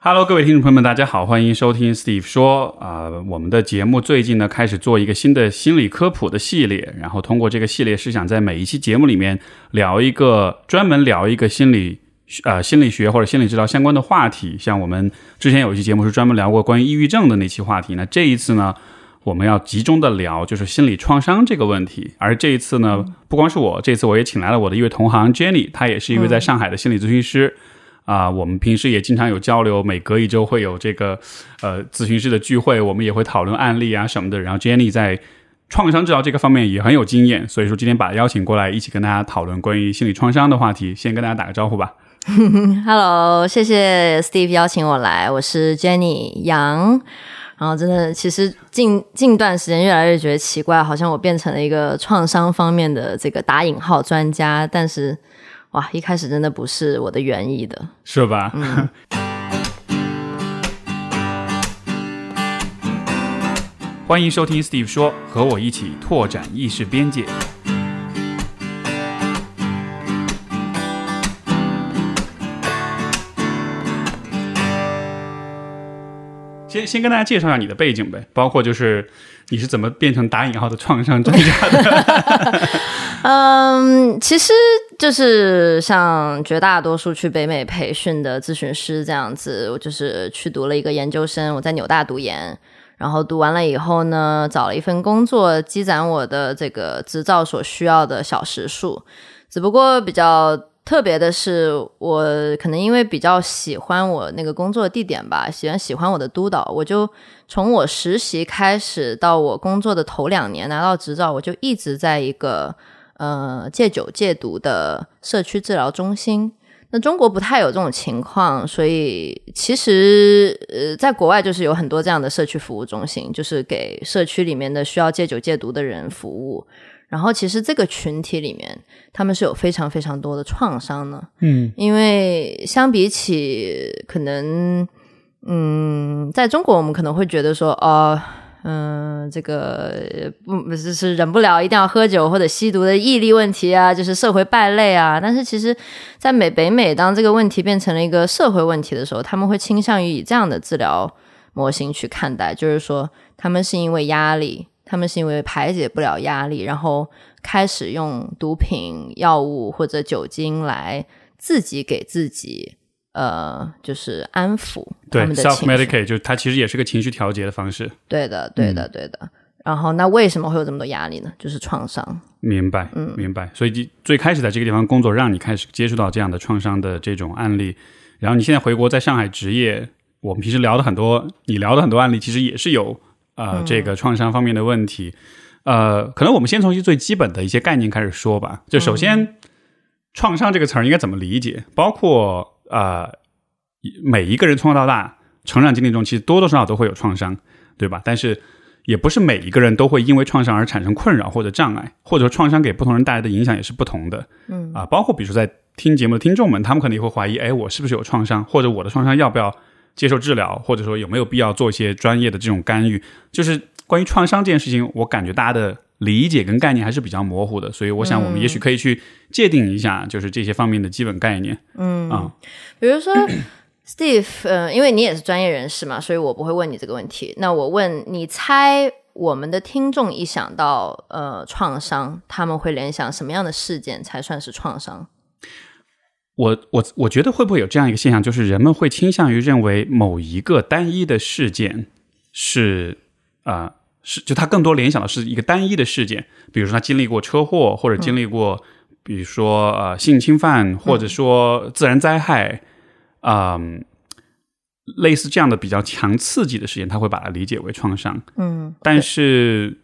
Hello，各位听众朋友们，大家好，欢迎收听 Steve 说啊、我们的节目最近呢开始做一个新的心理科普的系列，然后通过这个系列是想在每一期节目里面聊一个专门聊一个心理呃心理学或者心理治疗相关的话题。像我们之前有一期节目是专门聊过关于抑郁症的那期话题，那这一次呢，我们要集中的聊就是心理创伤这个问题。而这一次呢，不光是我，这次我也请来了我的一位同行 Jenny，她也是一位在上海的心理咨询师。啊、我们平时也经常有交流，每隔一周会有这个呃咨询师的聚会，我们也会讨论案例啊什么的。然后 Jenny 在创伤治疗这个方面也很有经验，所以说今天把她邀请过来，一起跟大家讨论关于心理创伤的话题。先跟大家打个招呼吧。Hello，谢谢 Steve 邀请我来，我是 Jenny 杨。然后真的，其实近近段时间越来越觉得奇怪，好像我变成了一个创伤方面的这个打引号专家，但是哇，一开始真的不是我的原意的。是吧？欢迎收听 Steve 说，和我一起拓展意识边界。先先跟大家介绍一下你的背景呗，包括就是你是怎么变成打引号的创伤专家的？嗯，其实就是像绝大多数去北美培训的咨询师这样子，我就是去读了一个研究生，我在纽大读研，然后读完了以后呢，找了一份工作，积攒我的这个执照所需要的小时数。只不过比较特别的是，我可能因为比较喜欢我那个工作地点吧，喜欢喜欢我的督导，我就从我实习开始到我工作的头两年拿到执照，我就一直在一个。呃戒酒戒毒的社区治疗中心。那中国不太有这种情况，所以其实呃，在国外就是有很多这样的社区服务中心，就是给社区里面的需要戒酒戒毒的人服务。然后其实这个群体里面，他们是有非常非常多的创伤的，嗯因为相比起可能，嗯，在中国我们可能会觉得说，哦，嗯，这个不不是是忍不了，一定要喝酒或者吸毒的毅力问题啊，就是社会败类啊。但是其实，在美北美，当这个问题变成了一个社会问题的时候，他们会倾向于以这样的治疗模型去看待，就是说，他们是因为压力，他们是因为排解不了压力，然后开始用毒品、药物或者酒精来自己给自己。呃，就是安抚对他们的，self 情绪。medicate 就它其实也是个情绪调节的方式。对的，对的，对的。然后，那为什么会有这么多压力呢？就是创伤。明白，嗯，明白。所以最开始在这个地方工作，让你开始接触到这样的创伤的这种案例，然后你现在回国在上海职业，我们平时聊的很多，你聊的很多案例，其实也是有呃、这个创伤方面的问题。呃，可能我们先从一些最基本的一些概念开始说吧。就首先，创伤这个词儿应该怎么理解？包括呃，每一个人从小到大成长经历中，其实多多少少都会有创伤，对吧？但是也不是每一个人都会因为创伤而产生困扰或者障碍，或者说创伤给不同人带来的影响也是不同的。嗯啊，包括比如说在听节目的听众们，他们可能也会怀疑，哎，我是不是有创伤，或者我的创伤要不要接受治疗，或者说有没有必要做一些专业的这种干预？就是 关于创伤这件事情，我感觉大家的理解跟概念还是比较模糊的，所以我想我们也许可以去界定一下，就是这些方面的基本概念。嗯啊，比如说，Steve，呃，因为你也是专业人士嘛，所以我不会问你这个问题。那我问你，猜我们的听众一想到呃创伤，他们会联想什么样的事件才算是创伤？我我我觉得会不会有这样一个现象，就是人们会倾向于认为某一个单一的事件是啊、呃是就他更多联想的是一个单一的事件，比如说他经历过车祸，或者经历过，比如说呃性侵犯，或者说自然灾害，嗯、类似这样的比较强刺激的事件，他会把它理解为创伤。嗯，但是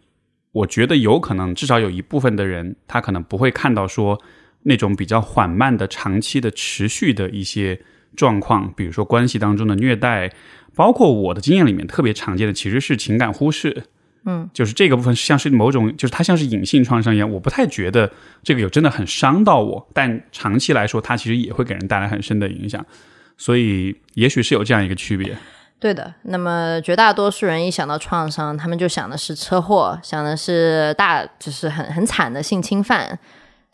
我觉得有可能，至少有一部分的人，他可能不会看到说那种比较缓慢的、长期的、持续的一些状况，比如说关系当中的虐待，包括我的经验里面特别常见的其实是情感忽视。嗯，就是这个部分像是某种，就是它像是隐性创伤一样，我不太觉得这个有真的很伤到我，但长期来说，它其实也会给人带来很深的影响，所以也许是有这样一个区别。对的。那么绝大多数人一想到创伤，他们就想的是车祸，想的是大就是很很惨的性侵犯，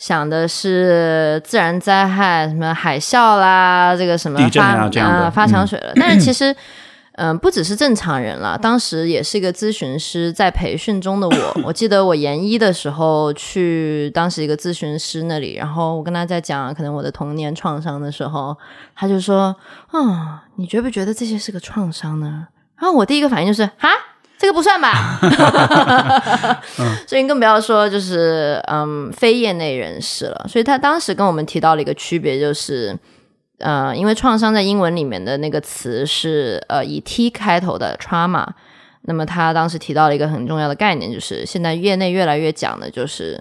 想的是自然灾害，什么海啸啦，这个什么地震啊发这样的呃发强水了。但是其 实，嗯、不只是正常人了，当时也是一个咨询师，在培训中的我，我记得我研一的时候去当时一个咨询师那里，然后我跟他在讲可能我的童年创伤的时候，他就说：“啊、你觉不觉得这些是个创伤呢？”然后我第一个反应就是：“哈。”这个不算吧，所以更不要说就是嗯非业内人士了。所以他当时跟我们提到了一个区别，就是呃，因为创伤在英文里面的那个词是呃以 T 开头的 trauma，那么他当时提到了一个很重要的概念，就是现在业内越来越讲的就是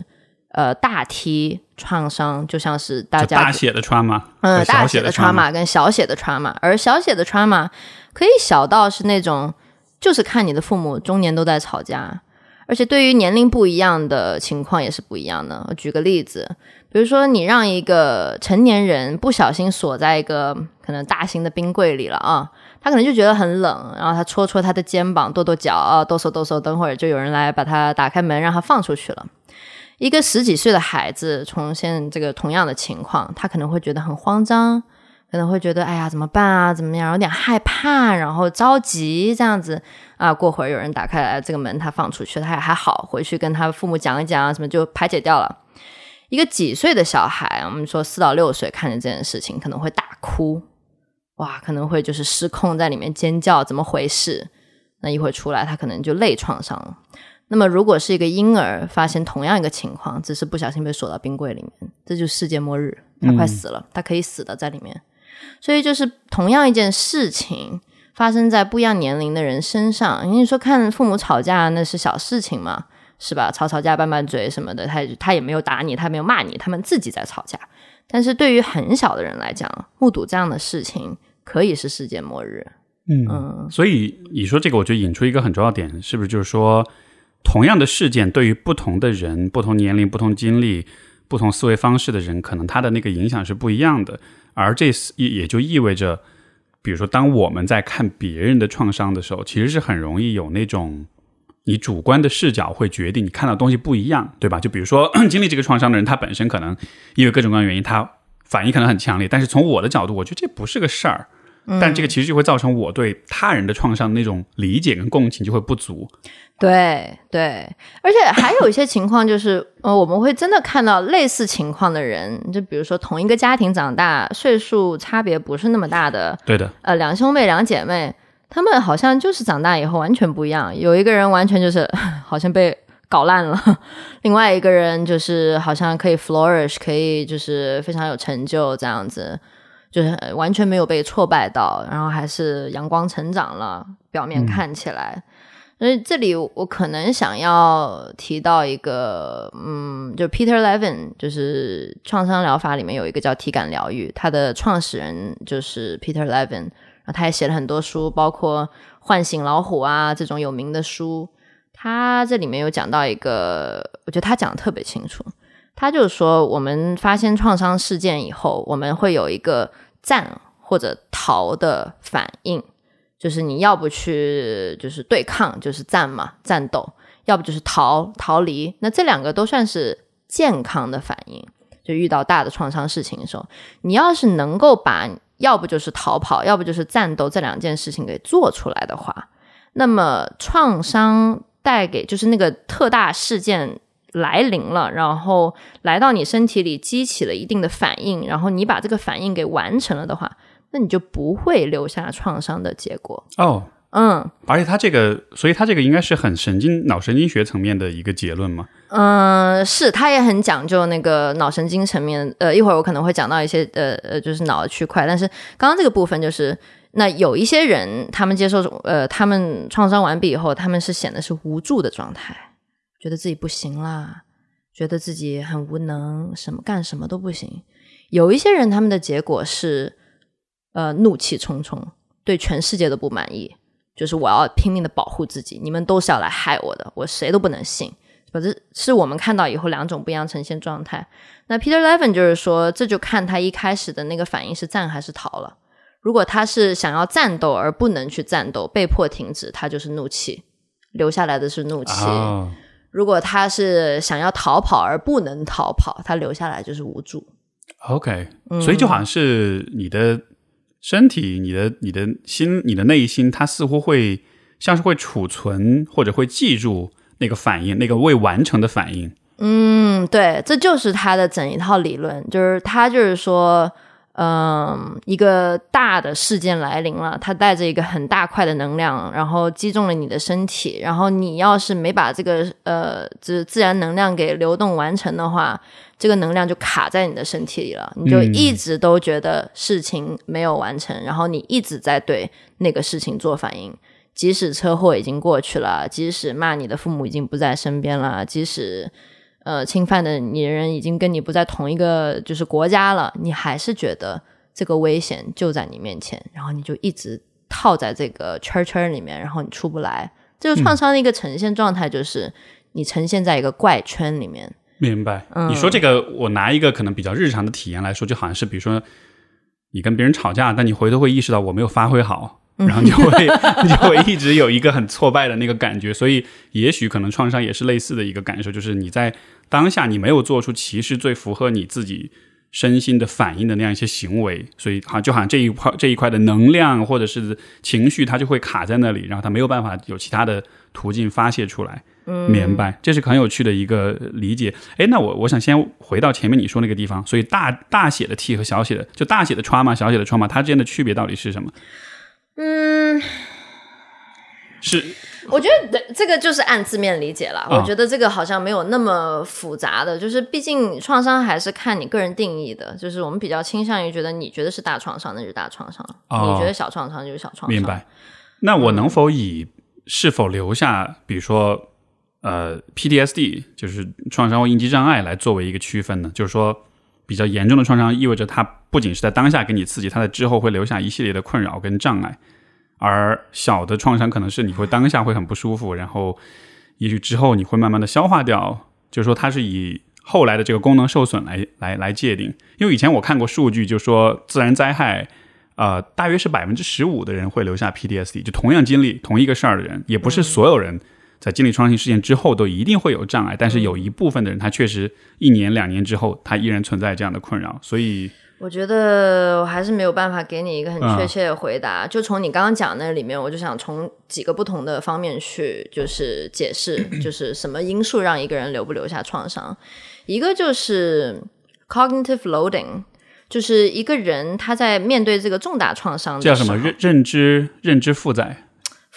呃大 T 创伤，就像是大家大写的 trauma 嗯，大写的小写的 trauma 跟小写的 trauma，而小写的 trauma 可以小到是那种，就是看你的父母中年都在吵架，而且对于年龄不一样的情况也是不一样的。我举个例子，比如说你让一个成年人不小心锁在一个可能大型的冰柜里了啊，他可能就觉得很冷，然后他戳戳他的肩膀，跺跺脚啊，哆嗦哆嗦，等会儿就有人来把他打开门，让他放出去了。一个十几岁的孩子重现这个同样的情况，他可能会觉得很慌张，可能会觉得哎呀怎么办啊，怎么样，有点害怕，然后着急这样子啊。过会儿有人打开来这个门，他放出去，他也还好，回去跟他父母讲一讲啊，什么就排解掉了。一个几岁的小孩，我们说四到六岁，看见这件事情可能会大哭，哇，可能会就是失控在里面尖叫，怎么回事？那一会儿出来，他可能就泪创伤了。那么，如果是一个婴儿发现同样一个情况，只是不小心被锁到冰柜里面，这就是世界末日，他快死了，他可以死的在里面。所以，就是同样一件事情发生在不一样年龄的人身上，因为你说看父母吵架那是小事情嘛，是吧？吵吵架、拌拌嘴什么的，他他也没有打你，他没有骂你，他们自己在吵架。但是对于很小的人来讲，目睹这样的事情可以是世界末日。嗯，所以你说这个，我就引出一个很重要点，是不是就是说，同样的事件对于不同的人、不同年龄、不同经历、不同思维方式的人，可能他的那个影响是不一样的，而这也也就意味着，比如说，当我们在看别人的创伤的时候，其实是很容易有那种你主观的视角会决定你看到东西不一样，对吧？就比如说 经历这个创伤的人，他本身可能因为各种各样的原因，他反应可能很强烈，但是从我的角度，我觉得这不是个事儿。但这个其实就会造成我对他人的创伤那种理解跟共情就会不足。对对，而且还有一些情况就是，呃，我们会真的看到类似情况的人，就比如说同一个家庭长大，岁数差别不是那么大的，对的，呃，两兄妹、两姐妹，他们好像就是长大以后完全不一样。有一个人完全就是 好像被搞烂了，另外一个人就是好像可以 flourish，可以就是非常有成就这样子。就是完全没有被挫败到，然后还是阳光成长了，表面看起来。所以这里我可能想要提到一个，嗯，就 Peter Levin，就是创伤疗法里面有一个叫体感疗愈，他的创始人就是 Peter Levin，然后他也写了很多书，包括《唤醒老虎》啊这种有名的书。他这里面有讲到一个，我觉得他讲的特别清楚。他就是说，我们发现创伤事件以后，我们会有一个战或者逃的反应，就是你要不去就是对抗，就是战嘛，战斗；要不就是逃逃离。那这两个都算是健康的反应。就遇到大的创伤事情的时候，你要是能够把要不就是逃跑，要不就是战斗这两件事情给做出来的话，那么创伤带给就是那个特大事件。来临了，然后来到你身体里，激起了一定的反应，然后你把这个反应给完成了的话，那你就不会留下创伤的结果。哦，嗯，而且他这个，所以他这个应该是很神经脑神经学层面的一个结论嘛？嗯，是，他也很讲究那个脑神经层面。呃，一会儿我可能会讲到一些呃呃，就是脑的区块，但是刚刚这个部分就是，那有一些人他们接受呃，他们创伤完毕以后，他们是显得是无助的状态。觉得自己不行啦，觉得自己很无能，什么干什么都不行。有一些人，他们的结果是，呃，怒气冲冲，对全世界都不满意，就是我要拼命的保护自己，你们都是要来害我的，我谁都不能信。反正是我们看到以后两种不一样呈现状态。那 Peter Levin 就是说，这就看他一开始的那个反应是战还是逃了。如果他是想要战斗而不能去战斗，被迫停止，他就是怒气，留下来的是怒气。如果他是想要逃跑而不能逃跑，他留下来就是无助。OK，所以就好像是你的身体、你的、你的心、你的内心，它似乎会像是会储存或者会记住那个反应，那个未完成的反应。嗯，对，这就是他的整一套理论，就是他就是说，嗯，一个大的事件来临了，它带着一个很大块的能量，然后击中了你的身体，然后你要是没把这个呃自自然能量给流动完成的话，这个能量就卡在你的身体里了，你就一直都觉得事情没有完成，然后你一直在对那个事情做反应。即使车祸已经过去了，即使骂你的父母已经不在身边了，即使呃侵犯的你的人已经跟你不在同一个就是国家了，你还是觉得这个危险就在你面前，然后你就一直套在这个圈圈里面，然后你出不来。这个创伤的一个呈现状态就是你呈现在一个怪圈里面。明白？你说这个，我拿一个可能比较日常的体验来说，就好像是比如说你跟别人吵架，但你回头会意识到我没有发挥好。然后你就会你就会一直有一个很挫败的那个感觉，所以也许可能创伤也是类似的一个感受，就是你在当下你没有做出其实最符合你自己身心的反应的那样一些行为，所以好就好像这一块这一块的能量或者是情绪，它就会卡在那里，然后它没有办法有其他的途径发泄出来。嗯，明白，这是很有趣的一个理解。哎，那我我想先回到前面你说那个地方，所以大大写的 T 和小写的就大写的 trauma 小写的 trauma，它之间的区别到底是什么？嗯，是，我觉得这个就是按字面理解了。哦我觉得这个好像没有那么复杂的，就是毕竟创伤还是看你个人定义的。就是我们比较倾向于觉得你觉得是大创伤，那就是大创伤；哦你觉得小创伤就是小创伤。明白。那我能否以是否留下，比如说呃 PTSD，就是创伤后应激障碍来作为一个区分呢？就是说，比较严重的创伤意味着它不仅是在当下给你刺激，它在之后会留下一系列的困扰跟障碍。而小的创伤可能是你会当下会很不舒服，然后也许之后你会慢慢的消化掉。就是说，它是以后来的这个功能受损来来来界定。因为以前我看过数据，就说自然灾害，呃，大约是百分之十五的人会留下 PTSD，就同样经历同一个事儿的人，也不是所有人在经历创伤性事件之后都一定会有障碍，但是有一部分的人，他确实一年两年之后，他依然存在这样的困扰，所以我觉得我还是没有办法给你一个很嗯确切的回答。就从你刚刚讲的那里面，我就想从几个不同的方面去就是解释，就是什么因素让一个人留不留下创伤。一个就是 cognitive loading，就是一个人他在面对这个重大创伤叫什么认认知认知负载。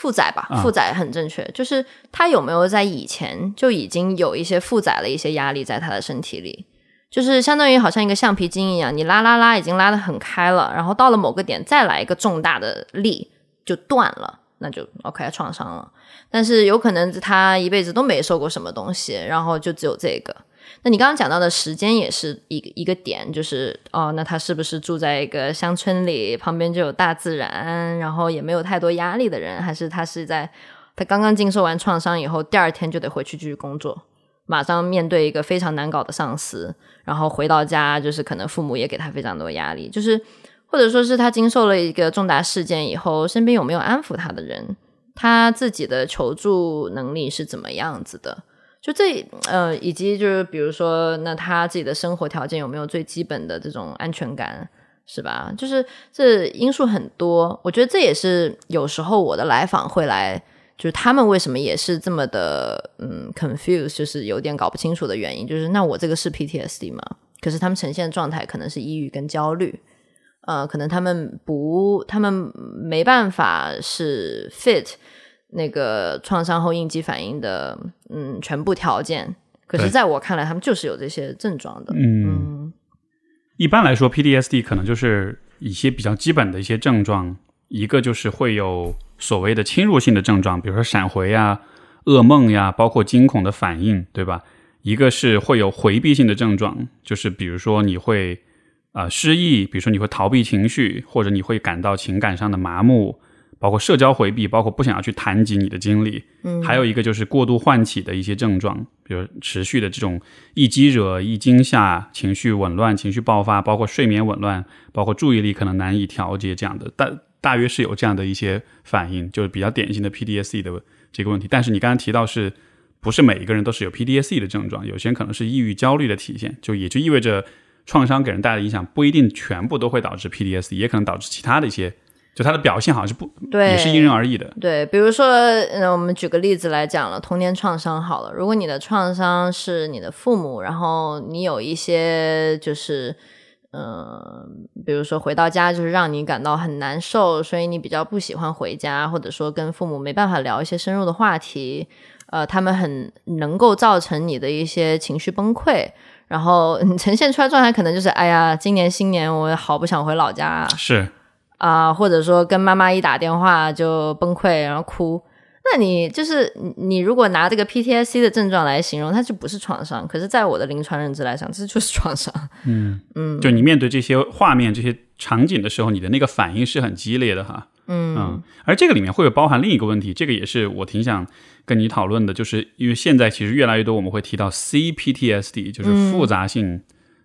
负载吧，啊负载很正确，就是他有没有在以前就已经有一些负载了一些压力在他的身体里，就是相当于好像一个橡皮筋一样，你拉拉拉已经拉得很开了，然后到了某个点再来一个重大的力就断了，那就 OK 创伤了。但是有可能他一辈子都没受过什么东西，然后就只有这个。那你刚刚讲到的时间也是一一个点，就是哦，那他是不是住在一个乡村里，旁边就有大自然，然后也没有太多压力的人，还是他是在他刚刚经受完创伤以后，第二天就得回去继续工作，马上面对一个非常难搞的上司，然后回到家就是可能父母也给他非常多压力，就是或者说是他经受了一个重大事件以后，身边有没有安抚他的人，他自己的求助能力是怎么样子的？就这呃，以及就是比如说，那他自己的生活条件有没有最基本的这种安全感，是吧？就是这因素很多，我觉得这也是有时候我的来访会来，就是他们为什么也是这么的嗯 confuse，就是有点搞不清楚的原因，就是那我这个是 PTSD 吗？可是他们呈现的状态可能是抑郁跟焦虑，呃，可能他们不，他们没办法是 fit 那个创伤后应激反应的嗯全部条件。可是，在我看来，他们就是有这些症状的。嗯，一般来说，PDSD 可能就是一些比较基本的一些症状，一个就是会有所谓的侵入性的症状，比如说闪回呀、噩梦呀，包括惊恐的反应，对吧？一个是会有回避性的症状，就是比如说你会啊、呃失忆，比如说你会逃避情绪，或者你会感到情感上的麻木，包括社交回避，包括不想要去谈及你的经历。嗯，还有一个就是过度唤起的一些症状，比如持续的这种易激惹、易惊吓、情绪紊乱、情绪爆发，包括睡眠紊乱，包括注意力可能难以调节这样的，大大约是有这样的一些反应，就是比较典型的 PDSD 的这个问题。但是你刚刚提到是不是每一个人都是有 PDSD 的症状，有些人可能是抑郁、焦虑的体现，就也就意味着创伤给人带来的影响不一定全部都会导致 PDSD，也可能导致其他的一些，就他的表现好像是不对也是因人而异的。对，比如说，嗯，我们举个例子来讲了，童年创伤好了。如果你的创伤是你的父母，然后你有一些就是，嗯，比如说回到家就是让你感到很难受，所以你比较不喜欢回家，或者说跟父母没办法聊一些深入的话题，呃，他们很能够造成你的一些情绪崩溃。然后你呈现出来状态可能就是，哎呀，今年新年我好不想回老家啊，是，啊、或者说跟妈妈一打电话就崩溃，然后哭。那你就是你，如果拿这个 PTSD 的症状来形容，它就不是创伤。可是，在我的临床认知来讲，这就是创伤。嗯嗯就你面对这些画面、这些场景的时候，你的那个反应是很激烈的哈。嗯而这个里面会有包含另一个问题，这个也是我挺想跟你讨论的，就是因为现在其实越来越多我们会提到 CPTSD，就是复杂性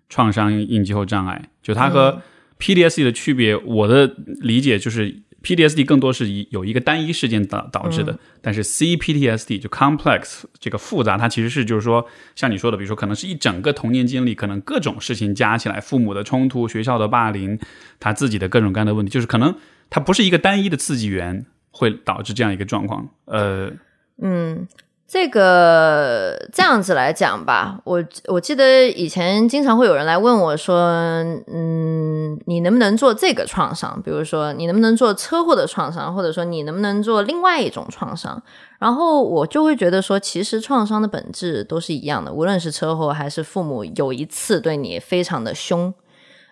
创伤应激后障碍，就它和 PTSD 的区别，我的理解就是。PDSD 更多是以有一个单一事件导导致的，但是 CPTSD 就 complex 这个复杂，它其实是就是说，像你说的，比如说可能是一整个童年经历，可能各种事情加起来，父母的冲突、学校的霸凌，他自己的各种各样的问题，就是可能它不是一个单一的刺激源会导致这样一个状况。呃，嗯，这个这样子来讲吧，我我记得以前经常会有人来问我说，嗯，你能不能做这个创伤？比如说，你能不能做车祸的创伤，或者说你能不能做另外一种创伤？然后我就会觉得说，其实创伤的本质都是一样的，无论是车祸还是父母有一次对你非常的凶。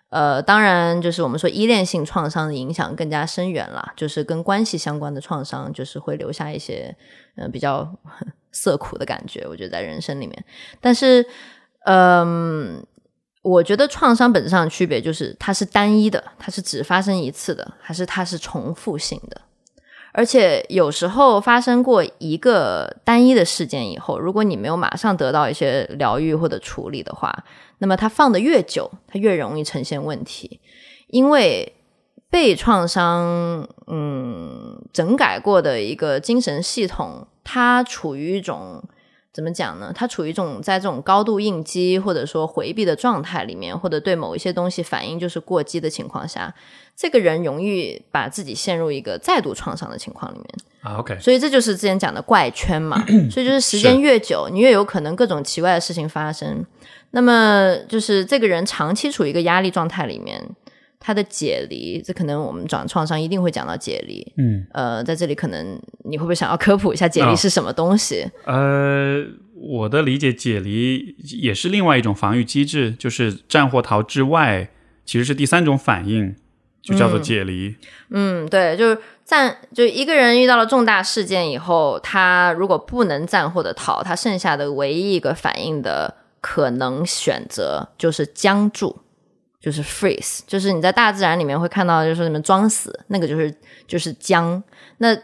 呃，当然，就是我们说依恋性创伤的影响更加深远了，就是跟关系相关的创伤，就是会留下一些呃比较涩苦的感觉，我觉得在人生里面。但是，嗯、我觉得创伤本质上的区别就是它是单一的，它是只发生一次的，还是它是重复性的。而且有时候发生过一个单一的事件以后，如果你没有马上得到一些疗愈或者处理的话，那么它放的越久，它越容易呈现问题，因为被创伤嗯整改过的一个精神系统，它处于一种怎么讲呢？它处于一种在这种高度应激或者说回避的状态里面，或者对某一些东西反应就是过激的情况下，这个人容易把自己陷入一个再度创伤的情况里面。啊，OK，所以这就是之前讲的怪圈嘛。所以就是时间越久，你越有可能各种奇怪的事情发生。那么就是这个人长期处于一个压力状态里面，他的解离，这可能我们讲创伤一定会讲到解离。嗯，呃，在这里可能你会不会想要科普一下解离哦是什么东西？呃，我的理解，解离也是另外一种防御机制，就是战或逃之外，其实是第三种反应，就叫做解离。嗯，对，就是战，就一个人遇到了重大事件以后，他如果不能战或者逃，他剩下的唯一一个反应的可能选择就是僵住，就是 freeze，就是你在大自然里面会看到，就是你们装死，那个就是就是僵。那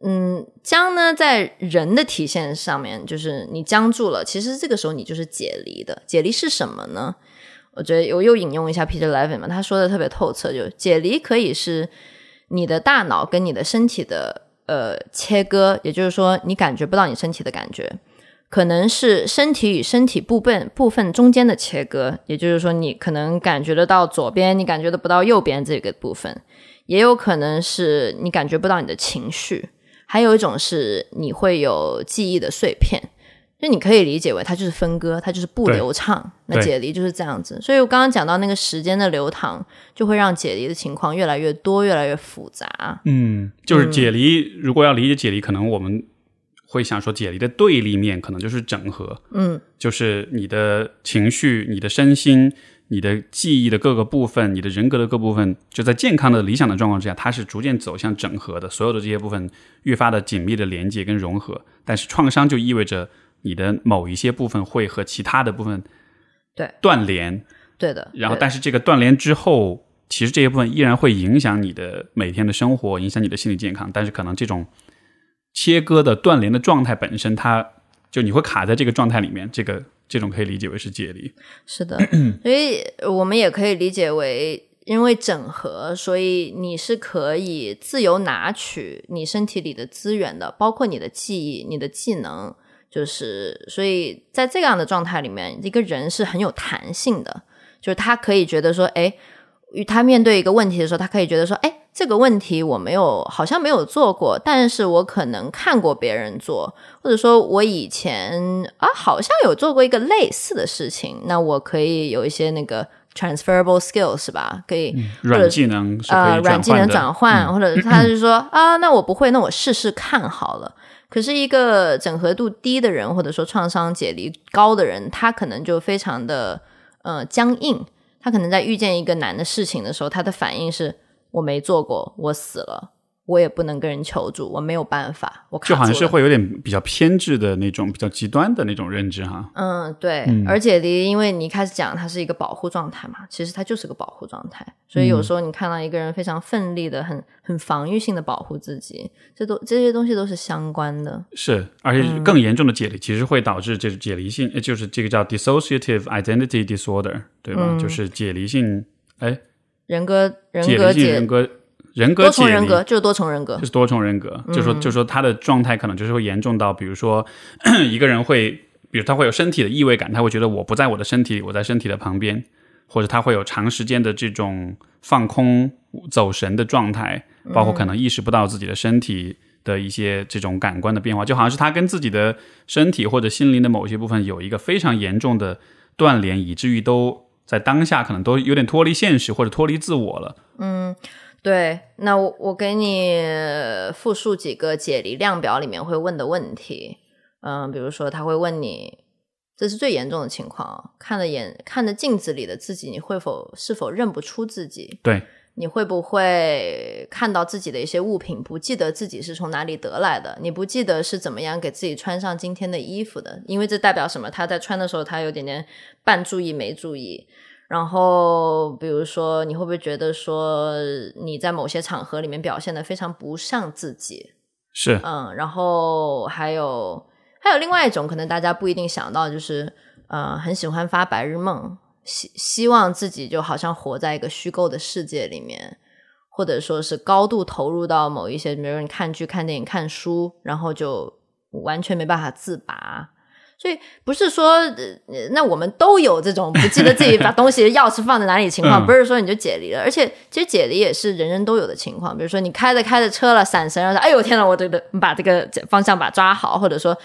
嗯，僵呢，在人的体现上面，就是你僵住了，其实这个时候你就是解离的。解离是什么呢？我觉得我又引用一下 Peter Levin 嘛，他说的特别透彻，就解离可以是你的大脑跟你的身体的呃切割，也就是说你感觉不到你身体的感觉，可能是身体与身体部分部分中间的切割，也就是说你可能感觉得到左边，你感觉得不到右边这个部分，也有可能是你感觉不到你的情绪，还有一种是你会有记忆的碎片。就你可以理解为它就是分割，它就是不流畅。那解离就是这样子，所以我刚刚讲到那个时间的流淌，就会让解离的情况越来越多，越来越复杂。嗯，就是解离。如果要理解解离，可能我们会想说，解离的对立面可能就是整合。嗯，就是你的情绪、你的身心、你的记忆的各个部分、你的人格的各部分，就在健康的理想的状况之下，它是逐渐走向整合的。所有的这些部分越发的紧密的连接跟融合。但是创伤就意味着你的某一些部分会和其他的部分对断联，对的。然后但是这个断联之后，其实这些部分依然会影响你的每天的生活，影响你的心理健康。但是可能这种切割的断联的状态本身，它就你会卡在这个状态里面，这个这种可以理解为是解离。是的，所以我们也可以理解为，因为整合，所以你是可以自由拿取你身体里的资源的，包括你的记忆、你的技能，就是所以在这样的状态里面，一个人是很有弹性的，就是他可以觉得说，哎，与他面对一个问题的时候，他可以觉得说，哎，这个问题我没有好像没有做过，但是我可能看过别人做，或者说我以前啊好像有做过一个类似的事情，那我可以有一些那个。transferable skills 是吧？可以软技能呃软技能转换，或者他是说啊，那我不会，那我试试看好了。可是一个整合度低的人，或者说创伤解离高的人，他可能就非常的呃僵硬。他可能在遇见一个难的事情的时候，他的反应是我没做过，我死了。我也不能跟人求助，我没有办法。我就好像是会有点比较偏执的那种、比较极端的那种认知哈。嗯，对。而且离，因为你一开始讲它是一个保护状态嘛，其实它就是个保护状态。所以有时候你看到一个人非常奋力的、很很防御性的保护自己，这都这些东西都是相关的。是，而且更严重的解离其实会导致这解离性，就是这个叫 dissociative identity disorder，对吧？就是解离性，哎，人格人格解人格。人格多重人格就是多重人格，就是多重人格，就说就说他的状态可能就是会严重到，比如说 一个人会，比如他会有身体的异味感，他会觉得我不在我的身体里，我在身体的旁边，或者他会有长时间的这种放空、走神的状态，包括可能意识不到自己的身体的一些这种感官的变化，就好像是他跟自己的身体或者心灵的某些部分有一个非常严重的断联，以至于都在当下可能都有点脱离现实或者脱离自我了。嗯。对，那我我给你复述几个解离量表里面会问的问题，嗯，比如说他会问你，这是最严重的情况，看着眼看着镜子里的自己，你会否是否认不出自己？对，你会不会看到自己的一些物品，不记得自己是从哪里得来的？你不记得是怎么样给自己穿上今天的衣服的？因为这代表什么？他在穿的时候，他有点点半注意没注意。然后，比如说，你会不会觉得说你在某些场合里面表现的非常不像自己？是，嗯，然后还有还有另外一种可能大家不一定想到，就是呃，很喜欢发白日梦，希希望自己就好像活在一个虚构的世界里面，或者说是高度投入到某一些，比如说你看剧、看电影、看书，然后就完全没办法自拔。所以不是说，那我们都有这种不记得自己把 东西钥匙放在哪里情况，不是说你就解离了。而且其实解离也是人人都有的情况。比如说你开着开着车了，闪神，然后说：“哎呦天呐，我这个把这个方向把抓好。”或者说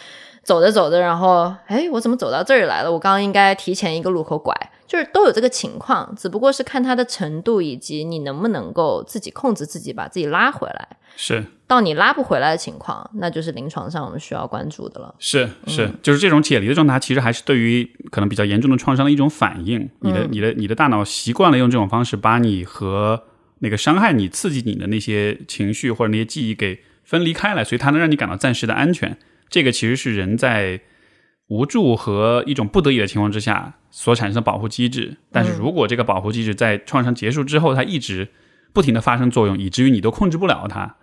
走着走着，然后哎，我怎么走到这儿来了？我刚刚应该提前一个路口拐。就是都有这个情况，只不过是看它的程度以及你能不能够自己控制自己，把自己拉回来。是到你拉不回来的情况，那就是临床上我们需要关注的了。是是，就是这种解离的状态，其实还是对于可能比较严重的创伤的一种反应。你的你的你的大脑习惯了用这种方式把你和那个伤害你、刺激你的那些情绪或者那些记忆给分离开来，所以它能让你感到暂时的安全。这个其实是人在。无助和一种不得已的情况之下所产生的保护机制，但是如果这个保护机制在创伤结束之后，它一直不停的发生作用，以至于你都控制不了它，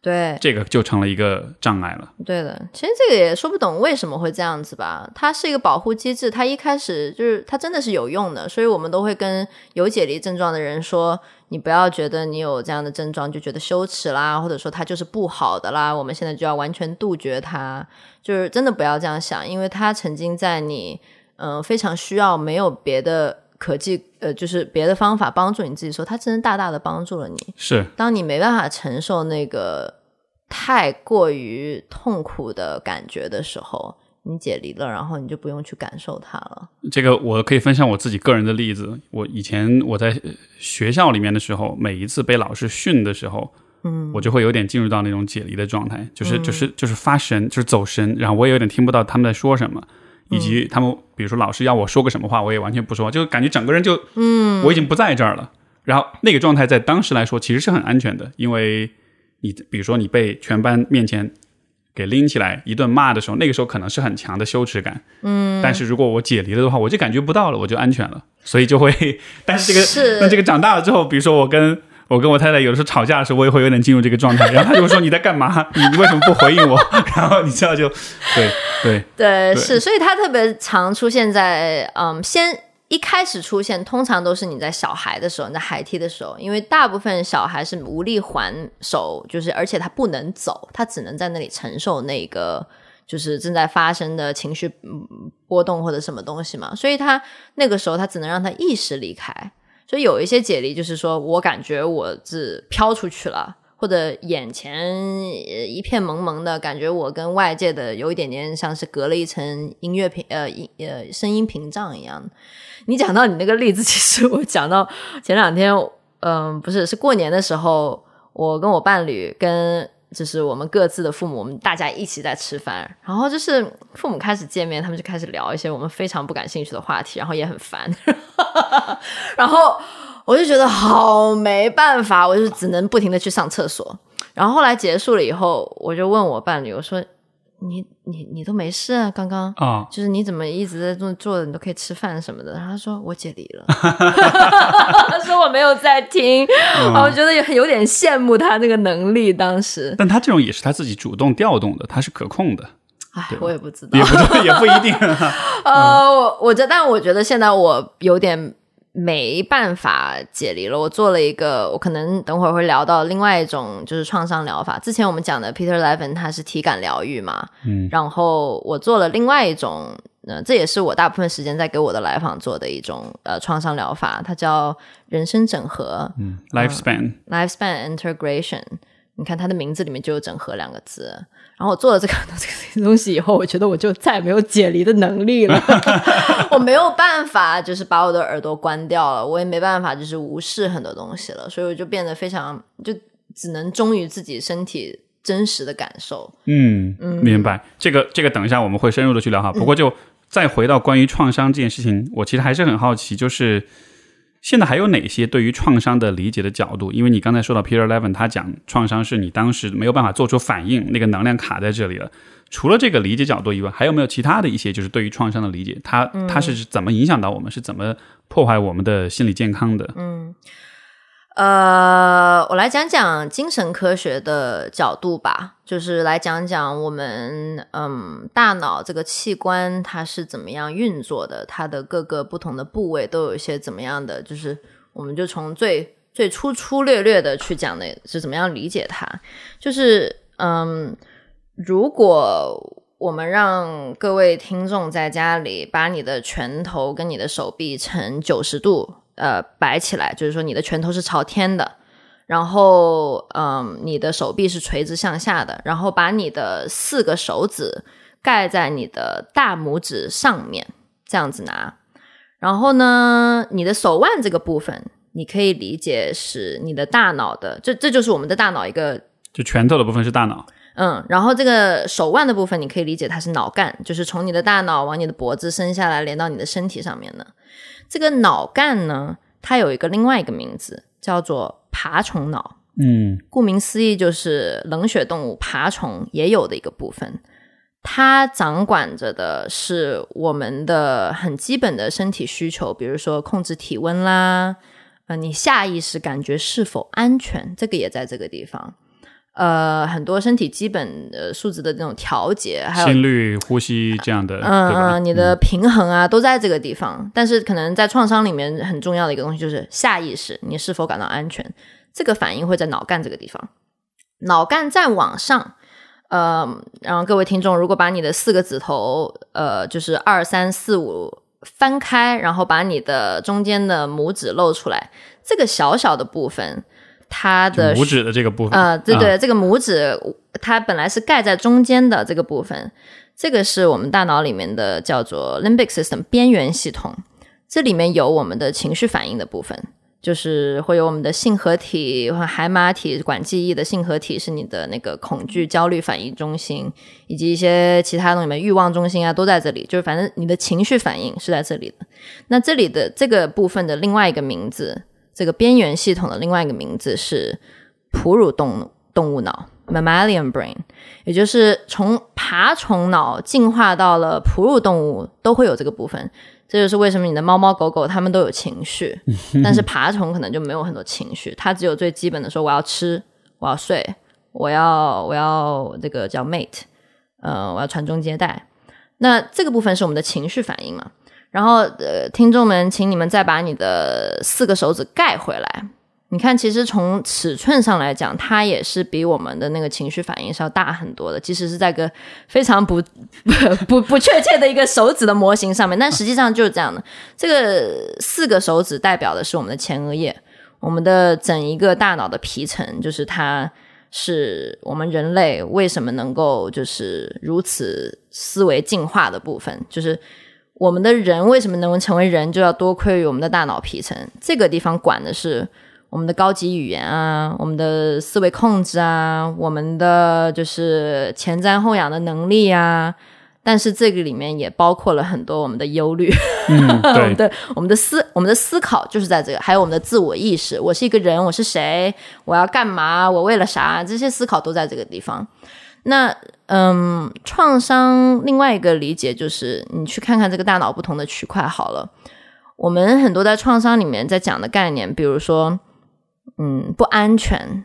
对，这个就成了一个障碍了。对的，其实这个也说不懂为什么会这样子吧。它是一个保护机制，它一开始就是它真的是有用的，所以我们都会跟有解离症状的人说。你不要觉得你有这样的症状就觉得羞耻啦，或者说它就是不好的啦。我们现在就要完全杜绝它，就是真的不要这样想，因为它曾经在你嗯非常需要没有别的可计呃就是别的方法帮助你自己时候，它真的大大的帮助了你。是，当你没办法承受那个太过于痛苦的感觉的时候。你解离了，然后你就不用去感受它了。这个我可以分享我自己个人的例子。我以前我在学校里面的时候，每一次被老师训的时候，嗯，我就会有点进入到那种解离的状态，就是就是就是发神，就是走神，然后我也有点听不到他们在说什么，以及他们比如说老师要我说个什么话，我也完全不说，就感觉整个人就嗯，我已经不在这儿了。然后那个状态在当时来说其实是很安全的，因为你比如说你被全班面前。给拎起来一顿骂的时候，那个时候可能是很强的羞耻感，嗯，但是如果我解离了的话，我就感觉不到了，我就安全了，所以就会，但是这个是那这个长大了之后，比如说我跟我跟我太太有的时候吵架的时候，我也会有点进入这个状态，然后她就会说你在干嘛？你你为什么不回应我？然后你知道就对对对是，所以它特别常出现在嗯先。一开始出现，通常都是你在小孩的时候，你在孩提的时候，因为大部分小孩是无力还手，就是而且他不能走，他只能在那里承受那个就是正在发生的情绪波动或者什么东西嘛，所以他那个时候他只能让他意识离开。所以有一些解离，就是说我感觉我是飘出去了，或者眼前一片蒙蒙的感觉，我跟外界的有一点点像是隔了一层音乐屏呃音呃声音屏障一样。你讲到你那个例子，其实我讲到前两天，嗯，不是是过年的时候，我跟我伴侣跟。就是我们各自的父母，我们大家一起在吃饭，然后就是父母开始见面，他们就开始聊一些我们非常不感兴趣的话题，然后也很烦，然后我就觉得好没办法，我就只能不停的去上厕所，然后后来结束了以后，我就问我伴侣，我说。你你你都没事啊？刚刚啊，就是你怎么一直在坐坐着，你都可以吃饭什么的。然后他说我解离了，他说我没有在听，我觉得有有点羡慕他那个能力。当时，但他这种也是他自己主动调动的，他是可控的。哎，我也不知道，也不也不一定。呃，我我这，但我觉得现在我有点。没办法解离了。我做了一个，我可能等会儿会聊到另外一种，就是创伤疗法。之前我们讲的 Peter Levin 他是体感疗愈嘛，嗯，然后我做了另外一种，呃，这也是我大部分时间在给我的来访做的一种呃创伤疗法，它叫人生整合，嗯，lifespan lifespan integration。你看它的名字里面就有“整合”两个字。然后我做了这个这个 东西以后，我觉得我就再也没有解离的能力了。我没有办法，就是把我的耳朵关掉了，我也没办法，就是无视很多东西了。所以我就变得非常，就只能忠于自己身体真实的感受。嗯，明白。这个这个，等一下我们会深入的去聊哈。不过就再回到关于创伤这件事情，我其实还是很好奇，就是。现在还有哪些对于创伤的理解的角度？因为你刚才说到 Peter Levin，他讲创伤是你当时没有办法做出反应，那个能量卡在这里了。除了这个理解角度以外，还有没有其他的一些就是对于创伤的理解？它它是怎么影响到我们？是怎么破坏我们的心理健康的？嗯。呃，我来讲讲精神科学的角度吧，就是来讲讲我们嗯大脑这个器官它是怎么样运作的，它的各个不同的部位都有一些怎么样的，就是我们就从最最粗粗略略的去讲的是怎么样理解它，就是嗯，如果我们让各位听众在家里把你的拳头跟你的手臂呈九十度。呃，摆起来，就是说你的拳头是朝天的，然后，嗯，你的手臂是垂直向下的，然后把你的四个手指盖在你的大拇指上面，这样子拿。然后呢，你的手腕这个部分，你可以理解是你的大脑的，这这就是我们的大脑一个，就拳头的部分是大脑，嗯，然后这个手腕的部分，你可以理解它是脑干，就是从你的大脑往你的脖子伸下来，连到你的身体上面的。这个脑干呢，它有一个另外一个名字，叫做爬虫脑。嗯，顾名思义，就是冷血动物爬虫也有的一个部分。它掌管着的是我们的很基本的身体需求，比如说控制体温啦，呃，你下意识感觉是否安全，这个也在这个地方。呃，很多身体基本的数值的这种调节，还有心率、呼吸这样的，嗯，你的平衡啊，都在这个地方。但是，可能在创伤里面很重要的一个东西就是下意识，你是否感到安全？这个反应会在脑干这个地方。脑干再往上，呃，然后各位听众，如果把你的四个指头，呃，就是二三四五翻开，然后把你的中间的拇指露出来，这个小小的部分。它的拇指的这个部分啊，对对，这个拇指它本来是盖在中间的这个部分，这个是我们大脑里面的叫做 limbic system 边缘系统，这里面有我们的情绪反应的部分，就是会有我们的性合体和海马体管记忆的性合体是你的那个恐惧、焦虑反应中心，以及一些其他东西，面欲望中心啊都在这里，就是反正你的情绪反应是在这里的。那这里的这个部分的另外一个名字。这个边缘系统的另外一个名字是哺乳动动物脑 （mammalian brain），也就是从爬虫脑进化到了哺乳动物都会有这个部分。这就是为什么你的猫猫狗狗它们都有情绪，但是爬虫可能就没有很多情绪，它只有最基本的说我要吃，我要睡，我要我要这个叫 mate，呃，我要传宗接代。那这个部分是我们的情绪反应嘛？然后，呃，听众们，请你们再把你的四个手指盖回来。你看，其实从尺寸上来讲，它也是比我们的那个情绪反应是要大很多的。即使是在个非常不不 不不确切的一个手指的模型上面，但实际上就是这样的。这个四个手指代表的是我们的前额叶，我们的整一个大脑的皮层，就是它是我们人类为什么能够就是如此思维进化的部分，就是我们的人为什么能够成为人，就要多亏于我们的大脑皮层。这个地方管的是。我们的高级语言啊，我们的思维控制啊，我们的就是前瞻后仰的能力啊，但是这个里面也包括了很多我们的忧虑，对，我们的思我们的思考就是在这个，还有我们的自我意识，我是一个人，我是谁，我要干嘛，我为了啥，这些思考都在这个地方。那嗯，创伤另外一个理解就是，你去看看这个大脑不同的区块好了。我们很多在创伤里面在讲的概念，比如说。嗯，不安全，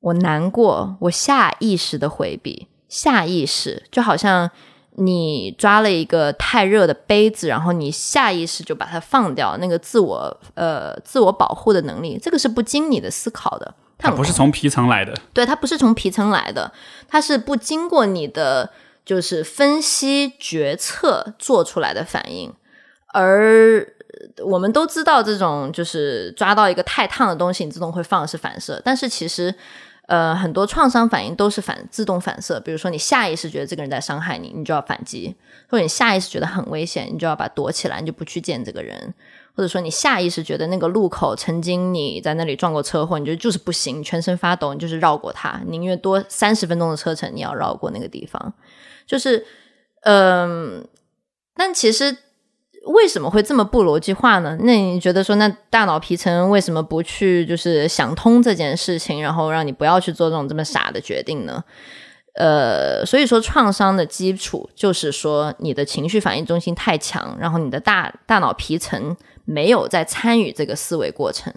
我难过，我下意识的回避，下意识就好像你抓了一个太热的杯子，然后你下意识就把它放掉，那个自我呃自我保护的能力，这个是不经你的思考的，它不是从皮层来的，对，它不是从皮层来的，它是不经过你的就是分析决策做出来的反应，而。我们都知道，这种就是抓到一个太烫的东西，你自动会放是反射。但是其实，呃，很多创伤反应都是反自动反射。比如说，你下意识觉得这个人在伤害你，你就要反击；或者你下意识觉得很危险，你就要把躲起来，你就不去见这个人；或者说你下意识觉得那个路口曾经你在那里撞过车祸，你觉得就是不行，全身发抖，你就是绕过它，宁愿多三十分钟的车程，你要绕过那个地方。就是，嗯，但其实。为什么会这么不逻辑化呢？那你觉得说，那大脑皮层为什么不去就是想通这件事情，然后让你不要去做这种这么傻的决定呢？呃，所以说创伤的基础就是说你的情绪反应中心太强，然后你的大大脑皮层没有在参与这个思维过程。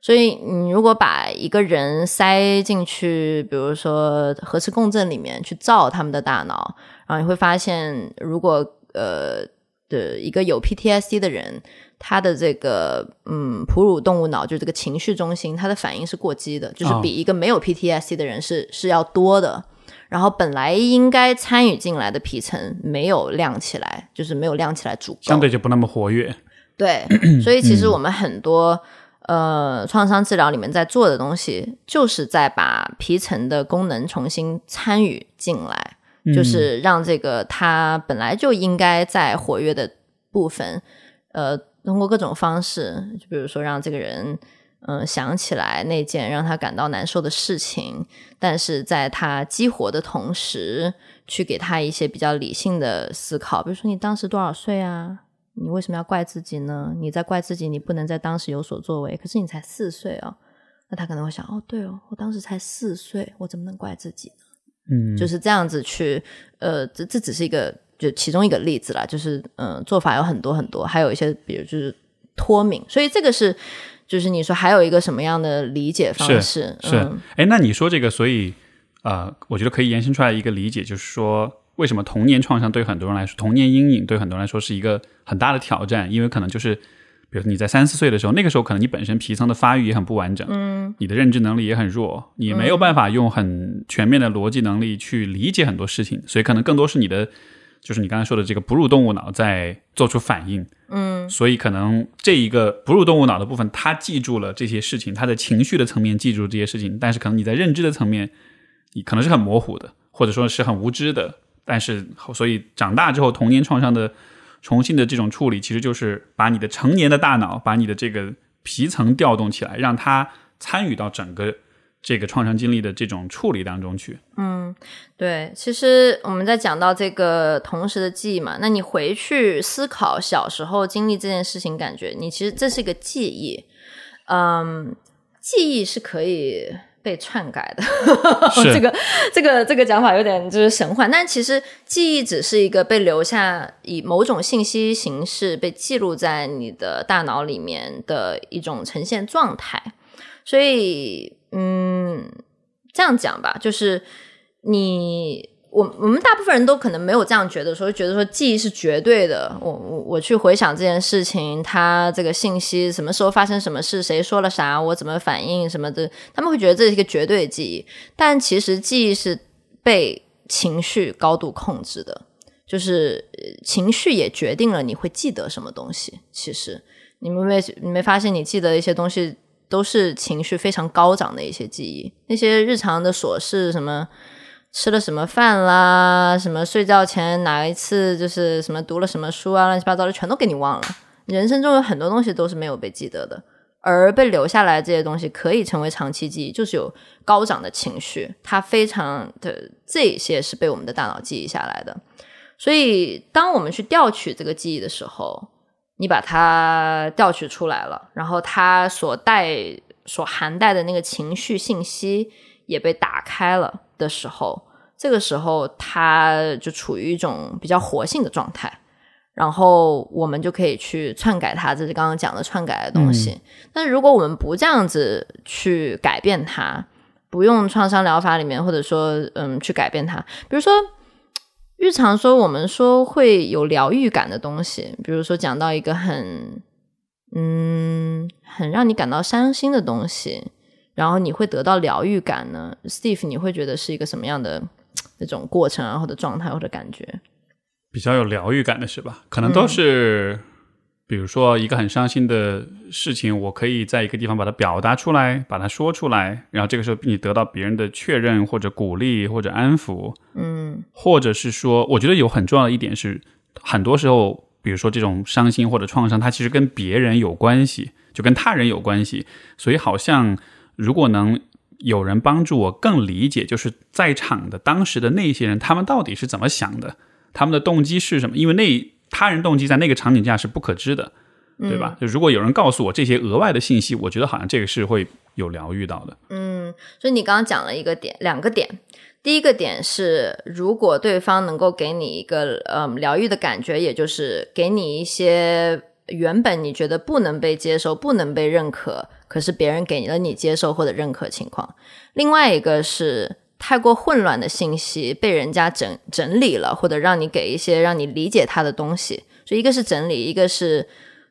所以你如果把一个人塞进去，比如说核磁共振里面去照他们的大脑，然后你会发现，如果呃。的一个有 PTSD 的人，他的这个嗯哺乳动物脑就是这个情绪中心，他的反应是过激的，就是比一个没有 PTSD 的人是是要多的。然后本来应该参与进来的皮层没有亮起来，就是没有亮起来足够，相对就不那么活跃。对，所以其实我们很多呃创伤治疗里面在做的东西，就是在把皮层的功能重新参与进来。就是让这个他本来就应该在活跃的部分，呃，通过各种方式，就比如说让这个人，嗯，想起来那件让他感到难受的事情，但是在他激活的同时，去给他一些比较理性的思考，比如说你当时多少岁啊？你为什么要怪自己呢？你在怪自己，你不能在当时有所作为，可是你才四岁哦，那他可能会想，哦，对哦，我当时才四岁，我怎么能怪自己呢？嗯，就是这样子去，呃，这这只是一个就其中一个例子啦，就是嗯，做法有很多很多，还有一些比如就是脱敏，所以这个是就是你说还有一个什么样的理解方式？是，哎，那你说这个，所以呃，我觉得可以延伸出来一个理解，就是说为什么童年创伤对很多人来说，童年阴影对很多人来说是一个很大的挑战，因为可能就是。比如你在三四岁的时候，那个时候可能你本身皮层的发育也很不完整，嗯，你的认知能力也很弱，你没有办法用很全面的逻辑能力去理解很多事情，所以可能更多是你的，就是你刚才说的这个哺乳动物脑在做出反应，嗯，所以可能这一个哺乳动物脑的部分，它记住了这些事情，它的情绪的层面记住这些事情，但是可能你在认知的层面，你可能是很模糊的，或者说是很无知的，但是所以长大之后童年创伤的。重新的这种处理，其实就是把你的成年的大脑，把你的这个皮层调动起来，让它参与到整个这个创伤经历的这种处理当中去。嗯，对。其实我们在讲到这个同时的记忆嘛，那你回去思考小时候经历这件事情，感觉你其实这是一个记忆。嗯，记忆是可以。被篡改的，这个这个这个讲法有点就是神幻，但其实记忆只是一个被留下以某种信息形式被记录在你的大脑里面的一种呈现状态。所以，嗯，这样讲吧，就是你我我们大部分人都可能没有这样觉得，说觉得说记忆是绝对的。我我我去回想这件事情，他这个信息什么时候发生什么事，谁说了啥，我怎么反应什么的，他们会觉得这是一个绝对的记忆。但其实记忆是被情绪高度控制的，就是情绪也决定了你会记得什么东西。其实你们没你没发现，你记得一些东西都是情绪非常高涨的一些记忆，那些日常的琐事什么。吃了什么饭啦？什么睡觉前哪一次就是什么读了什么书啊？乱七八糟的全都给你忘了。人生中有很多东西都是没有被记得的，而被留下来这些东西可以成为长期记忆，就是有高涨的情绪，它非常的这些是被我们的大脑记忆下来的。所以，当我们去调取这个记忆的时候，你把它调取出来了，然后它所带、所含带的那个情绪信息也被打开了的时候。这个时候，它就处于一种比较活性的状态，然后我们就可以去篡改它，这是刚刚讲的篡改的东西。但是如果我们不这样子去改变它，不用创伤疗法里面，或者说嗯去改变它，比如说日常说我们说会有疗愈感的东西，比如说讲到一个很嗯很让你感到伤心的东西，然后你会得到疗愈感呢？Steve，你会觉得是一个什么样的？那种过程啊，或者状态，或者感觉，比较有疗愈感的是吧？可能都是，比如说一个很伤心的事情，我可以在一个地方把它表达出来，把它说出来，然后这个时候你得到别人的确认，或者鼓励，或者安抚，嗯，或者是说，我觉得有很重要的一点是，很多时候，比如说这种伤心或者创伤，它其实跟别人有关系，就跟他人有关系，所以好像如果能。有人帮助我更理解，就是在场的当时的那些人，他们到底是怎么想的，他们的动机是什么？因为那他人动机在那个场景下是不可知的，对吧？就如果有人告诉我这些额外的信息，我觉得好像这个是会有疗愈到的。嗯，所以你刚刚讲了一个点，两个点。第一个点是，如果对方能够给你一个嗯疗愈的感觉，也就是给你一些原本你觉得不能被接受、不能被认可。可是别人给了你接受或者认可情况，另外一个是太过混乱的信息被人家整整理了，或者让你给一些让你理解他的东西，所以一个是整理，一个是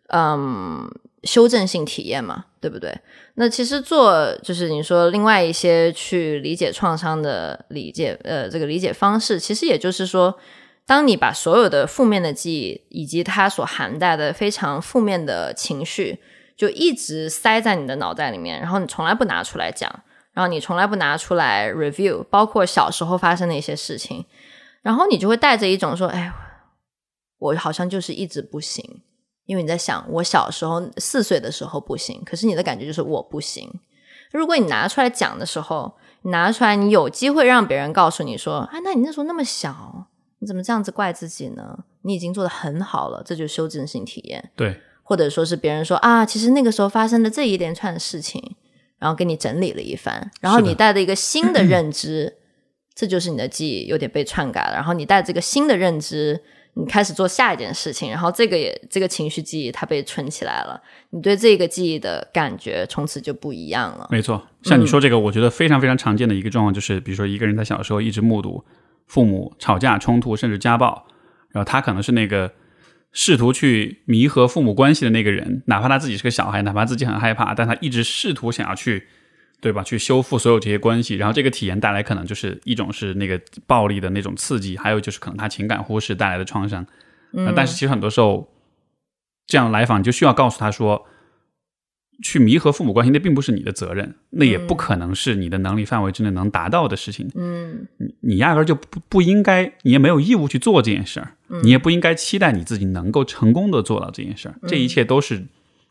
嗯修正性体验嘛，对不对？那其实做就是你说另外一些去理解创伤的理解，呃，这个理解方式，其实也就是说，当你把所有的负面的记忆以及它所含带的非常负面的情绪。就一直塞在你的脑袋里面，然后你从来不拿出来讲，然后你从来不拿出来 review，包括小时候发生的一些事情，然后你就会带着一种说：“哎，我好像就是一直不行。”因为你在想，我小时候四岁的时候不行，可是你的感觉就是我不行。如果你拿出来讲的时候，拿出来，你有机会让别人告诉你说：“哎，那你那时候那么小，你怎么这样子怪自己呢？你已经做的很好了。”这就是修正性体验。对。或者说是别人说啊，其实那个时候发生的这一连串的事情，然后给你整理了一番，然后你带着一个新的 认知，这就是你的记忆有点被篡改了。然后你带着这个新的认知，你开始做下一件事情，然后这个也这个情绪记忆它被存起来了，你对这个记忆的感觉从此就不一样了。没错，像你说这个，我觉得非常非常常见的一个状况就是，比如说一个人在小时候一直目睹父母吵架、冲突，甚至家暴，然后他可能是那个。试图去弥合父母关系的那个人，哪怕他自己是个小孩，哪怕自己很害怕，但他一直试图想要去，对吧？去修复所有这些关系。然后这个体验带来可能就是一种是那个暴力的那种刺激，还有就是可能他情感忽视带来的创伤。嗯，但是其实很多时候，这样来访你就需要告诉他说。去弥合父母关系，那并不是你的责任，那也不可能是你的能力范围之内能达到的事情。嗯，你你压根就不不应该，你也没有义务去做这件事儿，你也不应该期待你自己能够成功的做到这件事儿。这一切都是，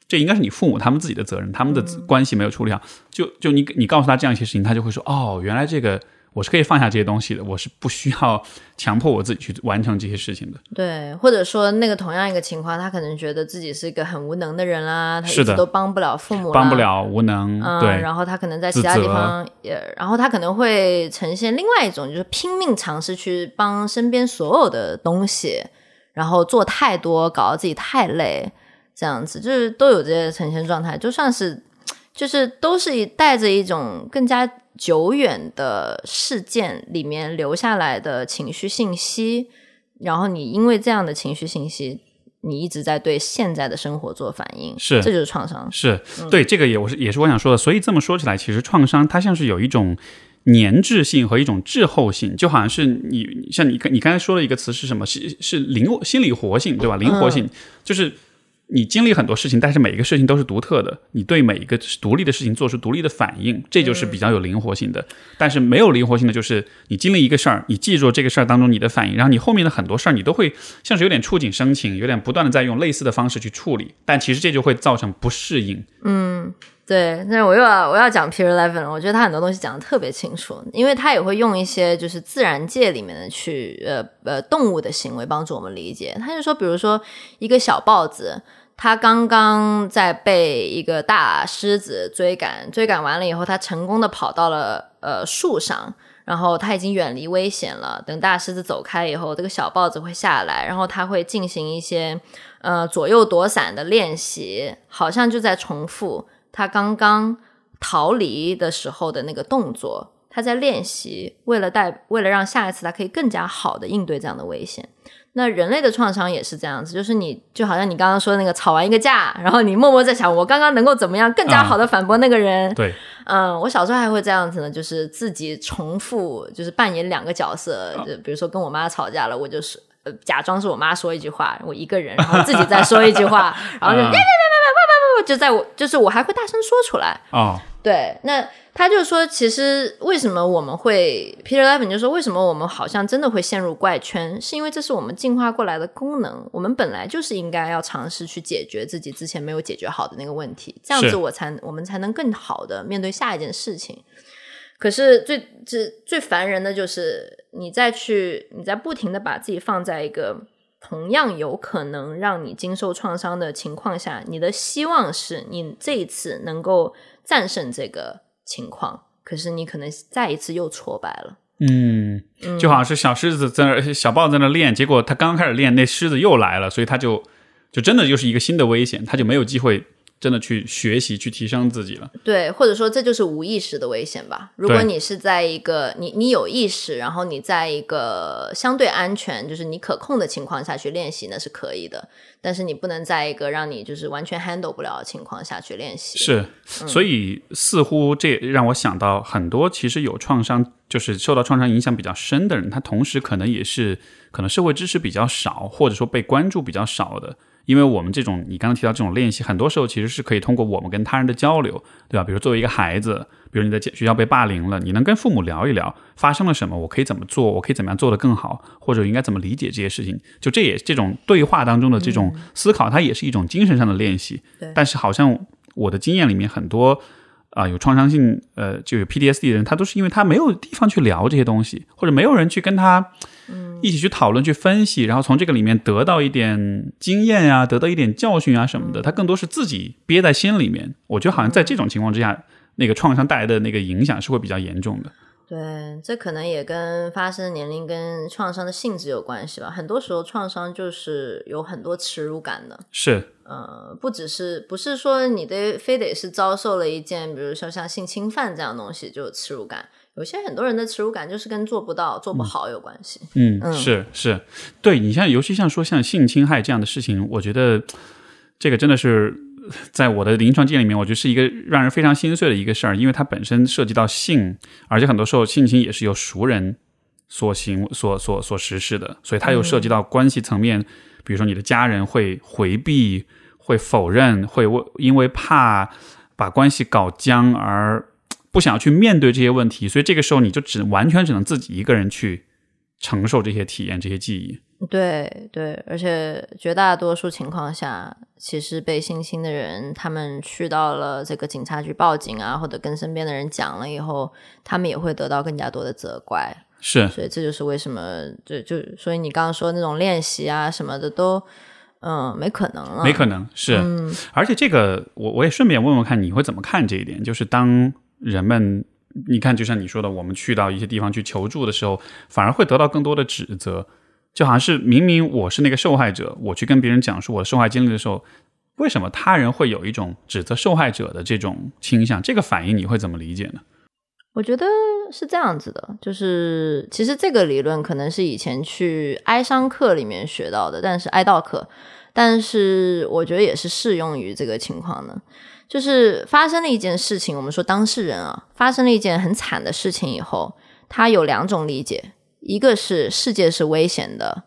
这应该是你父母他们自己的责任，他们的关系没有处理好。就就你你告诉他这样一些事情，他就会说：“哦，原来这个。”我是可以放下这些东西的，我是不需要强迫我自己去完成这些事情的。对，或者说那个同样一个情况，他可能觉得自己是一个很无能的人啦，他一直都帮不了父母，帮不了，无能。对，然后他可能在其他地方也，然后他可能会呈现另外一种，就是拼命尝试去帮身边所有的东西，然后做太多，搞得自己太累，这样子就是都有这些呈现状态，就算是。就是都是带着一种更加久远的事件里面留下来的情绪信息，然后你因为这样的情绪信息，你一直在对现在的生活做反应，是这就是创伤。是对这个也我是也是我想说的，所以这么说起来，其实创伤它像是有一种粘滞性和一种滞后性，就好像是你像你你刚才说的一个词是什么？是是灵心理活性对吧？灵活性、就是你经历很多事情，但是每一个事情都是独特的，你对每一个独立的事情做出独立的反应，这就是比较有灵活性的。但是没有灵活性的就是你经历一个事儿，你记住这个事儿当中你的反应，然后你后面的很多事儿你都会像是有点触景生情，有点不断的在用类似的方式去处理，但其实这就会造成不适应。嗯对，那我又要我要讲 Peter Levin 了。我觉得他很多东西讲的特别清楚，因为他也会用一些就是自然界里面的去呃呃动物的行为帮助我们理解。他就说，比如说一个小豹子，它刚刚在被一个大狮子追赶，追赶完了以后，它成功的跑到了呃树上。然后它已经远离危险了。等大狮子走开以后，这个小豹子会下来，然后它会进行一些呃左右躲闪的练习，好像就在重复它刚刚逃离的时候的那个动作。他在练习，为了带为了让下一次他可以更加好的应对这样的危险。那人类的创伤也是这样子，就是你就好像你刚刚说的那个吵完一个架，然后你默默在想，我刚刚能够怎么样更加好的反驳那个人。对，嗯，我小时候还会这样子呢，就是自己重复，就是扮演两个角色，就比如说跟我妈吵架了，我就是呃，假装是我妈说一句话，我一个人，然后自己再说一句话。然后就就在我，就是我还会大声说出来。对，那他就说：‘其实为什么我们会？’Peter Levin 就说：‘为什么我们好像真的会陷入怪圈？是因为这是我们进化过来的功能。我们本来就是应该要尝试去解决自己之前没有解决好的那个问题，这样子我才我们才能更好的面对下一件事情。可是最最最烦人的就是……’你再去你在不停的把自己放在一个同样有可能让你经受创伤的情况下，你的希望是你这一次能够战胜这个情况，可是你可能再一次又挫败了。嗯，就好像是小狮子在那，小豹在那儿练，结果他刚刚开始练，那狮子又来了，所以他就就真的就是一个新的危险，他就没有机会真的去学习、去提升自己了。对，或者说这就是无意识的危险吧。如果你是在一个你你有意识，然后你在一个相对安全，就是你可控的情况下去练习，那是可以的。但是你不能在一个让你就是完全 handle 不了的情况下去练习。是，所以似乎这让我想到很多其实有创伤，就是受到创伤影响比较深的人，他同时可能也是可能社会支持比较少，或者说被关注比较少的。因为我们这种你刚刚提到这种练习，很多时候其实是可以通过我们跟他人的交流，对吧？比如作为一个孩子，比如你在学校被霸凌了，你能跟父母聊一聊发生了什么，我可以怎么做，我可以怎么样做得更好，或者应该怎么理解这些事情。就这也这种对话当中的这种思考，它也是一种精神上的练习。对但是好像我的经验里面，很多啊、有创伤性呃就有 PTSD 的人，他都是因为他没有地方去聊这些东西，或者没有人去跟他一起去讨论、去分析，然后从这个里面得到一点经验呀、得到一点教训啊什么的。他更多是自己憋在心里面。我觉得好像在这种情况之下，那个创伤带来的那个影响是会比较严重的。对，这可能也跟发生的年龄跟创伤的性质有关系吧。很多时候创伤就是有很多耻辱感的，是，呃，不只是不是说你得非得是遭受了一件，比如说像性侵犯这样东西就有耻辱感。有些很多人的耻辱感就是跟做不到、做不好有关系。嗯，是是，对你像尤其像说像性侵害这样的事情，我觉得这个真的是在我的临床经验里面，我觉得是一个让人非常心碎的一个事儿，因为它本身涉及到性，而且很多时候性侵也是由熟人所行所所所实施的，所以它又涉及到关系层面，比如说你的家人会回避、会否认、会为因为怕把关系搞僵而不想要去面对这些问题，所以这个时候你就只完全只能自己一个人去承受这些体验、这些记忆。对对，而且绝大多数情况下，其实被性侵的人，他们去到了这个警察局报警啊，或者跟身边的人讲了以后，他们也会得到更加多的责怪。是，所以这就是为什么，就就所以你刚刚说那种练习啊什么的都，嗯，没可能了，没可能是，而且这个我我也顺便问问看你会怎么看这一点，就是当人们你看，就像你说的，我们去到一些地方去求助的时候，反而会得到更多的指责，就好像是明明我是那个受害者，我去跟别人讲述我的受害经历的时候，为什么他人会有一种指责受害者的这种倾向？这个反应你会怎么理解呢？我觉得是这样子的，就是其实这个理论可能是以前去哀伤课里面学到的，但是哀悼课，但是我觉得也是适用于这个情况的。就是发生了一件事情，我们说当事人啊，发生了一件很惨的事情以后，他有两种理解，一个是世界是危险的，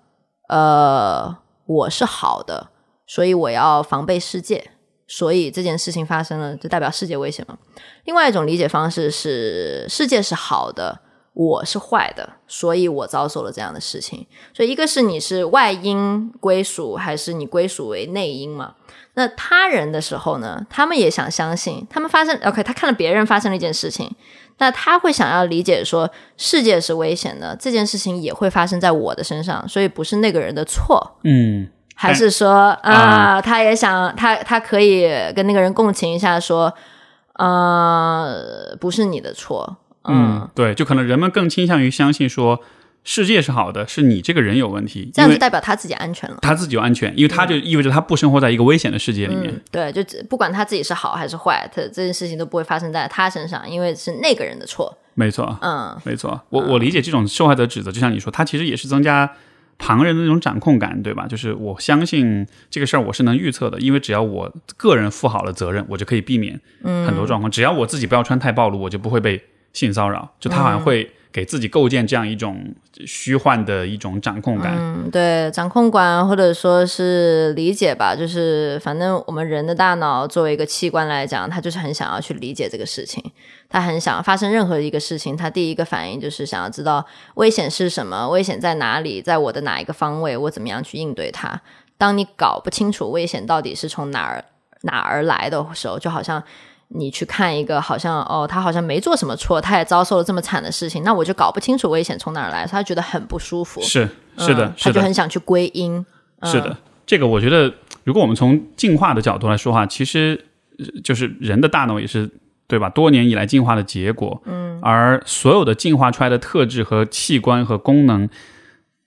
呃，我是好的，所以我要防备世界。所以这件事情发生了，就代表世界危险了。另外一种理解方式是，世界是好的，我是坏的，所以我遭受了这样的事情。所以一个是你是外因归属，还是你归属为内因嘛？那他人的时候呢，他们也想相信，他们发生 OK，他看了别人发生了一件事情，那他会想要理解说，世界是危险的，这件事情也会发生在我的身上，所以不是那个人的错。嗯。还是说啊，他也想他他可以跟那个人共情一下，说，呃，不是你的错，嗯，对，就可能人们更倾向于相信说世界是好的，是你这个人有问题，这样就代表他自己安全了，他自己就安全，因为他就意味着他不生活在一个危险的世界里面，对，就不管他自己是好还是坏，他这件事情都不会发生在他身上，因为是那个人的错，没错，嗯，没错，我我理解这种受害者指责，就像你说，他其实也是增加。旁人的那种掌控感，对吧？就是我相信这个事儿我是能预测的，因为只要我个人负好了责任，我就可以避免很多状况。只要我自己不要穿太暴露，我就不会被性骚扰。就他好像会。给自己构建这样一种虚幻的一种掌控感，嗯，对，掌控感或者说是理解吧，就是反正我们人的大脑作为一个器官来讲，他就是很想要去理解这个事情，他很想发生任何一个事情，他第一个反应就是想要知道危险是什么，危险在哪里，在我的哪一个方位，我怎么样去应对它。当你搞不清楚危险到底是从哪儿哪儿来的时候，就好像。你去看一个，好像哦，他好像没做什么错，他也遭受了这么惨的事情，那我就搞不清楚危险从哪儿来，他觉得很不舒服。是是的，他就很想去归因。是的，这个我觉得，如果我们从进化的角度来说话，其实就是人的大脑也是对吧？多年以来进化的结果。嗯。而所有的进化出来的特质和器官和功能，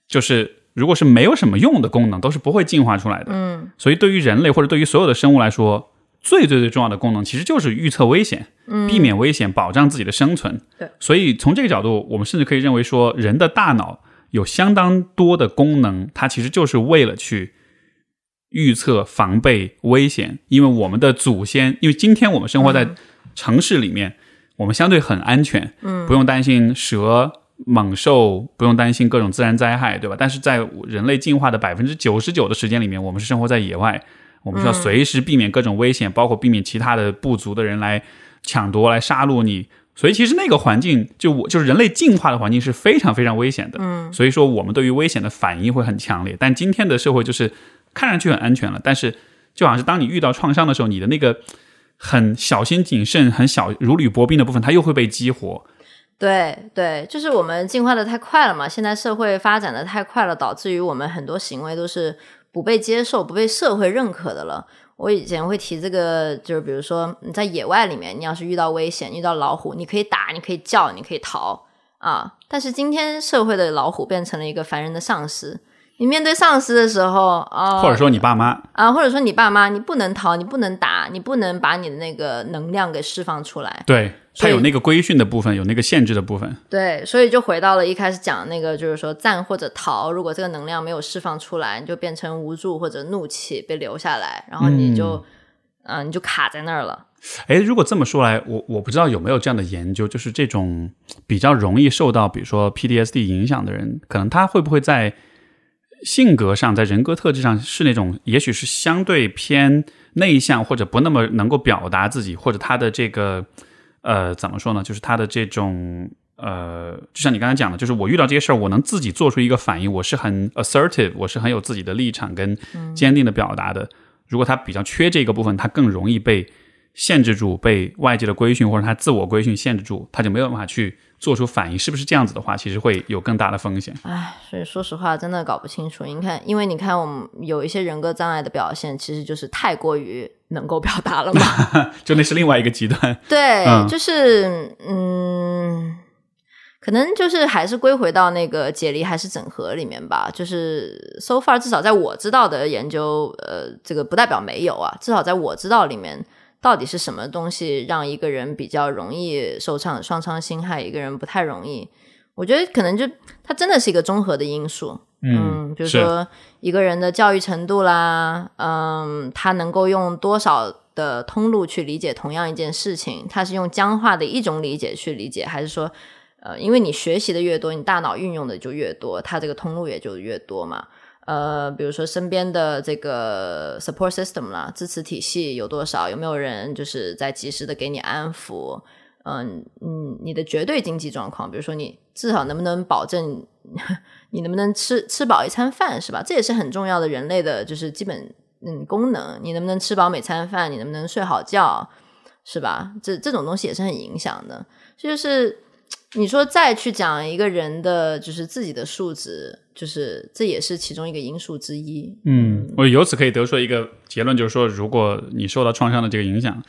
就是如果是没有什么用的功能，都是不会进化出来的。嗯。所以，对于人类或者对于所有的生物来说。最最最重要的功能其实就是预测危险，避免危险，保障自己的生存。对，所以从这个角度，我们甚至可以认为说，人的大脑有相当多的功能，它其实就是为了去预测、防备危险。因为我们的祖先，因为今天我们生活在城市里面，我们相对很安全，嗯，不用担心蛇、猛兽，不用担心各种自然灾害，对吧？但是在人类进化的百分之九十九的时间里面，我们是生活在野外。我们需要随时避免各种危险，包括避免其他的部族的人来抢夺、来杀戮你。所以，其实那个环境，就我就是人类进化的环境是非常非常危险的。嗯，所以说我们对于危险的反应会很强烈。但今天的社会就是看上去很安全了，但是就好像是当你遇到创伤的时候，你的那个很小心谨慎、很小如履薄冰的部分，它又会被激活。对对，就是我们进化的太快了嘛，现在社会发展的太快了，导致于我们很多行为都是。不被接受、不被社会认可的了。我以前会提这个，就是比如说你在野外里面，你要是遇到危险、遇到老虎，你可以打、你可以叫、你可以逃啊。但是今天社会的老虎变成了一个凡人的上司。你面对丧尸的时候啊，或者说你爸妈啊，或者说你爸妈，你不能逃，你不能打，你不能把你的那个能量给释放出来。对，它有那个规训的部分，有那个限制的部分。对，所以就回到了一开始讲那个，就是说赞或者逃，如果这个能量没有释放出来，你就变成无助或者怒气被留下来，然后你就嗯，你就卡在那儿了。哎，如果这么说来，我我不知道有没有这样的研究，就是这种比较容易受到比如说 PDSD 影响的人，可能他会不会在性格上，在人格特质上是那种，也许是相对偏内向，或者不那么能够表达自己，或者他的这个呃怎么说呢？就是他的这种呃，就像你刚才讲的，就是我遇到这些事儿，我能自己做出一个反应，我是很 assertive，我是很有自己的立场跟坚定的表达的。如果他比较缺这个部分，他更容易被限制住，被外界的规训或者他自我规训限制住，他就没有办法去。做出反应是不是这样子的话，其实会有更大的风险。唉，所以说实话，真的搞不清楚。你看，因为你看，我们有一些人格障碍的表现，其实就是太过于能够表达了嘛。就那是另外一个极端。对，就是嗯，可能就是还是归回到那个解离还是整合里面吧。就是 so far 至少在我知道的研究，呃，这个不代表没有啊。至少在我知道里面，到底是什么东西让一个人比较容易受伤双创伤害，一个人不太容易？我觉得可能就它真的是一个综合的因素。嗯，比如说一个人的教育程度啦，嗯，他能够用多少的通路去理解同样一件事情？他是用僵化的一种理解去理解，还是说？呃，因为你学习的越多，你大脑运用的就越多，它这个通路也就越多嘛。呃，比如说身边的这个 support system 啦，支持体系有多少？有没有人就是在及时的给你安抚？嗯嗯，你的绝对经济状况，比如说你至少能不能保证 你能不能吃吃饱一餐饭，是吧？这也是很重要的人类的就是基本嗯功能。你能不能吃饱每餐饭？你能不能睡好觉？是吧？这这种东西也是很影响的。这就是。你说再去讲一个人的就是自己的素质，就是这也是其中一个因素之一。嗯，我由此可以得出一个结论，就是说，如果你受到创伤的这个影响，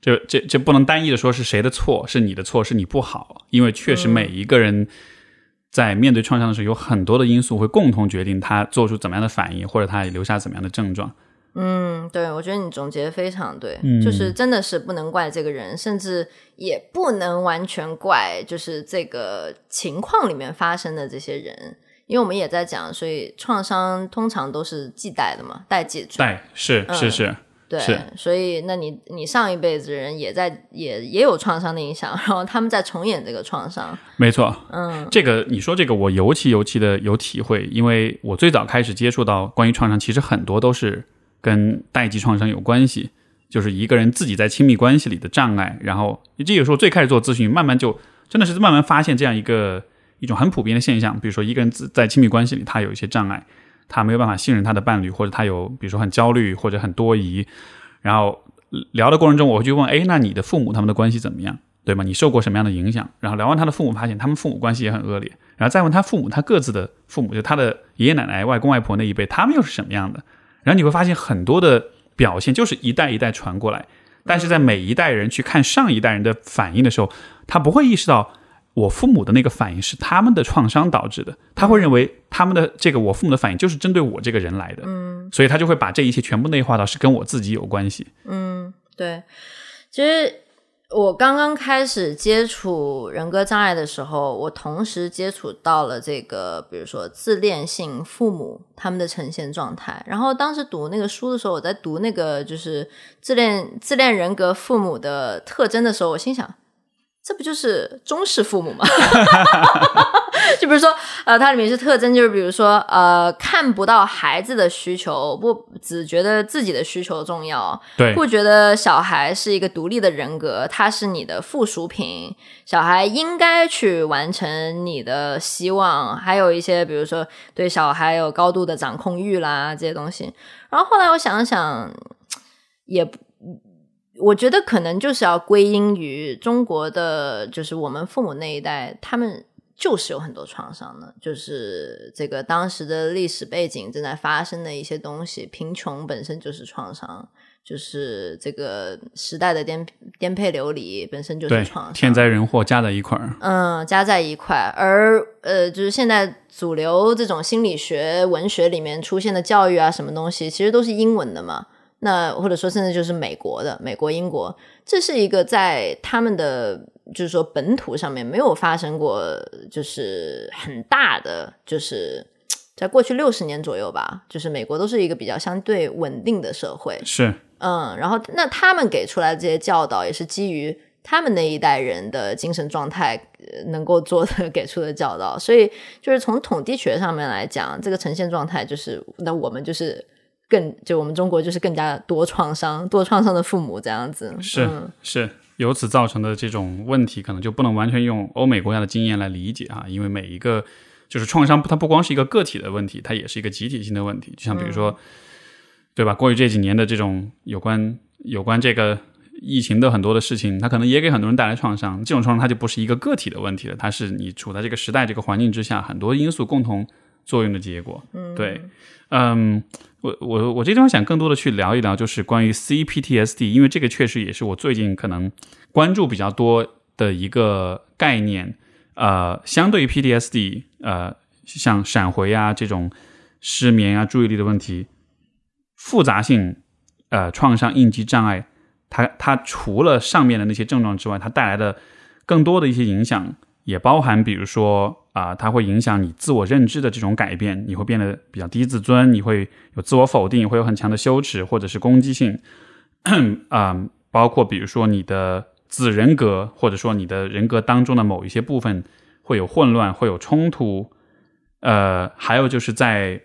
这这这不能单一的说是谁的错，是你的错，是你不好，因为确实每一个人在面对创伤的时候，有很多的因素会共同决定他做出怎么样的反应，或者他留下怎么样的症状。嗯，对，我觉得你总结的非常对，就是真的是不能怪这个人，甚至也不能完全怪，就是这个情况里面发生的这些人，因为我们也在讲，所以创伤通常都是系带的嘛，带记带是是是，对，所以那你你上一辈子人也在也也有创伤的影响，然后他们在重演这个创伤，没错，嗯，这个你说这个我尤其尤其的有体会，因为我最早开始接触到关于创伤，其实很多都是。跟代际创伤有关系，就是一个人自己在亲密关系里的障碍。然后，这有时候最开始做咨询，慢慢就真的是慢慢发现这样一个一种很普遍的现象。比如说，一个人在亲密关系里，他有一些障碍，他没有办法信任他的伴侣，或者他有比如说很焦虑或者很多疑。然后聊的过程中，我会去问：哎，那你的父母他们的关系怎么样？对吗？你受过什么样的影响？然后聊完他的父母，发现他们父母关系也很恶劣。然后再问他父母，他各自的父母，就他的爷爷奶奶、外公外婆那一辈，他们又是什么样的？然后你会发现很多的表现就是一代一代传过来，但是在每一代人去看上一代人的反应的时候，他不会意识到我父母的那个反应是他们的创伤导致的，他会认为他们的这个我父母的反应就是针对我这个人来的，嗯，所以他就会把这一切全部内化到是跟我自己有关系，嗯，对，其实。我刚刚开始接触人格障碍的时候，我同时接触到了这个，比如说自恋性父母他们的呈现状态。然后当时读那个书的时候，我在读那个就是自恋自恋人格父母的特征的时候，我心想。这不就是中式父母吗？就比如说，呃，它里面是特征，就是比如说，呃，看不到孩子的需求，不只觉得自己的需求重要，对，不觉得小孩是一个独立的人格，他是你的附属品，小孩应该去完成你的希望，还有一些，比如说对小孩有高度的掌控欲啦，这些东西。然后后来我想想，也不。我觉得可能就是要归因于中国的，就是我们父母那一代，他们就是有很多创伤的，就是这个当时的历史背景正在发生的一些东西，贫穷本身就是创伤，就是这个时代的颠颠沛流离本身就是创伤，天灾人祸加在一块儿，嗯，加在一块儿，而呃，就是现在主流这种心理学文学里面出现的教育啊，什么东西，其实都是英文的嘛。那或者说，甚至就是美国的，美国、英国，这是一个在他们的就是说本土上面没有发生过，就是很大的，就是在过去六十年左右吧，就是美国都是一个比较相对稳定的社会，是，嗯，然后那他们给出来的这些教导，也是基于他们那一代人的精神状态能够做的给出的教导，所以就是从统计学上面来讲，这个呈现状态就是，那我们就是。更就我们中国就是更加多创伤、多创伤的父母这样子，是是由此造成的这种问题，可能就不能完全用欧美国家的经验来理解啊，因为每一个就是创伤，它不光是一个个体的问题，它也是一个集体性的问题。就像比如说，对吧？过去这几年的这种有关有关这个疫情的很多的事情，它可能也给很多人带来创伤。这种创伤它就不是一个个体的问题了，它是你处在这个时代、这个环境之下，很多因素共同作用的结果。嗯，对，嗯。我我我这地方想更多的去聊一聊，就是关于 CPTSD，因为这个确实也是我最近可能关注比较多的一个概念。呃，相对于 PTSD，呃，像闪回啊这种失眠啊、注意力的问题，复杂性呃创伤应激障碍，它它除了上面的那些症状之外，它带来的更多的一些影响，也包含比如说啊、它会影响你自我认知的这种改变，你会变得比较低自尊，你会有自我否定，会有很强的羞耻或者是攻击性，啊、包括比如说你的子人格，或者说你的人格当中的某一些部分会有混乱，会有冲突，呃，还有就是在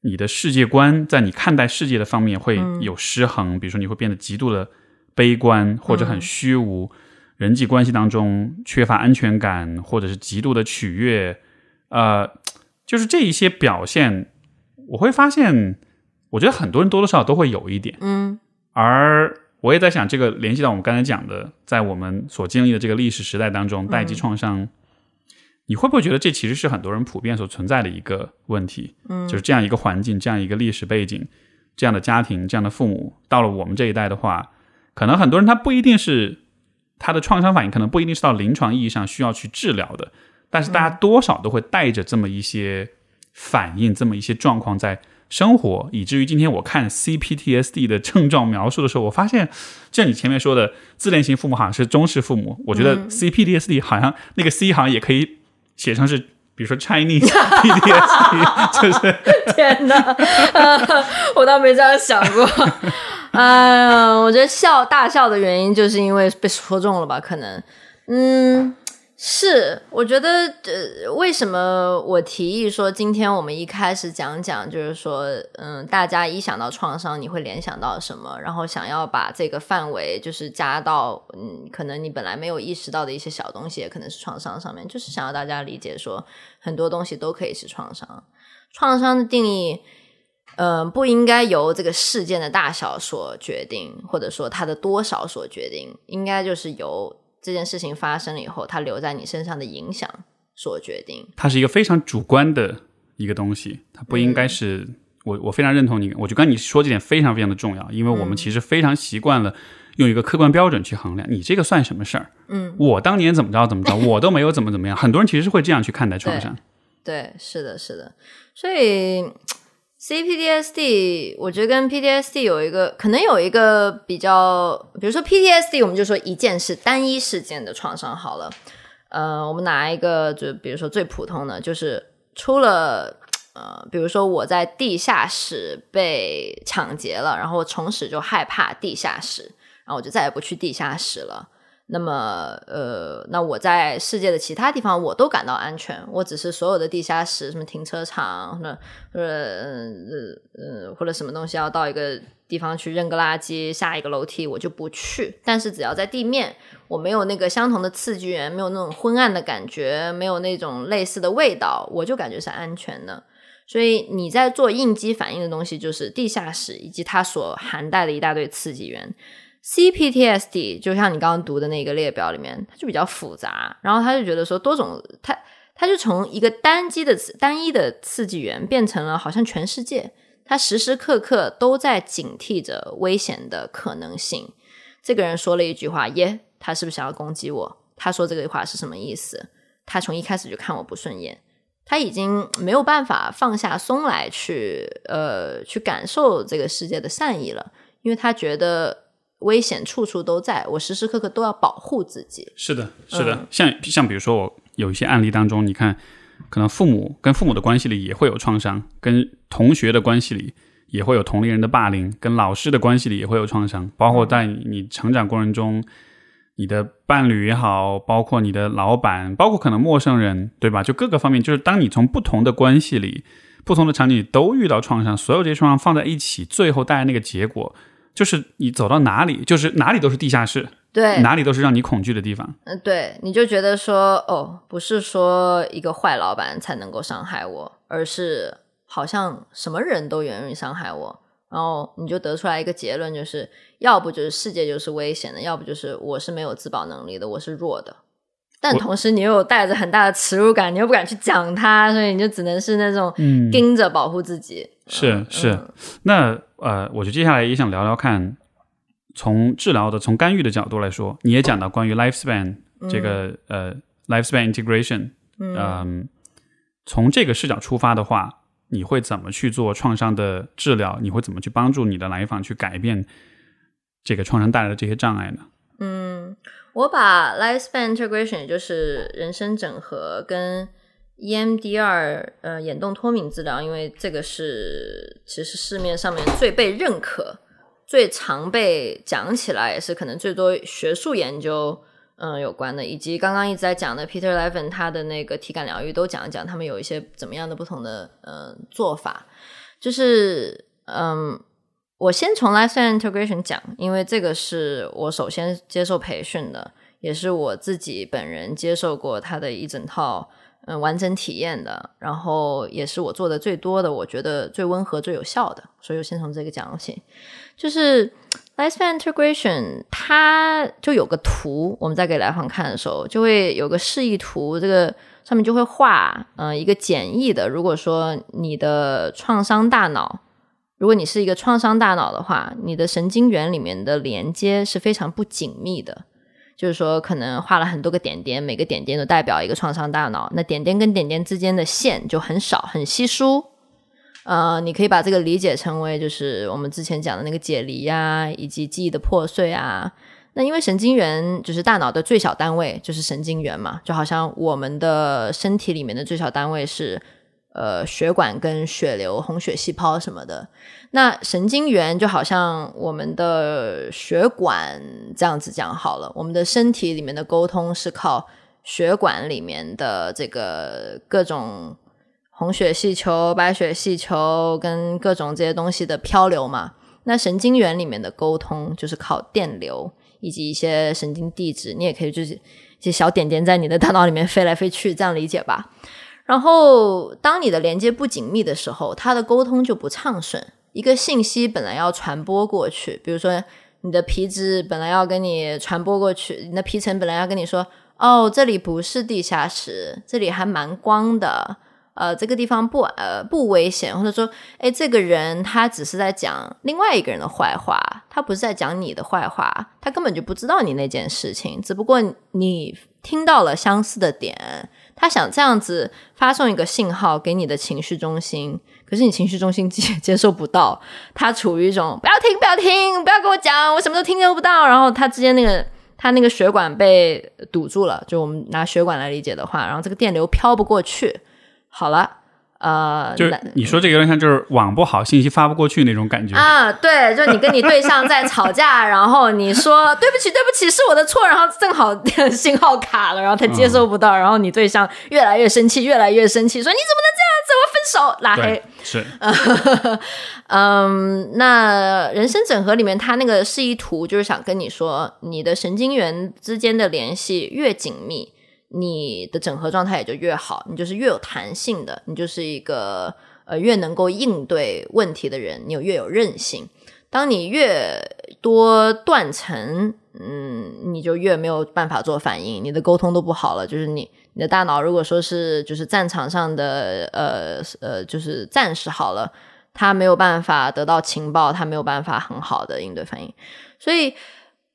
你的世界观，在你看待世界的方面会有失衡，比如说你会变得极度的悲观或者很虚无，人际关系当中缺乏安全感，或者是极度的取悦，呃，就是这一些表现，我会发现，我觉得很多人多多少少都会有一点，嗯。而我也在想，这个联系到我们刚才讲的，在我们所经历的这个历史时代当中，代际创伤，你会不会觉得这其实是很多人普遍所存在的一个问题？嗯，就是这样一个环境，这样一个历史背景，这样的家庭，这样的父母，到了我们这一代的话，可能很多人他不一定是他的创伤反应，可能不一定是到临床意义上需要去治疗的，但是大家多少都会带着这么一些反应，这么一些状况在生活，以至于今天我看 CPTSD 的症状描述的时候，我发现，就像你前面说的，自恋型父母好像是中式父母，我觉得 CPTSD 好像那个 C 好像也可以写成是，比如说 Chinese PTSD，就是天哪，呃我倒没这样想过。哎 呀，我觉得笑大笑的原因就是因为被说中了吧？可能，嗯，是。我觉得，呃，为什么我提议说今天我们一开始讲讲，就是说，嗯，大家一想到创伤，你会联想到什么？然后想要把这个范围就是加到，嗯，可能你本来没有意识到的一些小东西，也可能是创伤上面，就是想要大家理解说，很多东西都可以是创伤。创伤的定义，呃，不应该由这个事件的大小所决定，或者说它的多少所决定，应该就是由这件事情发生了以后，它留在你身上的影响所决定。它是一个非常主观的一个东西，它不应该是、我我非常认同你，我就跟你说这点非常非常的重要，因为我们其实非常习惯了用一个客观标准去衡量，你这个算什么事儿？嗯，我当年怎么着怎么着，我都没有怎么怎么样，很多人其实是会这样去看待创伤。对，是的，是的，所以 CPTSD 我觉得跟 PTSD 有一个可能有一个比较，比如说 PTSD，我们就说一件事单一事件的创伤好了。呃，我们拿一个就比如说最普通的，就是出了呃，比如说我在地下室被抢劫了，然后我从此就害怕地下室，然后我就再也不去地下室了。那么，呃，那我在世界的其他地方我都感到安全，我只是所有的地下室，什么停车场，或者或者呃呃或者什么东西要到一个地方去扔个垃圾，下一个楼梯我就不去。但是只要在地面，我没有那个相同的刺激源，没有那种昏暗的感觉，没有那种类似的味道，我就感觉是安全的。所以你在做应激反应的东西，就是地下室以及它所含带的一大堆刺激源。CPTSD 就像你刚刚读的那个列表里面，它就比较复杂，然后他就觉得说多种，他他就从一个单机的单一的刺激源变成了好像全世界，他时时刻刻都在警惕着危险的可能性。这个人说了一句话，耶，他是不是想要攻击我？他说这个话是什么意思？他从一开始就看我不顺眼，他已经没有办法放下松来去呃去感受这个世界的善意了，因为他觉得危险处处都在，我时时刻刻都要保护自己。是的，是的，像像比如说我有一些案例当中，你看，可能父母跟父母的关系里也会有创伤，跟同学的关系里也会有同龄人的霸凌，跟老师的关系里也会有创伤，包括在你成长过程中，你的伴侣也好，包括你的老板，包括可能陌生人，对吧？就各个方面，就是当你从不同的关系里、不同的场景里都遇到创伤，所有这些创伤放在一起，最后带来那个结果。就是你走到哪里，就是哪里都是地下室，对，哪里都是让你恐惧的地方。嗯，对，你就觉得说，哦，不是说一个坏老板才能够伤害我，而是好像什么人都愿意伤害我，然后你就得出来一个结论，就是要不就是世界就是危险的，要不就是我是没有自保能力的，我是弱的。但同时你又有带着很大的耻辱感，你又不敢去讲它，所以你就只能是那种嗯盯着保护自己。是是，那呃，我就接下来也想聊聊看，从治疗的、从干预的角度来说，你也讲到关于 lifespan 这个、呃 lifespan integration，嗯，从这个视角出发的话，你会怎么去做创伤的治疗？你会怎么去帮助你的来访去改变这个创伤带来的这些障碍呢？嗯，我把 lifespan integration，也就是人生整合跟 EMDR 呃眼动脱敏治疗，因为这个是其实市面上面最被认可、最常被讲起来，也是可能最多学术研究嗯有关的，以及刚刚一直在讲的 Peter Levin 他的那个体感疗愈都讲一讲，他们有一些怎么样的不同的呃做法，就是嗯。我先从 Lifeon integration 讲，因为这个是我首先接受培训的，也是我自己本人接受过他的一整套嗯完整体验的，然后也是我做的最多的，我觉得最温和、最有效的，所以我先从这个讲起。就是 lifestyle integration，它就有个图，我们在给来访看的时候，就会有个示意图，这个上面就会画嗯一个简易的，如果说你的创伤大脑。如果你是一个创伤大脑的话，你的神经元里面的连接是非常不紧密的，就是说可能画了很多个点点，每个点点都代表一个创伤大脑，那点点跟点点之间的线就很少，很稀疏。呃，你可以把这个理解成为就是我们之前讲的那个解离呀，以及记忆的破碎啊。那因为神经元就是大脑的最小单位就是神经元嘛，就好像我们的身体里面的最小单位是。呃，血管跟血流、红血细胞什么的，那神经元就好像我们的血管这样子讲好了。我们的身体里面的沟通是靠血管里面的这个各种红血细球、白血细球跟各种这些东西的漂流嘛。那神经元里面的沟通就是靠电流以及一些神经递质，你也可以就是一些小点点在你的大脑里面飞来飞去，这样理解吧。然后，当你的连接不紧密的时候，它的沟通就不畅顺。一个信息本来要传播过去，比如说你的皮质本来要跟你传播过去，你的皮层本来要跟你说：“哦，这里不是地下室，这里还蛮光的。”呃，这个地方不呃不危险，或者说，哎，这个人他只是在讲另外一个人的坏话，他不是在讲你的坏话，他根本就不知道你那件事情，只不过你听到了相似的点，他想这样子发送一个信号给你的情绪中心，可是你情绪中心接接受不到，他处于一种不要听不要听不要跟我讲，我什么都听不到，然后他之间那个他那个血管被堵住了，就我们拿血管来理解的话，然后这个电流飘不过去。好了，呃，就你说这个有点像，就是网不好，信息发不过去那种感觉啊。对，就你跟你对象在吵架，然后你说对不起，对不起，是我的错，然后正好 信号卡了，然后他接收不到，然后你对象越来越生气，越来越生气，说你怎么能这样子，我分手，拉黑。是，嗯，那人生整合里面，它那个示意图就是想跟你说，你的神经元之间的联系越紧密。你的整合状态也就越好，你就是越有弹性的，你就是一个呃越能够应对问题的人，你有越有韧性。当你越多断层，嗯，你就越没有办法做反应，你的沟通都不好了。就是你你的大脑如果说是就是战场上的呃呃就是战士好了，他没有办法得到情报，他没有办法很好的应对反应，所以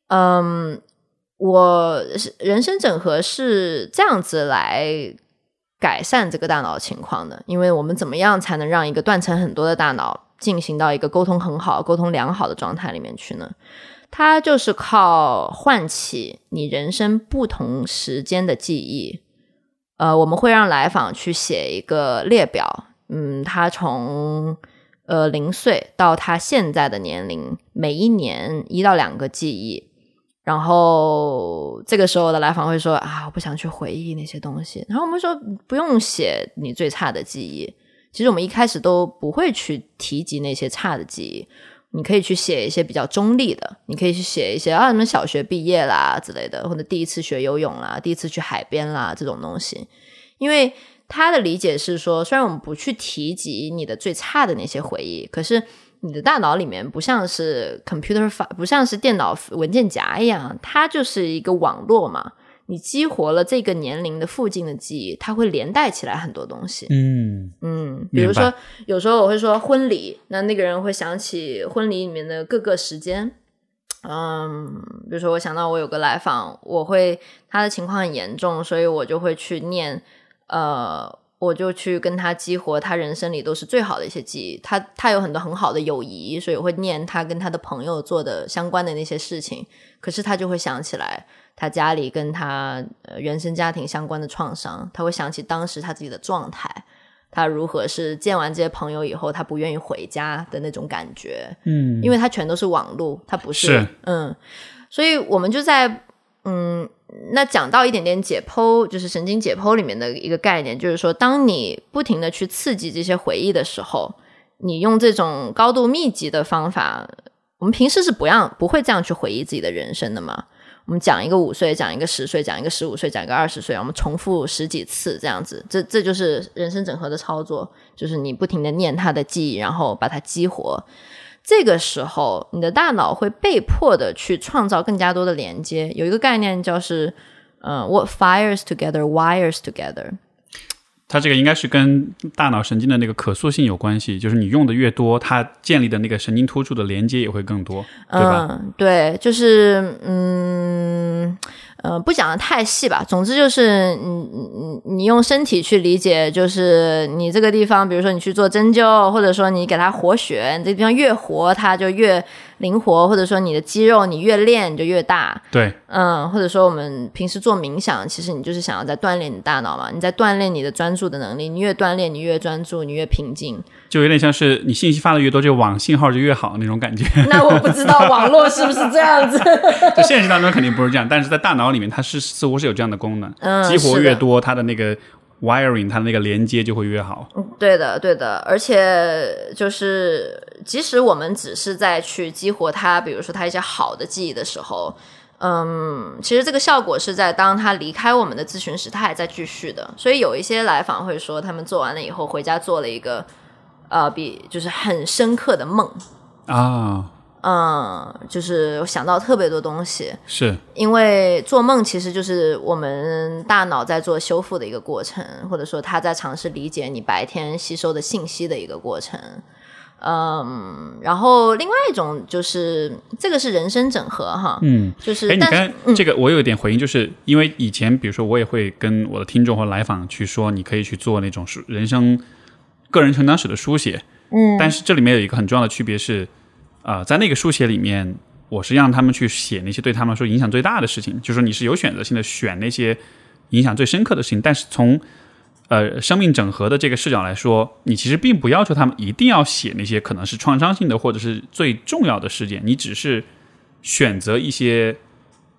嗯。我人生整合是这样子来改善这个大脑情况的，因为我们怎么样才能让一个断层很多的大脑进行到一个沟通很好、沟通良好的状态里面去呢？它就是靠唤起你人生不同时间的记忆。呃，我们会让来访去写一个列表，嗯，他从呃零岁到他现在的年龄，每一年一到两个记忆。然后这个时候的来访会说啊，我不想去回忆那些东西。然后我们说不用写你最差的记忆，其实我们一开始都不会去提及那些差的记忆。你可以去写一些比较中立的，你可以去写一些啊，什么小学毕业啦之类的，或者第一次学游泳啦，第一次去海边啦这种东西。因为他的理解是说，虽然我们不去提及你的最差的那些回忆，可是。你的大脑里面不像是 computer 法，不像是电脑文件夹一样，它就是一个网络嘛。你激活了这个年龄的附近的记忆，它会连带起来很多东西。嗯嗯，比如说有时候我会说婚礼，那那个人会想起婚礼里面的各个时间，嗯，比如说我想到我有个来访，我会他的情况很严重，所以我就会去念，呃，我就去跟他激活他人生里都是最好的一些记忆。他他有很多很好的友谊，所以我会念他跟他的朋友做的相关的那些事情。可是他就会想起来他家里跟他呃原生家庭相关的创伤，他会想起当时他自己的状态。他如何是见完这些朋友以后，他不愿意回家的那种感觉，嗯，因为他全都是网络，他不是，是嗯，所以我们就在嗯，那讲到一点点解剖，就是神经解剖里面的一个概念，就是说，当你不停的去刺激这些回忆的时候，你用这种高度密集的方法，我们平时是不让不会这样去回忆自己的人生的嘛。我们讲一个五岁，讲一个十岁，讲一个十五岁，讲一个二十岁，我们重复十几次这样子，这这就是人生整合的操作，就是你不停的念他的记忆，然后把它激活。这个时候，你的大脑会被迫的去创造更加多的连接。有一个概念叫是，嗯，what fires together wires together。它这个应该是跟大脑神经的那个可塑性有关系，就是你用的越多，它建立的那个神经突触的连接也会更多，对吧？嗯，对，就是嗯呃，不讲的太细吧。总之就是，你你你你用身体去理解，就是你这个地方，比如说你去做针灸，或者说你给它活血，你这个地方越活，它就越灵活，或者说你的肌肉你越练你就越大。对，嗯，或者说我们平时做冥想，其实你就是想要在锻炼你的大脑嘛，你在锻炼你的专注的能力，你越锻炼你越专注，你越平静。就有点像是你信息发的越多，这个网信号就越好那种感觉。那我不知道网络是不是这样子。就现实当中肯定不是这样，但是在大脑里面，它是似乎是有这样的功能，嗯激活越多，它的那个 wiring，它的那个连接就会越好。对的，对的，而且就是，即使我们只是在去激活它，比如说它一些好的记忆的时候，嗯，其实这个效果是在当它离开我们的咨询时，它还在继续的。所以有一些来访会说，他们做完了以后回家做了一个呃，比就是很深刻的梦，啊，嗯，就是我想到特别多东西，是。因为做梦其实就是我们大脑在做修复的一个过程，或者说他在尝试理解你白天吸收的信息的一个过程。嗯，然后另外一种就是这个是人生整合哈，嗯，就是哎，你刚刚这个我有一点回应，就是因为以前比如说我也会跟我的听众或来访去说，你可以去做那种书人生个人成长史的书写，嗯，但是这里面有一个很重要的区别是，呃，在那个书写里面，我是让他们去写那些对他们说影响最大的事情，就是说你是有选择性的选那些影响最深刻的事情，但是从呃生命整合的这个视角来说，你其实并不要求他们一定要写那些可能是创伤性的或者是最重要的事件，你只是选择一些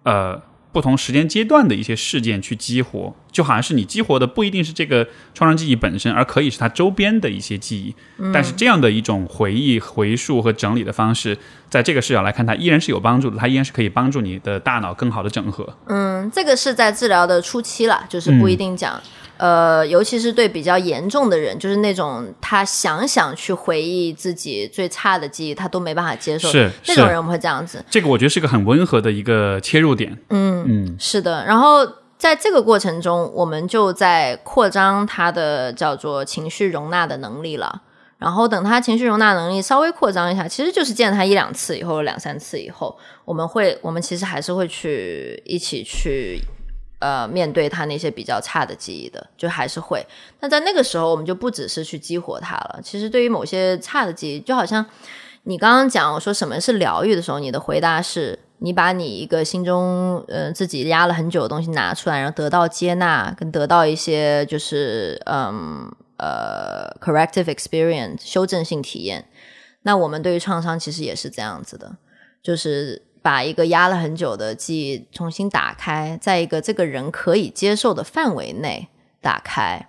呃不同时间阶段的一些事件去激活，就好像是你激活的不一定是这个创伤记忆本身，而可以是它周边的一些记忆。但是这样的一种回忆、回溯和整理的方式，在这个视角来看，它依然是有帮助的，它依然是可以帮助你的大脑更好的整合。嗯，这个是在治疗的初期了，就是不一定讲。呃，尤其是对比较严重的人，就是那种他想想去回忆自己最差的记忆，他都没办法接受，是是那种人我们会这样子。这个我觉得是个很温和的一个切入点。嗯嗯，是的，然后在这个过程中，我们就在扩张他的叫做情绪容纳的能力了。然后等他情绪容纳能力稍微扩张一下，其实就是见他一两次以后、两三次以后，我们会，我们其实还是会去一起去呃面对他那些比较差的记忆的，就还是会。那在那个时候，我们就不只是去激活它了。其实对于某些差的记忆，就好像你刚刚讲我说什么是疗愈的时候，你的回答是你把你一个心中呃自己压了很久的东西拿出来，然后得到接纳，跟得到一些就是嗯呃 corrective experience 修正性体验。那我们对于创伤其实也是这样子的，就是把一个压了很久的记忆重新打开，在一个这个人可以接受的范围内打开。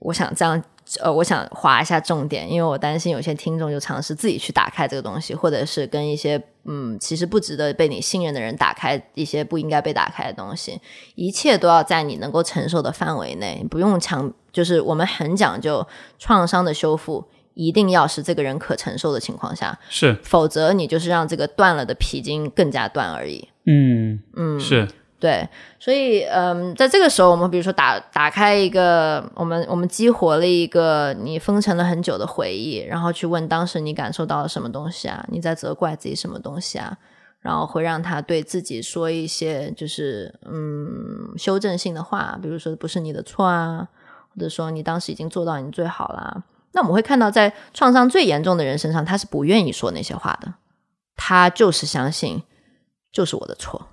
我想这样，呃，我想划一下重点，因为我担心有些听众就尝试自己去打开这个东西，或者是跟一些嗯，其实不值得被你信任的人打开一些不应该被打开的东西。一切都要在你能够承受的范围内，不用强，就是我们很讲究创伤的修复，一定要是这个人可承受的情况下，是，否则你就是让这个断了的皮筋更加断而已。嗯嗯，是，对，所以嗯，在这个时候，我们比如说打打开一个，我们我们激活了一个你封存了很久的回忆，然后去问当时你感受到了什么东西啊？你在责怪自己什么东西啊？然后会让他对自己说一些就是嗯修正性的话，比如说不是你的错啊，或者说你当时已经做到你最好啦。那我们会看到，在创伤最严重的人身上，他是不愿意说那些话的，他就是相信就是我的错。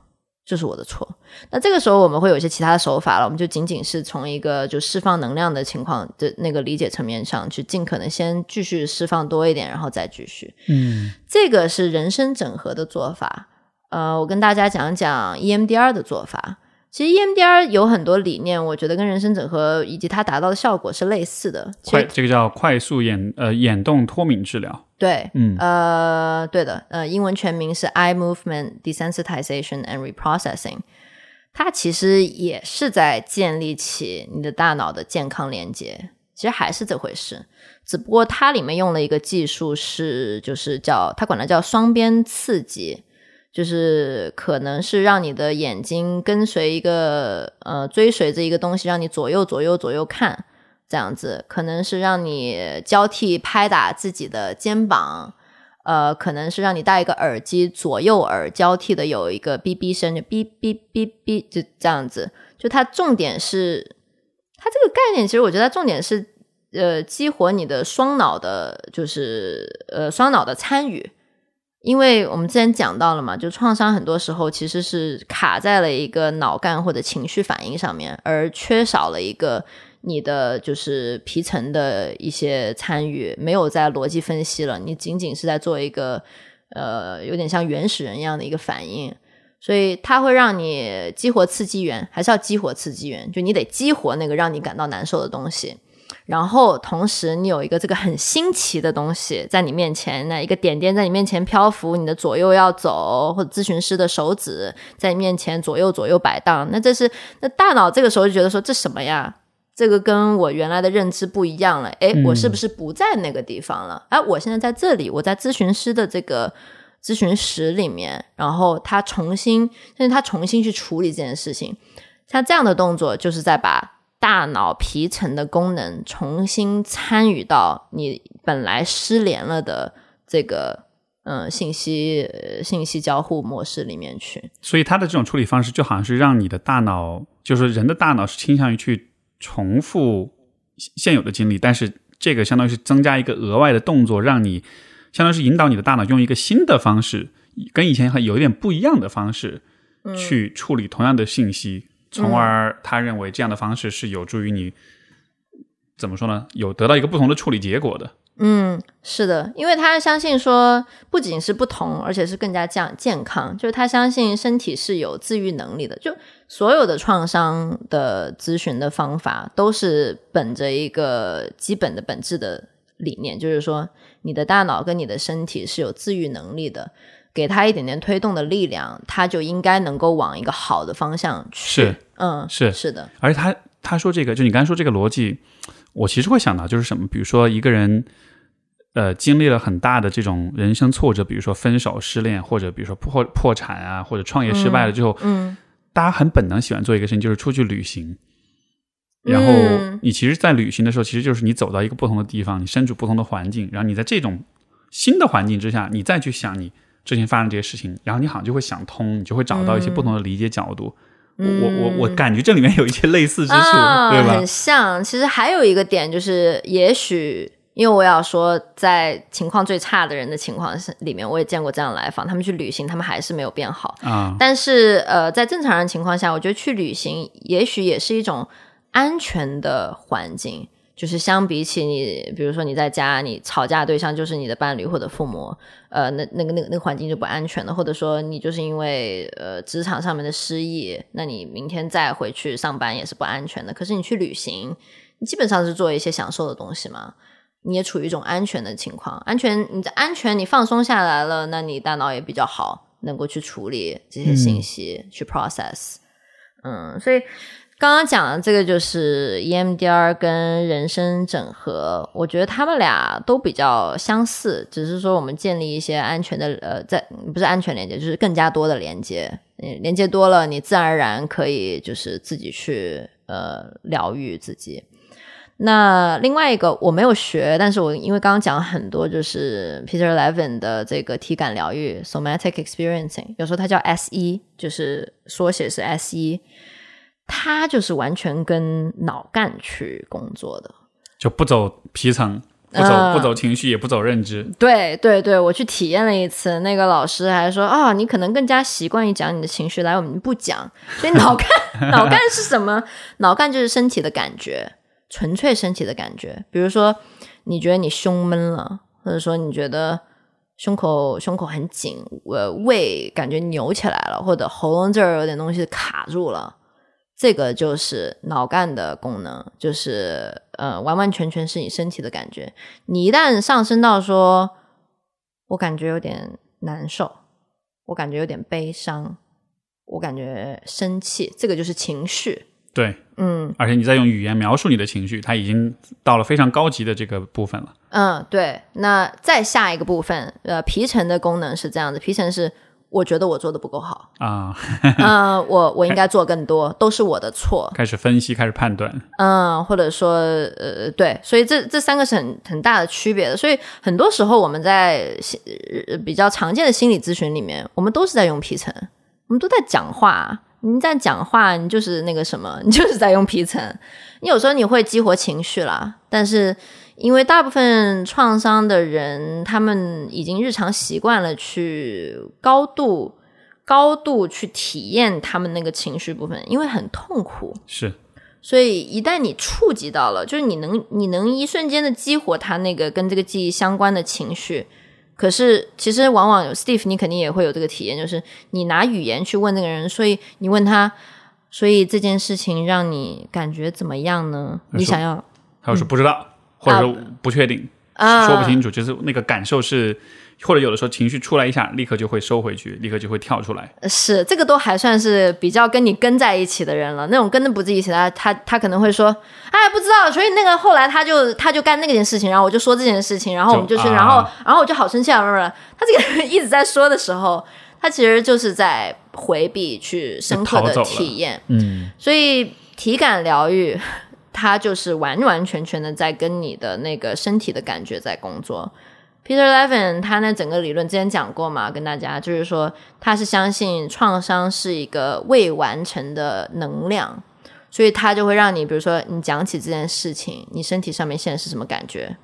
就是我的错。那这个时候我们会有一些其他的手法了，我们就仅仅是从一个就释放能量的情况的那个理解层面上去，尽可能先继续释放多一点，然后再继续。嗯，这个是人生整合的做法。呃，我跟大家讲讲 EMDR 的做法。其实 EMDR 有很多理念，我觉得跟人生整合以及它达到的效果是类似的。快，这个叫快速眼呃眼动脱敏治疗。对，嗯，呃，对的，呃，英文全名是 Eye Movement Desensitization and Reprocessing。它其实也是在建立起你的大脑的健康连接，其实还是这回事，只不过它里面用了一个技术，是就是叫它管它叫双边刺激。就是可能是让你的眼睛跟随一个呃追随着一个东西，让你左右左右左右看，这样子可能是让你交替拍打自己的肩膀，呃，可能是让你戴一个耳机，左右耳交替的有一个哔哔声，就哔哔哔哔，就这样子。就它重点是，它这个概念其实我觉得它重点是呃激活你的双脑的，就是呃双脑的参与。因为我们之前讲到了嘛，就创伤很多时候其实是卡在了一个脑干或者情绪反应上面，而缺少了一个你的就是皮层的一些参与，没有在逻辑分析了，你仅仅是在做一个呃有点像原始人一样的一个反应，所以它会让你激活刺激源，还是要激活刺激源，就你得激活那个让你感到难受的东西。然后同时，你有一个这个很新奇的东西在你面前，那一个点点在你面前漂浮，你的左右要走，或者咨询师的手指在你面前左右左右摆荡，那这是那大脑这个时候就觉得说这什么呀？这个跟我原来的认知不一样了。哎，我是不是不在那个地方了？哎，我现在在这里，我在咨询师的这个咨询室里面，然后他重新，但是他重新去处理这件事情，像这样的动作就是在把。大脑皮层的功能重新参与到你本来失联了的这个嗯信息信息交互模式里面去，所以它的这种处理方式就好像是让你的大脑，就是人的大脑是倾向于去重复现有的经历，但是这个相当于是增加一个额外的动作，让你相当于是引导你的大脑用一个新的方式，跟以前还有一点不一样的方式去处理同样的信息。从而，他认为这样的方式是有助于你怎么说呢？有得到一个不同的处理结果的。嗯，是的，因为他相信说，不仅是不同，而且是更加健健康。就是他相信身体是有自愈能力的。就所有的创伤的咨询的方法，都是本着一个基本的本质的理念，就是说，你的大脑跟你的身体是有自愈能力的。给他一点点推动的力量，他就应该能够往一个好的方向去。是，嗯，是是的。而且他他说这个，就你刚才说这个逻辑，我其实会想到就是什么，比如说一个人，呃，经历了很大的这种人生挫折，比如说分手、失恋，或者比如说破破产啊，或者创业失败了之后，嗯，大家很本能喜欢做一个事情，就是出去旅行。然后你其实，在旅行的时候，其实就是你走到一个不同的地方，你身处不同的环境，然后你在这种新的环境之下，你再去想你。之前发生这些事情，然后你好像就会想通，你就会找到一些不同的理解角度。我我我感觉这里面有一些类似之处，对吧？很像。其实还有一个点就是，也许因为我要说，在情况最差的人的情况是里面，我也见过这样来访，他们去旅行，他们还是没有变好啊。但是呃，在正常人情况下，我觉得去旅行也许也是一种安全的环境。就是相比起你，比如说你在家，你吵架对象就是你的伴侣或者父母，呃，那那个那个那个环境就不安全了。或者说你就是因为呃职场上面的失意，那你明天再回去上班也是不安全的。可是你去旅行，你基本上是做一些享受的东西嘛，你也处于一种安全的情况，安全，你的安全，你放松下来了，那你大脑也比较好，能够去处理这些信息，去 process，嗯，所以。刚刚讲的这个就是 EMDR 跟人生整合，我觉得他们俩都比较相似，只是说我们建立一些安全的呃，在不是安全连接，就是更加多的连接，连接多了，你自然而然可以就是自己去呃疗愈自己。那另外一个我没有学，但是我因为刚刚讲很多，就是 Peter Levin 的这个体感疗愈 （somatic experiencing），有时候它叫 SE，，就是缩写是 SE，它就是完全跟脑干去工作的。就不走皮层，不走不走情绪，也不走认知。对对对，我去体验了一次，那个老师还说啊，你可能更加习惯于讲你的情绪，来我们不讲。所以脑干脑干是什么？脑干就是身体的感觉。纯粹身体的感觉，比如说你觉得你胸闷了，或者说你觉得胸口胸口很紧，我，胃感觉扭起来了，或者喉咙这儿有点东西卡住了，这个就是脑干的功能，就是呃，完完全全是你身体的感觉。你一旦上升到说，我感觉有点难受，我感觉有点悲伤，我感觉生气，这个就是情绪。对，嗯，而且你在用语言描述你的情绪，它已经到了非常高级的这个部分了。嗯，对。那再下一个部分，呃，皮层的功能是这样子，皮层是我觉得我做的不够好啊，嗯，我我应该做更多，都是我的错。开始分析，开始判断，嗯，或者说，呃，对，所以这这三个是很很大的区别的。所以很多时候我们在心比较常见的心理咨询里面，我们都是在用皮层，我们都在讲话。你在讲话，你就是那个什么，你就是在用皮层。你有时候你会激活情绪啦，但是因为大部分创伤的人，他们已经日常习惯了去高度、高度去体验他们那个情绪部分，因为很痛苦。是，所以一旦你触及到了，就是你能你能一瞬间的激活他那个跟这个记忆相关的情绪。可是，其实往往有 Steve，你肯定也会有这个体验，就是你拿语言去问那个人，所以你问他，所以这件事情让你感觉怎么样呢？你想要，他说不知道，或者说不确定，说不清楚，就是那个感受是。或者有的时候情绪出来一下，立刻就会收回去，立刻就会跳出来。是这个都还算是比较跟你跟在一起的人了。那种跟的不在一起的，他他可能会说：“哎，不知道。”所以那个后来他就他就干那件事情，然后我就说这件事情，然后我们就去，然后然后我就好生气啊！他这个人一直在说的时候，他其实就是在回避去深刻的体验。嗯，所以体感疗愈，他就是完完全全的在跟你的那个身体的感觉在工作。Peter Levin 他那整个理论之前讲过嘛，跟大家就是说他是相信创伤是一个未完成的能量，所以他就会让你，比如说你讲起这件事情，你身体上面现在是什么感觉？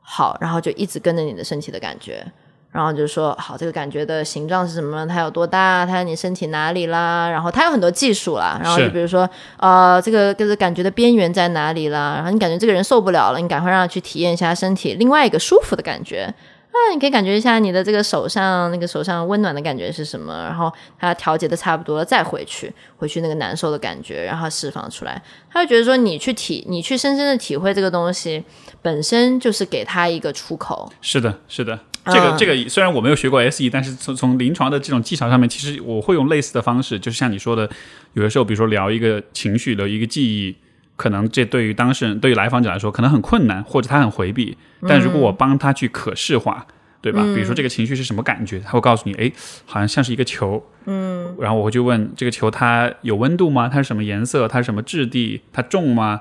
好，然后就一直跟着你的身体的感觉。然后就说好，这个感觉的形状是什么？它有多大？它在你身体哪里啦？然后它有很多技术啦。然后就比如说，呃，这个就是感觉的边缘在哪里啦？然后你感觉这个人受不了了，你赶快让他去体验一下身体另外一个舒服的感觉。啊，你可以感觉一下你的这个手上那个手上温暖的感觉是什么？然后他调节的差不多了，再回去，回去那个难受的感觉，然后释放出来。他会觉得说，你去体，你去深深的体会这个东西，本身就是给他一个出口。是的，是的。这个这个虽然我没有学过 SE，但是从从临床的这种技巧上面，其实我会用类似的方式，就是像你说的，有的时候比如说聊一个情绪的一个记忆。可能这对于当事人、对于来访者来说，可能很困难，或者他很回避。但如果我帮他去可视化，对吧？比如说这个情绪是什么感觉，他会告诉你，哎，好像像是一个球。嗯。然后我会去问这个球，它有温度吗？它是什么颜色？它是什么质地？它重吗？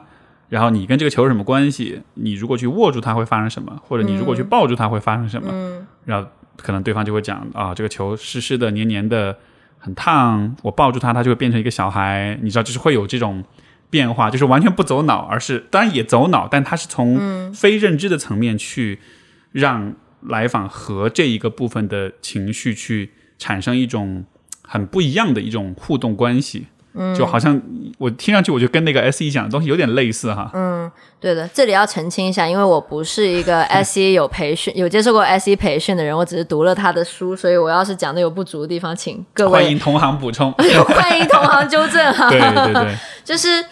然后你跟这个球有什么关系？你如果去握住它会发生什么？或者你如果去抱住它会发生什么？嗯。然后可能对方就会讲啊，这个球湿湿的、黏黏的，很烫。我抱住它，它就会变成一个小孩。你知道，就是会有这种。变化就是完全不走脑，而是当然也走脑，但它是从非认知的层面去让来访和这一个部分的情绪去产生一种很不一样的一种互动关系。嗯，就好像我听上去，我就跟那个 S E 讲的东西有点类似哈。嗯，对的，这里要澄清一下，因为我不是一个 S E 有培训、有接受过 S E 培训的人，我只是读了他的书，所以我要是讲的有不足的地方，请各位欢迎同行补充，欢迎同行纠正 哈。对对对，就是。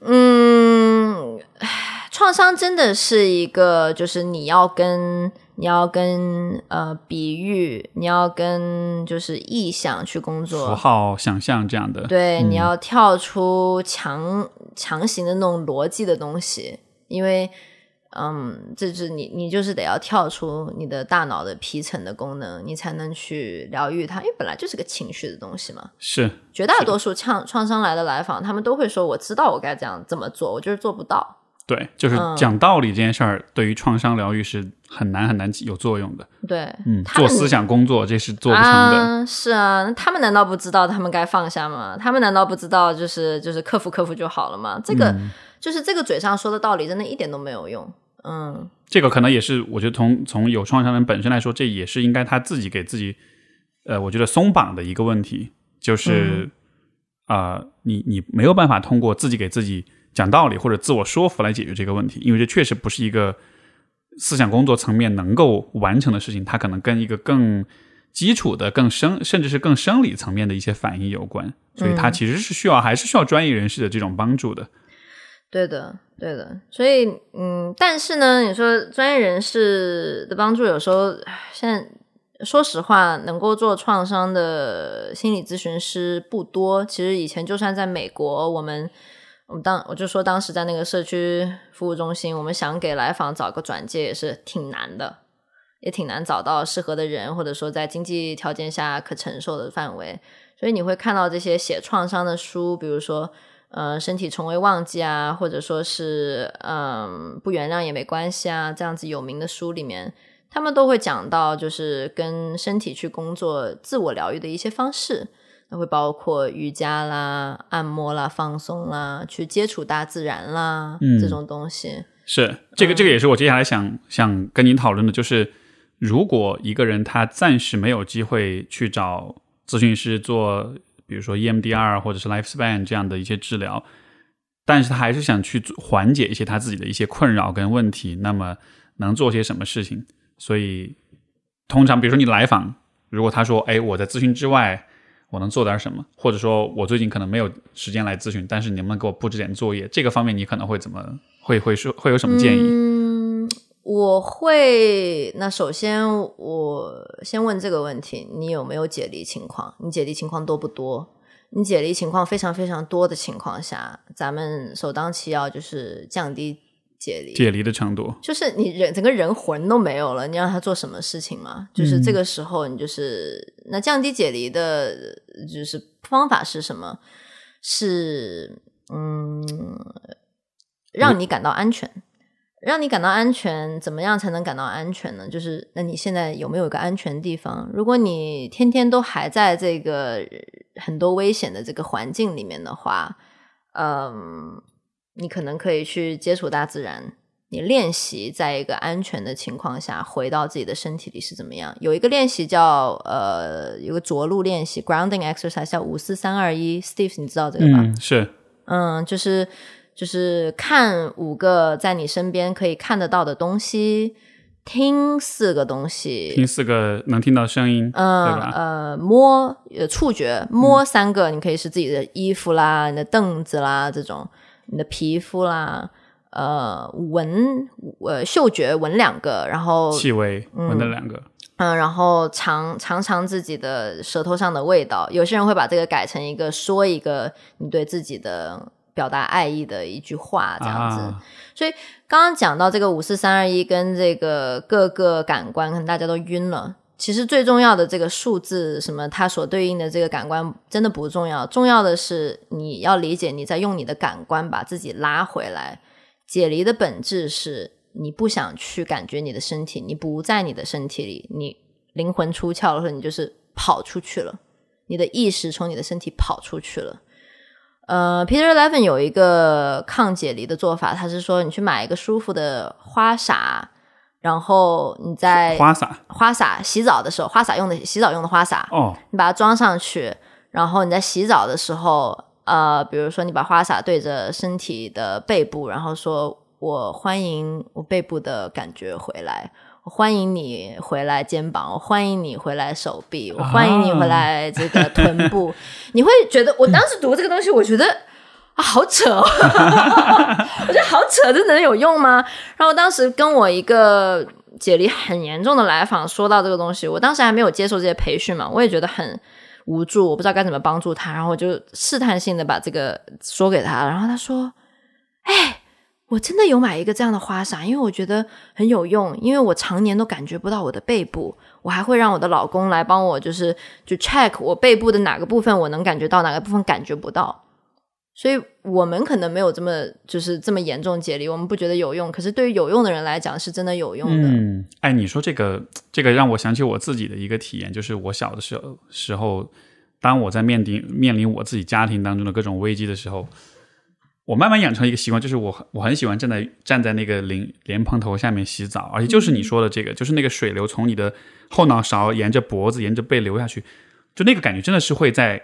嗯，创伤真的是一个，就是你要跟你要跟呃比喻，你要跟就是意象去工作，符号、想象这样的。对，你要跳出强强行的那种逻辑的东西，因为。嗯，这是你，你就是得要跳出你的大脑的皮层的功能，你才能去疗愈它，因为本来就是个情绪的东西嘛。是，绝大多数创创伤来的来访，他们都会说：“我知道我该这样怎么做，我就是做不到。”对，就是嗯讲道理这件事儿，对于创伤疗愈是很难很难有作用的。对，嗯，做思想工作这是做不成的。啊，是啊，那他们难道不知道他们该放下吗？他们难道不知道就是就是克服克服就好了吗？这个、嗯就是这个嘴上说的道理，真的一点都没有用。嗯，这个可能也是，我觉得从从有创伤人本身来说，这也是应该他自己给自己，呃，我觉得松绑的一个问题，就是啊、呃你你没有办法通过自己给自己讲道理或者自我说服来解决这个问题，因为这确实不是一个思想工作层面能够完成的事情，它可能跟一个更基础的、更生，甚至是更生理层面的一些反应有关，所以它其实是需要还是需要专业人士的这种帮助的。对的，对的。所以，嗯，但是呢，你说专业人士的帮助，有时候唉现在说实话，能够做创伤的心理咨询师不多。其实以前就算在美国，我们我们当我就说当时在那个社区服务中心，我们想给来访找个转介也是挺难的，也挺难找到适合的人，或者说在经济条件下可承受的范围。所以你会看到这些写创伤的书，比如说。呃，身体从未忘记啊，或者说是嗯，不原谅也没关系啊，这样子有名的书里面，他们都会讲到，就是跟身体去工作、自我疗愈的一些方式，那会包括瑜伽啦、按摩啦、放松啦、去接触大自然啦、嗯这种东西。是这个，这个也是我接下来想想跟您讨论的，就是如果一个人他暂时没有机会去找咨询师做，比如说 E EMDR 或者是 Lifespan 这样的一些治疗，但是他还是想去缓解一些他自己的一些困扰跟问题，那么能做些什么事情？所以通常，比如说你来访，如果他说：“哎，我在咨询之外。”我能做点什么，或者说我最近可能没有时间来咨询，但是你能不能给我布置点作业？这个方面你可能会怎么会会说会有什么建议？嗯，我会。那首先，我先问这个问题：你有没有解离情况？你解离情况多不多？你解离情况非常非常多的情况下，咱们首当其要就是降低解离。解离的程度，就是你人整个人魂都没有了，你让他做什么事情嘛？就是这个时候，你就是、那降低解离的，就是方法是什么？是嗯，让你感到安全，让你感到安全，怎么样才能感到安全呢？就是那你现在有没有一个安全地方？如果你天天都还在这个很多危险的这个环境里面的话，嗯，你可能可以去接触大自然。你练习在一个安全的情况下回到自己的身体里是怎么样？有一个练习叫呃，有个着陆练习 （grounding exercise） 叫五四三二一。Steve，你知道这个吧？嗯，是嗯，就是就是看五个在你身边可以看得到的东西，听四个东西，听四个能听到声音，嗯对吧？呃，摸呃触觉摸三个，你可以是自己的衣服啦、你的凳子啦这种，你的皮肤啦，呃，闻呃嗅觉闻两个，然后气味闻了两个，嗯，然后尝尝尝自己的舌头上的味道。有些人会把这个改成一个说一个你对自己的表达爱意的一句话，这样子。啊，刚刚讲到这个五四三二一跟这个各个感官，可能大家都晕了。其实最重要的这个数字，什么它所对应的这个感官真的不重要，重要的是你要理解你在用你的感官把自己拉回来。解离的本质是你不想去感觉你的身体，你不在你的身体里，你灵魂出窍的时候，你就是跑出去了，你的意识从你的身体跑出去了。呃，Peter Levin 有一个抗解离的做法，他是说你去买一个舒服的花洒，然后你在花洒花洒洗澡的时候，花洒用的洗澡用的花洒，哦，你把它装上去，然后你在洗澡的时候，呃，比如说你把花洒对着身体的背部，然后说我欢迎我背部的感觉回来。我欢迎你回来肩膀，我欢迎你回来手臂，我欢迎你回来这个臀部。你会觉得，我当时读这个东西，我觉得啊，好扯、哦，我觉得好扯，这能有用吗？然后当时跟我一个解离很严重的来访说到这个东西，我当时还没有接受这些培训嘛，我也觉得很无助，我不知道该怎么帮助他，然后我就试探性的把这个说给他，然后他说：“哎，我真的有买一个这样的花洒，因为我觉得很有用，因为我常年都感觉不到我的背部，我还会让我的老公来帮我，就是就 check 我背部的哪个部分我能感觉到，哪个部分感觉不到。”所以我们可能没有这么就是这么严重解离，我们不觉得有用。可是对于有用的人来讲，是真的有用的。嗯，哎，你说这个这个让我想起我自己的一个体验，就是我小的时候时候，当我在面临面临我自己家庭当中的各种危机的时候，我慢慢养成一个习惯，就是我我很喜欢站在站在那个莲莲蓬头下面洗澡，而且就是你说的这个，就是那个水流从你的后脑勺沿着脖子沿着背流下去，就那个感觉真的是会在。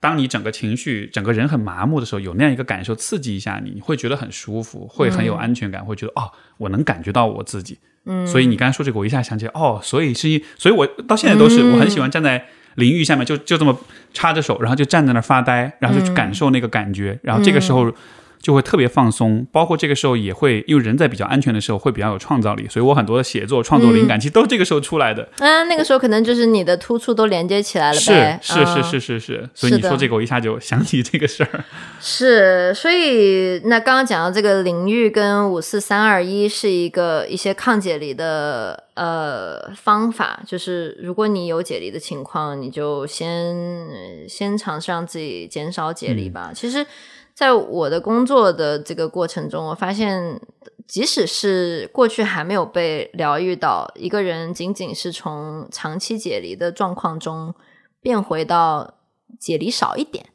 当你整个情绪、整个人很麻木的时候，有那样一个感受刺激一下你，你会觉得很舒服，会很有安全感，会觉得哦，我能感觉到我自己。嗯，所以你刚才说这个，我一下想起来，哦，所以是，所以我到现在都是，我很喜欢站在淋浴下面，就就这么插着手，然后就站在那儿发呆，然后就去感受那个感觉，然后这个时候。就会特别放松，包括这个时候也会，因为人在比较安全的时候会比较有创造力，所以我很多的写作创作灵感其实都是这个时候出来的。嗯，那个时候可能就是你的突触都连接起来了呗。是是是是是是，所以你说这个我一下就想起这个事儿。是，所以那刚刚讲到这个领域跟五四三二一是一个一些抗解离的呃方法，就是如果你有解离的情况，你就先先尝试让自己减少解离吧。其实。在我的工作的这个过程中，我发现，即使是过去还没有被疗愈到，一个人仅仅是从长期解离的状况中变回到解离少一点，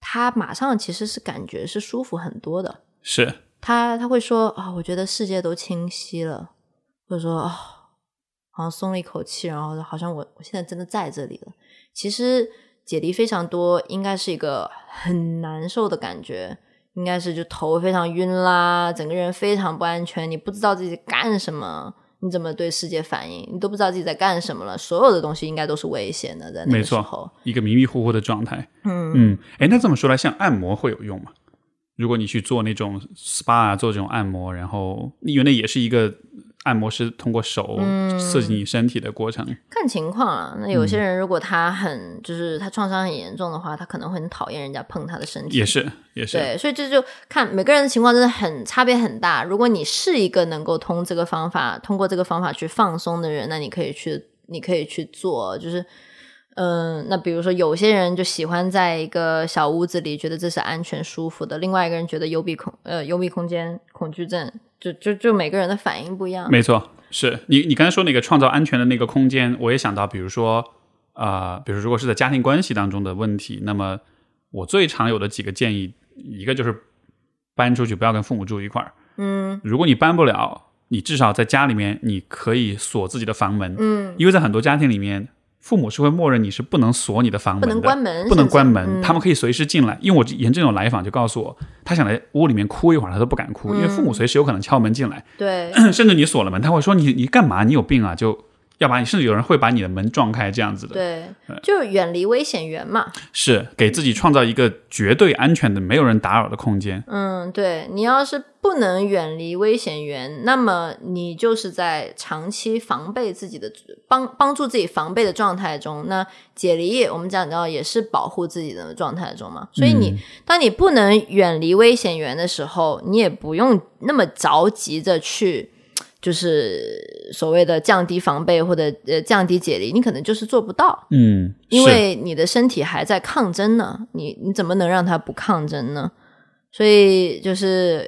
他马上其实是感觉是舒服很多的。是他他会说啊，我觉得世界都清晰了，或者说啊，好像松了一口气，然后好像我我现在真的在这里了。其实。解离非常多，应该是一个很难受的感觉，应该是就头非常晕啦，整个人非常不安全，你不知道自己干什么，你怎么对世界反应，你都不知道自己在干什么了，所有的东西应该都是危险的，在那个时候，一个迷迷糊糊的状态。嗯嗯，哎，那这么说来，像按摩会有用吗？如果你去做那种 SPA 啊，做这种按摩，然后你原来也是一个。按摩师通过手刺激你身体的过程，看情况啊。那有些人如果他很就是他创伤很严重的话，他可能会很讨厌人家碰他的身体。也是，也是。对，所以这就看每个人的情况，真的很差别很大。如果你是一个能够通这个方法，通过这个方法去放松的人，那你可以去，你可以去做。就是，嗯，那比如说有些人就喜欢在一个小屋子里，觉得这是安全舒服的；，另外一个人觉得幽闭空呃幽闭空间恐惧症。就就就每个人的反应不一样，没错，是你你刚才说那个创造安全的那个空间，我也想到，比如说啊，比如如果是在家庭关系当中的问题，那么我最常有的几个建议，一个就是搬出去，不要跟父母住一块儿。嗯，如果你搬不了，你至少在家里面你可以锁自己的房门。嗯，因为在很多家庭里面。父母是会默认你是不能锁你的房门的，不能关门，不能关门，他们可以随时进来。因为我沿这种来访就告诉我，他想在屋里面哭一会儿，他都不敢哭，因为父母随时有可能敲门进来。对，甚至你锁了门，他会说你你干嘛？你有病啊？就。要把你，甚至有人会把你的门撞开，这样子的。对，就远离危险源嘛。是给自己创造一个绝对安全的、没有人打扰的空间。嗯，对你要是不能远离危险源，那么你就是在长期防备自己的、帮帮助自己防备的状态中。那解离，我们讲到也是保护自己的状态中嘛。所以你当你不能远离危险源的时候，你也不用那么着急着去。就是所谓的降低防备或者呃降低解离，你可能就是做不到，嗯，因为你的身体还在抗争呢，你你怎么能让它不抗争呢？所以就是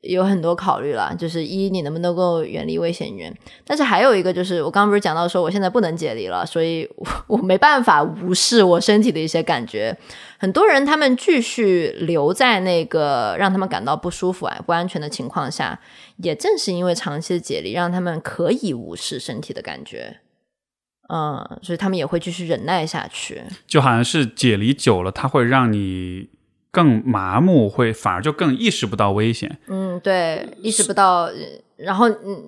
有很多考虑了，就是一你能不能够远离危险源，但是还有一个就是我刚刚不是讲到说我现在不能解离了，所以我 我没办法无视我身体的一些感觉。很多人他们继续留在那个让他们感到不舒服、啊不安全的情况下，也正是因为长期的解离，让他们可以无视身体的感觉，嗯，所以他们也会继续忍耐下去。就好像是解离久了，它会让你。更麻木，会反而就更意识不到危险。嗯，对，意识不到。然后，嗯，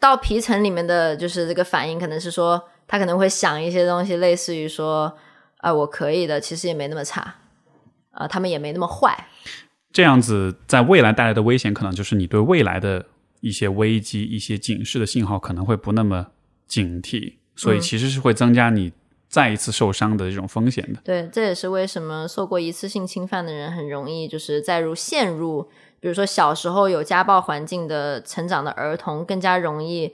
到皮层里面的就是这个反应，可能是说他可能会想一些东西，类似于说，啊，我可以的，其实也没那么差，啊，他们也没那么坏。这样子，在未来带来的危险，可能就是你对未来的一些危机、一些警示的信号可能会不那么警惕，所以其实是会增加你。再一次受伤的这种风险的，对，这也是为什么受过一次性侵犯的人很容易就是再入陷入，比如说小时候有家暴环境的成长的儿童，更加容易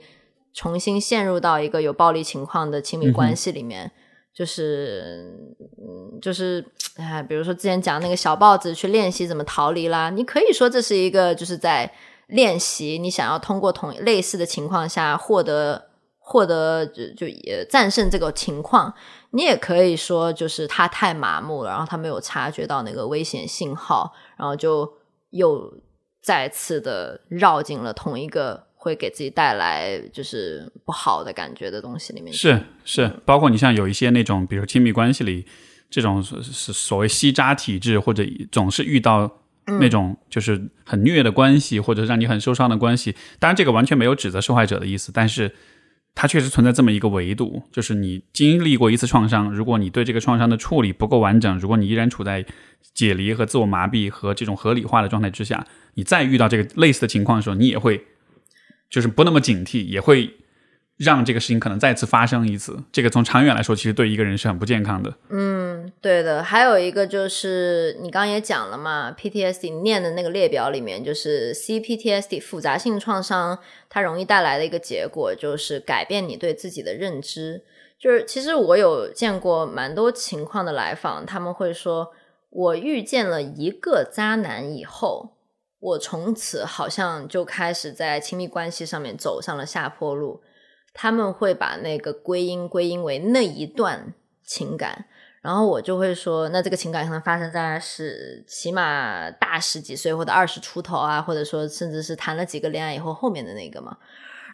重新陷入到一个有暴力情况的亲密关系里面。就是嗯，就是哎，比如说之前讲那个小豹子去练习怎么逃离啦，你可以说这是一个就是在练习，你想要通过同类似的情况下获得获得就就也战胜这个情况，你也可以说就是他太麻木了，然后他没有察觉到那个危险信号，然后就又再次的绕进了同一个。会给自己带来就是不好的感觉的东西里面是是，包括你像有一些那种，比如亲密关系里这种是所谓吸渣体质，或者总是遇到那种就是很虐的关系，或者让你很受伤的关系。当然，这个完全没有指责受害者的意思，但是它确实存在这么一个维度，就是你经历过一次创伤，如果你对这个创伤的处理不够完整，如果你依然处在解离和自我麻痹和这种合理化的状态之下，你再遇到这个类似的情况的时候，你也会。就是不那么警惕，也会让这个事情可能再次发生一次。这个从长远来说，其实对一个人是很不健康的。嗯，对的。还有一个就是你刚刚也讲了嘛，PTSD 念的那个列表里面，就是 CPTSD 复杂性创伤，它容易带来的一个结果就是改变你对自己的认知。就是其实我有见过蛮多情况的来访，他们会说，我遇见了一个渣男以后。我从此好像就开始在亲密关系上面走上了下坡路。他们会把那个归因归因为那一段情感，然后我就会说，那这个情感可能发生在是起码大十几岁或者二十出头啊，或者说甚至是谈了几个恋爱以后后面的那个嘛。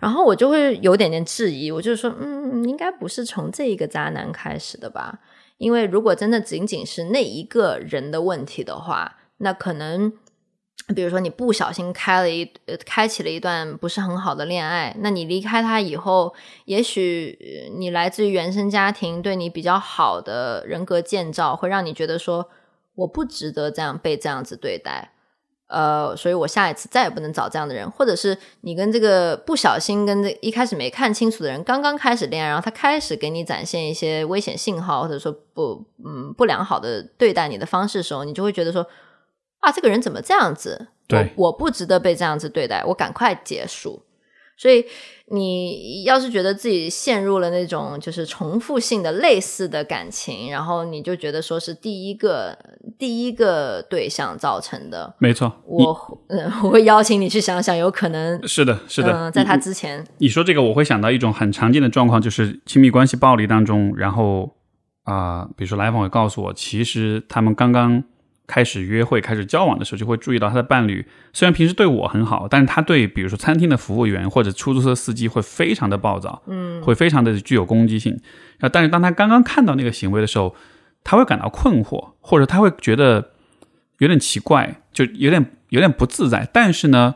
然后我就会有点点质疑，我就说，嗯，应该不是从这一个渣男开始的吧？因为如果真的仅仅是那一个人的问题的话，那可能。比如说，你不小心开了一，开启了一段不是很好的恋爱，那你离开他以后，也许你来自于原生家庭对你比较好的人格建造，会让你觉得说我不值得这样被这样子对待，呃，所以我下一次再也不能找这样的人，或者是你跟这个不小心跟这一开始没看清楚的人刚刚开始恋爱，然后他开始给你展现一些危险信号，或者说不嗯不良好的对待你的方式的时候，你就会觉得说。啊，这个人怎么这样子？对，我不值得被这样子对待，我赶快结束。所以，你要是觉得自己陷入了那种就是重复性的类似的感情，然后你就觉得说是第一个第一个对象造成的，没错。我嗯，我会邀请你去想想，有可能 是的，是的，在他之前，你说这个，我会想到一种很常见的状况，就是亲密关系暴力当中，然后啊，比如说来访会告诉我，其实他们刚刚。开始约会、开始交往的时候，就会注意到他的伴侣虽然平时对我很好，但是他对比如说餐厅的服务员或者出租车司机会非常的暴躁，嗯，会非常的具有攻击性。啊，但是当他刚刚看到那个行为的时候，他会感到困惑，或者他会觉得有点奇怪，就有点有点不自在。但是呢，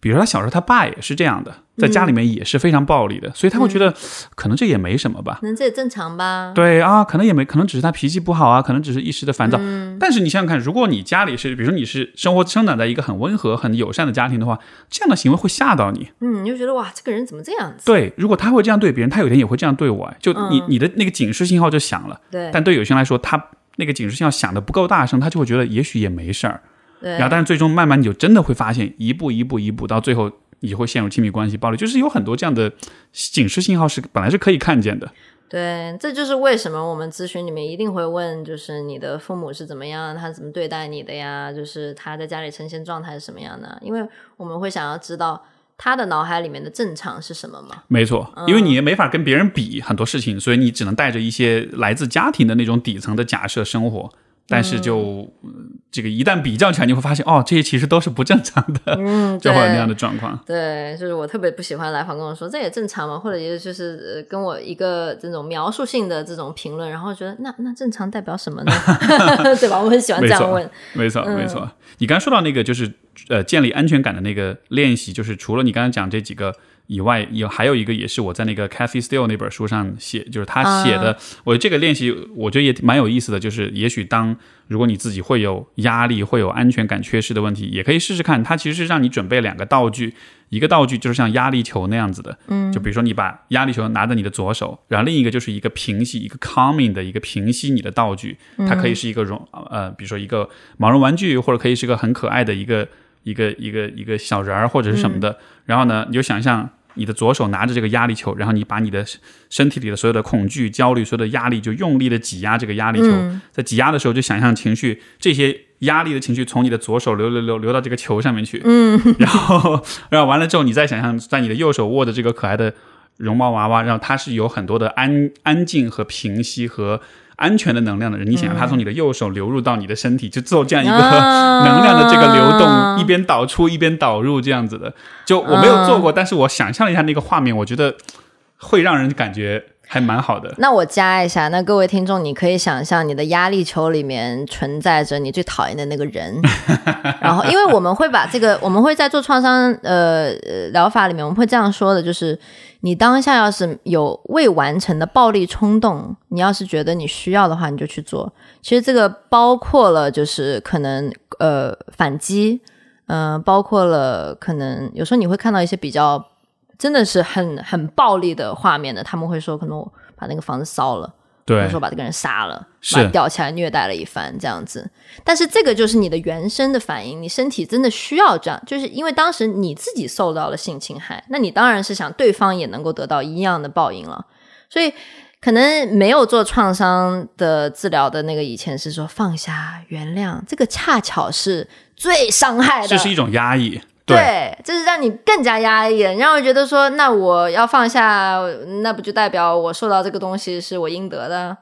比如说他小时候他爸也是这样的。在家里面也是非常暴力的，所以他会觉得可能这也没什么吧，可能这也正常吧。对啊，可能也没，可能只是他脾气不好啊，可能只是一时的烦躁。但是你想想看，如果你家里是，比如说你是生活生长在一个很温和、很友善的家庭的话，这样的行为会吓到你。嗯，你就觉得哇，这个人怎么这样子？对，如果他会这样对别人，他有一天也会这样对我。就你你的那个警示信号就响了。对。但对有些人来说，他那个警示信号响的不够大声，他就会觉得也许也没事儿。对。然后，但是最终慢慢你就真的会发现，一步一步一步到最后。你会陷入亲密关系暴力，就是有很多这样的警示信号是本来是可以看见的。对，这就是为什么我们咨询里面一定会问，就是你的父母是怎么样，他怎么对待你的呀？就是他在家里呈现状态是什么样的？因为我们会想要知道他的脑海里面的正常是什么嘛？没错，因为你也没法跟别人比很多事情，所以你只能带着一些来自家庭的那种底层的假设生活。但是就这个一旦比较起来，你会发现哦，这些其实都是不正常的，嗯，就会有那样的状况。对，就是我特别不喜欢来访跟我说这也正常嘛，或者也就是跟我一个这种描述性的这种评论，然后觉得那那正常代表什么呢？对吧？我很喜欢这样问。没错，没错。你刚刚说到那个就是呃建立安全感的那个练习，就是除了你刚刚讲这几个。以外有还有一个也是我在那个 Cathy Steele 那本书上写，就是他写的。我这个练习我觉得也蛮有意思的，就是也许当如果你自己会有压力、会有安全感缺失的问题，也可以试试看。它其实是让你准备两个道具，一个道具就是像压力球那样子的，嗯，就比如说你把压力球拿在你的左手，然后另一个就是一个平息、一个 calming 的一个平息你的道具，它可以是一个绒呃，比如说一个毛绒玩具，或者可以是个很可爱的一个。一个一个一个小人儿或者是什么的，然后呢，你就想象你的左手拿着这个压力球，然后你把你的身体里的所有的恐惧、焦虑、所有的压力，就用力的挤压这个压力球。在挤压的时候，就想象情绪这些压力的情绪从你的左手流流流流到这个球上面去。嗯，然后然后完了之后，你再想象在你的右手握着这个可爱的绒毛娃娃，然后它是有很多的安安静和平息和。安全的能量的人，你想让它从你的右手流入到你的身体，就做这样一个 能量的这个流动，一边导出一边导入这样子的。就我没有做过，但是我想象了一下那个画面，我觉得会让人感觉还蛮好的。那我加一下，那各位听众，你可以想象你的压力球里面存在着你最讨厌的那个人，然后因为我们会把这个，我们会在做创伤呃疗法里面，我们会这样说的，就是。你当下要是有未完成的暴力冲动，你要是觉得你需要的话，你就去做。其实这个包括了，就是可能呃反击，嗯，包括了可能有时候你会看到一些比较真的是很很暴力的画面的，他们会说可能我把那个房子烧了。对，比如说把这个人杀了，把吊起来虐待了一番这样子，但是这个就是你的原生的反应，你身体真的需要这样，就是因为当时你自己受到了性侵害，那你当然是想对方也能够得到一样的报应了，所以可能没有做创伤的治疗的那个以前是说放下原谅，这个恰巧是最伤害的，这是一种压抑。对，就是让你更加压抑，让我觉得说，那我要放下，那不就代表我受到这个东西是我应得的？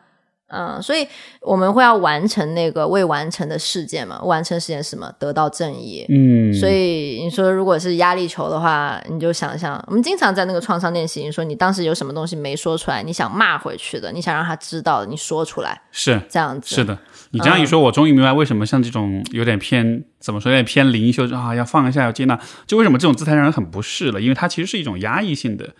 嗯，所以我们会要完成那个未完成的事件嘛？完成事件是什么？得到正义。嗯，所以你说如果是压力球的话，你就想想，我们经常在那个创伤练习，你说你当时有什么东西没说出来，你想骂回去的，你想让他知道，你说出来，是这样子。是的，你这样一说，我终于明白为什么像这种有点偏怎么说，有点偏灵修啊，要放一下，要接纳，就为什么这种姿态让人很不适了，因为它其实是一种压抑性的、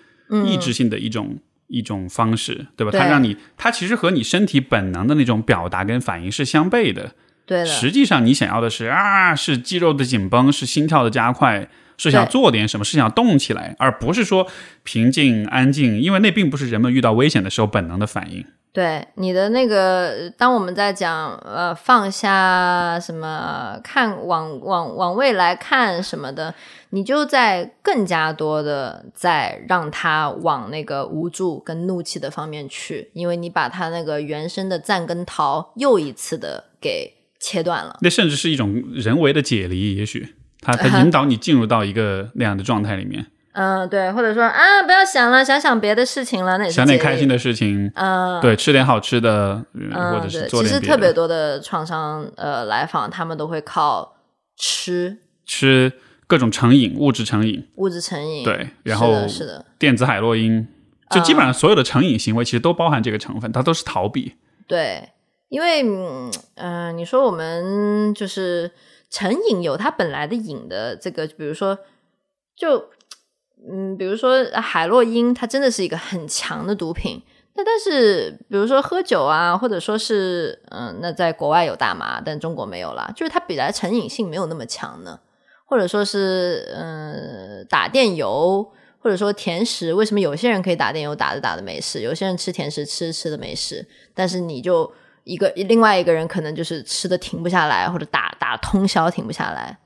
抑制性的一种。一种方式，对吧？它让你，它其实和你身体本能的那种表达跟反应是相悖的。对实际上你想要的是啊，是肌肉的紧绷，是心跳的加快，是想做点什么，是想动起来，而不是说平静安静，因为那并不是人们遇到危险的时候本能的反应。对你的那个，当我们在讲呃放下什么，看往往往未来看什么的，你就在更加多的在让他往那个无助跟怒气的方面去，因为你把他那个原生的赞跟逃又一次的给切断了。那甚至是一种人为的解离，也许他他引导你进入到一个那样的状态里面。嗯，对，或者说啊，不要想了，想想别的事情了，那想点开心的事情，嗯，对，吃点好吃的，嗯或者是做点。其实特别多的创伤呃来访，他们都会靠吃吃各种成瘾，物质成瘾，物质成瘾，对，然后是的，电子海洛因，就基本上所有的成瘾行为其实都包含这个成分，它都是逃避。对，因为嗯，你说我们就是成瘾有它本来的瘾的这个，比如说就。嗯，比如说海洛因，它真的是一个很强的毒品。那但是，比如说喝酒啊，或者说是嗯，那在国外有大麻，但中国没有啦，就是它比来成瘾性没有那么强呢。或者说是嗯，打电游，或者说甜食，为什么有些人可以打电游打着打着没事，有些人吃甜食吃吃的没事，但是你就一个另外一个人可能就是吃的停不下来，或者打打通宵停不下来，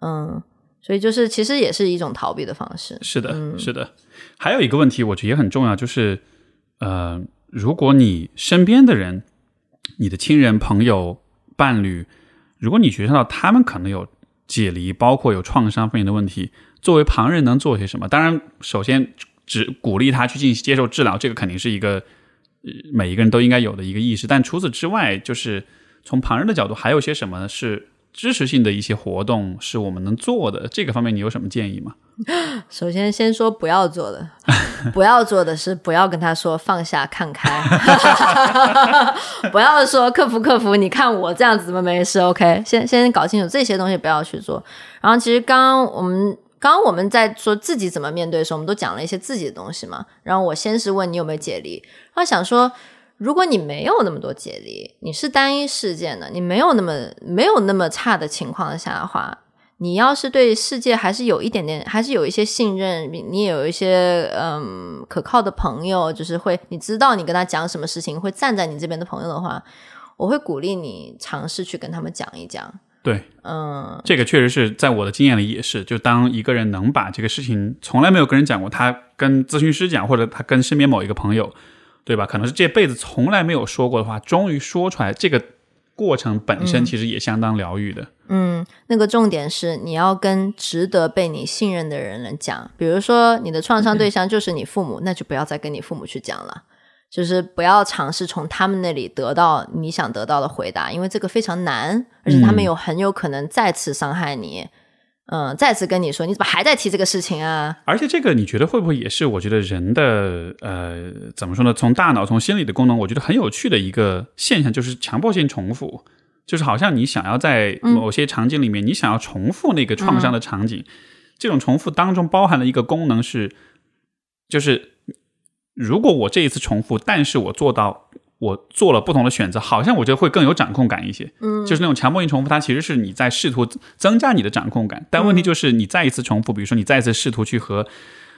嗯。所以就是，其实也是一种逃避的方式。是的，是的。还有一个问题，我觉得也很重要，就是，呃，如果你身边的人，你的亲人、朋友、伴侣，如果你觉察到他们可能有解离，包括有创伤方面的问题，作为旁人能做些什么？当然，首先只鼓励他去进行接受治疗，这个肯定是一个每一个人都应该有的一个意识。但除此之外，就是从旁人的角度，还有些什么是？支持性的一些活动是我们能做的，这个方面你有什么建议吗？首先，先说不要做的，不要做的是不要跟他说放下看开，不要说克服克服，你看我这样子怎么没事？OK，先先搞清楚这些东西不要去做。然后，其实刚刚我们刚刚我们在说自己怎么面对的时候，我们都讲了一些自己的东西嘛。然后我先是问你有没有解离，然后想说。如果你没有那么多解离，你是单一事件的，你没有那么没有那么差的情况下的话，你要是对世界还是有一点点，还是有一些信任，你也有一些嗯可靠的朋友，就是会你知道你跟他讲什么事情会站在你这边的朋友的话，我会鼓励你尝试去跟他们讲一讲。对，嗯，这个确实是在我的经验里也是，就当一个人能把这个事情从来没有跟人讲过，他跟咨询师讲，或者他跟身边某一个朋友，对吧？可能是这辈子从来没有说过的话，终于说出来，这个过程本身其实也相当疗愈的。嗯，那个重点是你要跟值得被你信任的人来讲，比如说你的创伤对象就是你父母，那就不要再跟你父母去讲了。就是不要尝试从他们那里得到你想得到的回答，因为这个非常难，而且他们有很有可能再次伤害你，嗯，再次跟你说你怎么还在提这个事情啊？而且这个你觉得会不会也是我觉得人的呃怎么说呢？从大脑从心理的功能，我觉得很有趣的一个现象，就是强迫性重复，就是好像你想要在某些场景里面，你想要重复那个创伤的场景，这种重复当中包含了一个功能是，就是。如果我这一次重复，但是我做到我做了不同的选择，好像我觉得会更有掌控感一些。嗯，就是那种强迫性重复，它其实是你在试图增加你的掌控感。但问题就是你再一次重复，比如说你再一次试图去和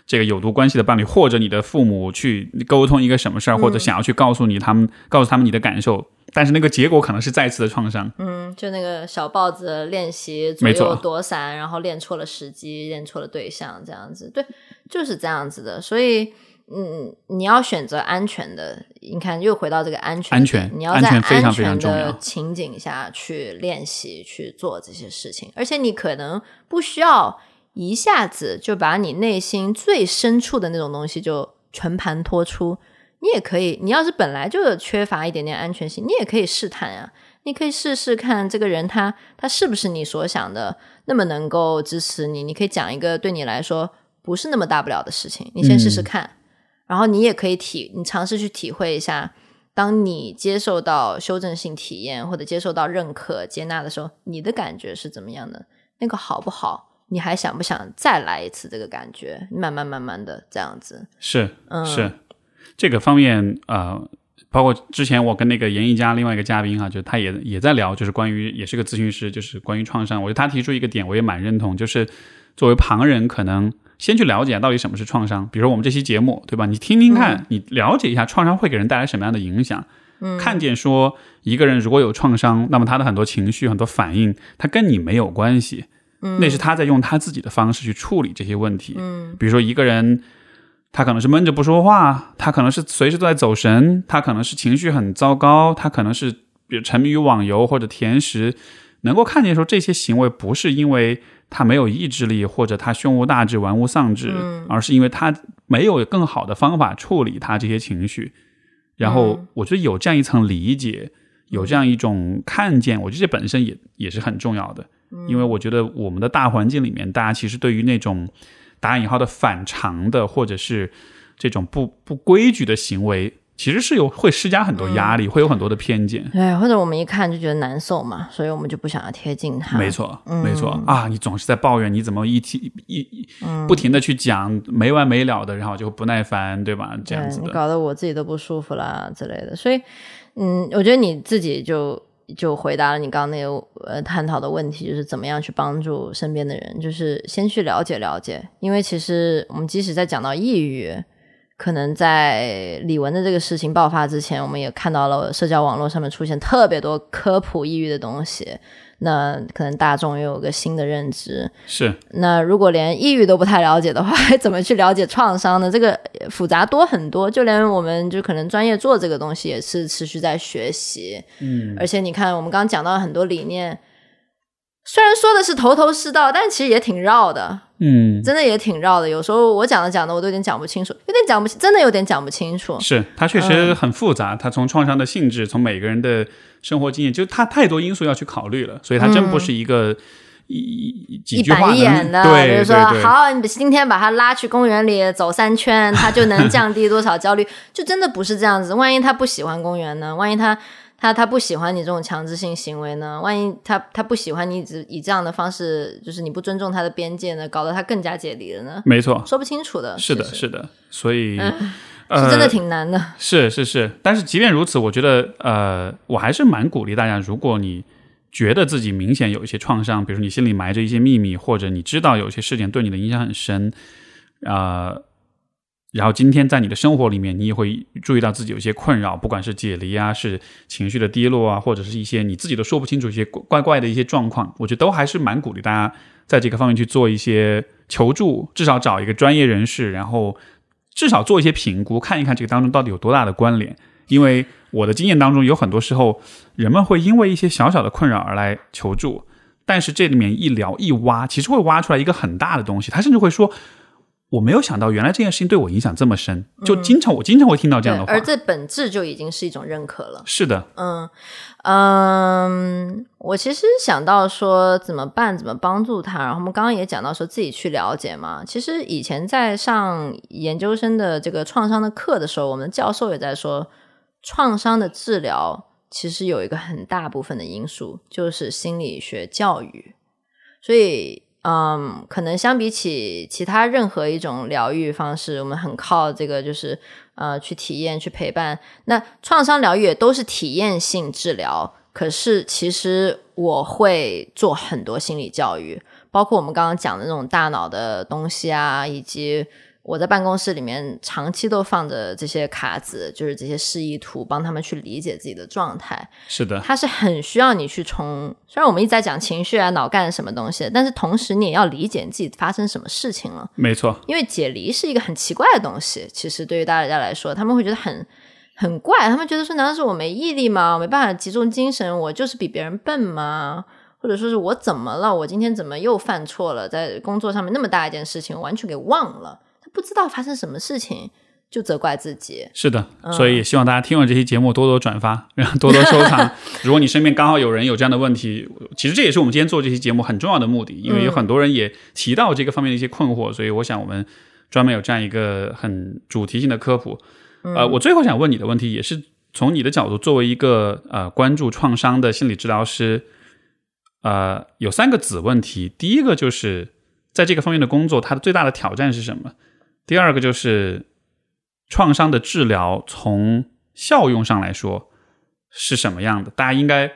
这个有毒关系的伴侣或者你的父母去沟通一个什么事儿，或者想要去告诉你他们告诉他们你的感受，但是那个结果可能是再次的创伤。嗯，就那个小豹子练习左右躲闪，然后练错了时机，练错了对象，这样子，对，就是这样子的，所以。嗯，你要选择安全的。你看，又回到这个安全，安全，你要在安全的情景下去练习去做这些事情，而且你可能不需要一下子就把你内心最深处的那种东西就全盘托出。你也可以，你要是本来就缺乏一点点安全性，你也可以试探呀。你可以试试看这个人他他是不是你所想的那么能够支持你。你可以讲一个对你来说不是那么大不了的事情，你先试试看。然后你也可以体，你尝试去体会一下，当你接受到修正性体验或者接受到认可、接纳的时候，你的感觉是怎么样的？那个好不好？你还想不想再来一次这个感觉？慢慢慢慢的这样子，是是这个方面啊，包括之前我跟那个严艺佳另外一个嘉宾哈，就他也也在聊，就是关于也是个咨询师，就是关于创伤。我觉得他提出一个点，我也蛮认同，就是作为旁人可能。先去了解到底什么是创伤，比如说我们这期节目，对吧？你听听看，你了解一下创伤会给人带来什么样的影响。嗯，看见说一个人如果有创伤，那么他的很多情绪、很多反应，他跟你没有关系。嗯，那是他在用他自己的方式去处理这些问题。嗯，比如说一个人，他可能是闷着不说话，他可能是随时都在走神，他可能是情绪很糟糕，他可能是比如沉迷于网游或者甜食。能够看见说这些行为不是因为。他没有意志力，或者他胸无大志、玩物丧志，而是因为他没有更好的方法处理他这些情绪。然后，我觉得有这样一层理解，有这样一种看见，我觉得这本身也也是很重要的。因为我觉得我们的大环境里面，大家其实对于那种打引号的反常的，或者是这种不不规矩的行为。其实是有会施加很多压力，会有很多的偏见，对，或者我们一看就觉得难受嘛，所以我们就不想要贴近他。没错，没错啊！你总是在抱怨，你怎么一提一不停的去讲没完没了的，然后就不耐烦，对吧？这样子的，搞得我自己都不舒服啦之类的。所以，嗯，我觉得你自己就就回答了你刚刚那个呃探讨的问题，就是怎么样去帮助身边的人，就是先去了解了解，因为其实我们即使在讲到抑郁。可能在李玟的这个事情爆发之前，我们也看到了社交网络上面出现特别多科普抑郁的东西。那可能大众又有个新的认知。是。那如果连抑郁都不太了解的话，怎么去了解创伤呢？这个复杂多很多。就连我们就可能专业做这个东西，也是持续在学习。嗯。而且你看，我们刚刚讲到很多理念。虽然说的是头头是道，但其实也挺绕的。嗯，真的也挺绕的。有时候我讲的讲的，我都有点讲不清楚，有点讲不清，真的有点讲不清楚。是它确实很复杂，它从创伤的性质，从每个人的生活经验，就它太多因素要去考虑了，所以它真不是一个一几句话演的。对，比如说，好，你今天把他拉去公园里走三圈，他就能降低多少焦虑？就真的不是这样子。万一他不喜欢公园呢？万一他？他他不喜欢你这种强制性行为呢？万一他他不喜欢你只以这样的方式，就是你不尊重他的边界呢，搞得他更加解离了呢？没错，说不清楚的。是的，是的，所以是真的挺难的。是是是，但是即便如此，我觉得呃，我还是蛮鼓励大家，如果你觉得自己明显有一些创伤，比如你心里埋着一些秘密，或者你知道有些事情对你的影响很深，啊。然后今天在你的生活里面，你也会注意到自己有一些困扰，不管是解离啊，是情绪的低落啊，或者是一些你自己都说不清楚一些怪怪的一些状况，我觉得都还是蛮鼓励大家在这个方面去做一些求助，至少找一个专业人士，然后至少做一些评估，看一看这个当中到底有多大的关联。因为我的经验当中，有很多时候人们会因为一些小小的困扰而来求助，但是这里面一聊一挖，其实会挖出来一个很大的东西。他甚至会说：“我没有想到，原来这件事情对我影响这么深。”就经常我经常会听到这样的话，而这本质就已经是一种认可了。是的，嗯嗯，我其实想到说怎么办，怎么帮助他。然后我们刚刚也讲到说自己去了解嘛。其实以前在上研究生的这个创伤的课的时候，我们教授也在说。创伤的治疗其实有一个很大部分的因素，就是心理学教育。所以，嗯，可能相比起其他任何一种疗愈方式，我们很靠这个，就是呃，去体验、去陪伴。那创伤疗愈也都是体验性治疗，可是其实我会做很多心理教育，包括我们刚刚讲的那种大脑的东西啊，以及。我在办公室里面长期都放着这些卡子，就是这些示意图，帮他们去理解自己的状态。是的，它是很需要你去从。虽然我们一直在讲情绪啊、脑干什么东西，但是同时你也要理解你自己发生什么事情了。没错，因为解离是一个很奇怪的东西。其实对于大家来说，他们会觉得很很怪，他们觉得说，难道是我没毅力吗？没办法集中精神？我就是比别人笨吗？或者说是我怎么了？我今天怎么又犯错了？在工作上面那么大一件事情，我完全给忘了。不知道发生什么事情就责怪自己，是的，所以也希望大家听完这期节目多多转发，然后多多收藏。如果你身边刚好有人有这样的问题，其实这也是我们今天做这期节目很重要的目的，因为有很多人也提到这个方面的一些困惑，所以我想我们专门有这样一个很主题性的科普。呃，我最后想问你的问题，也是从你的角度，作为一个呃关注创伤的心理治疗师，呃，有三个子问题。第一个就是在这个方面的工作，它的最大的挑战是什么？第二个就是创伤的治疗，从效用上来说是什么样的？大家应该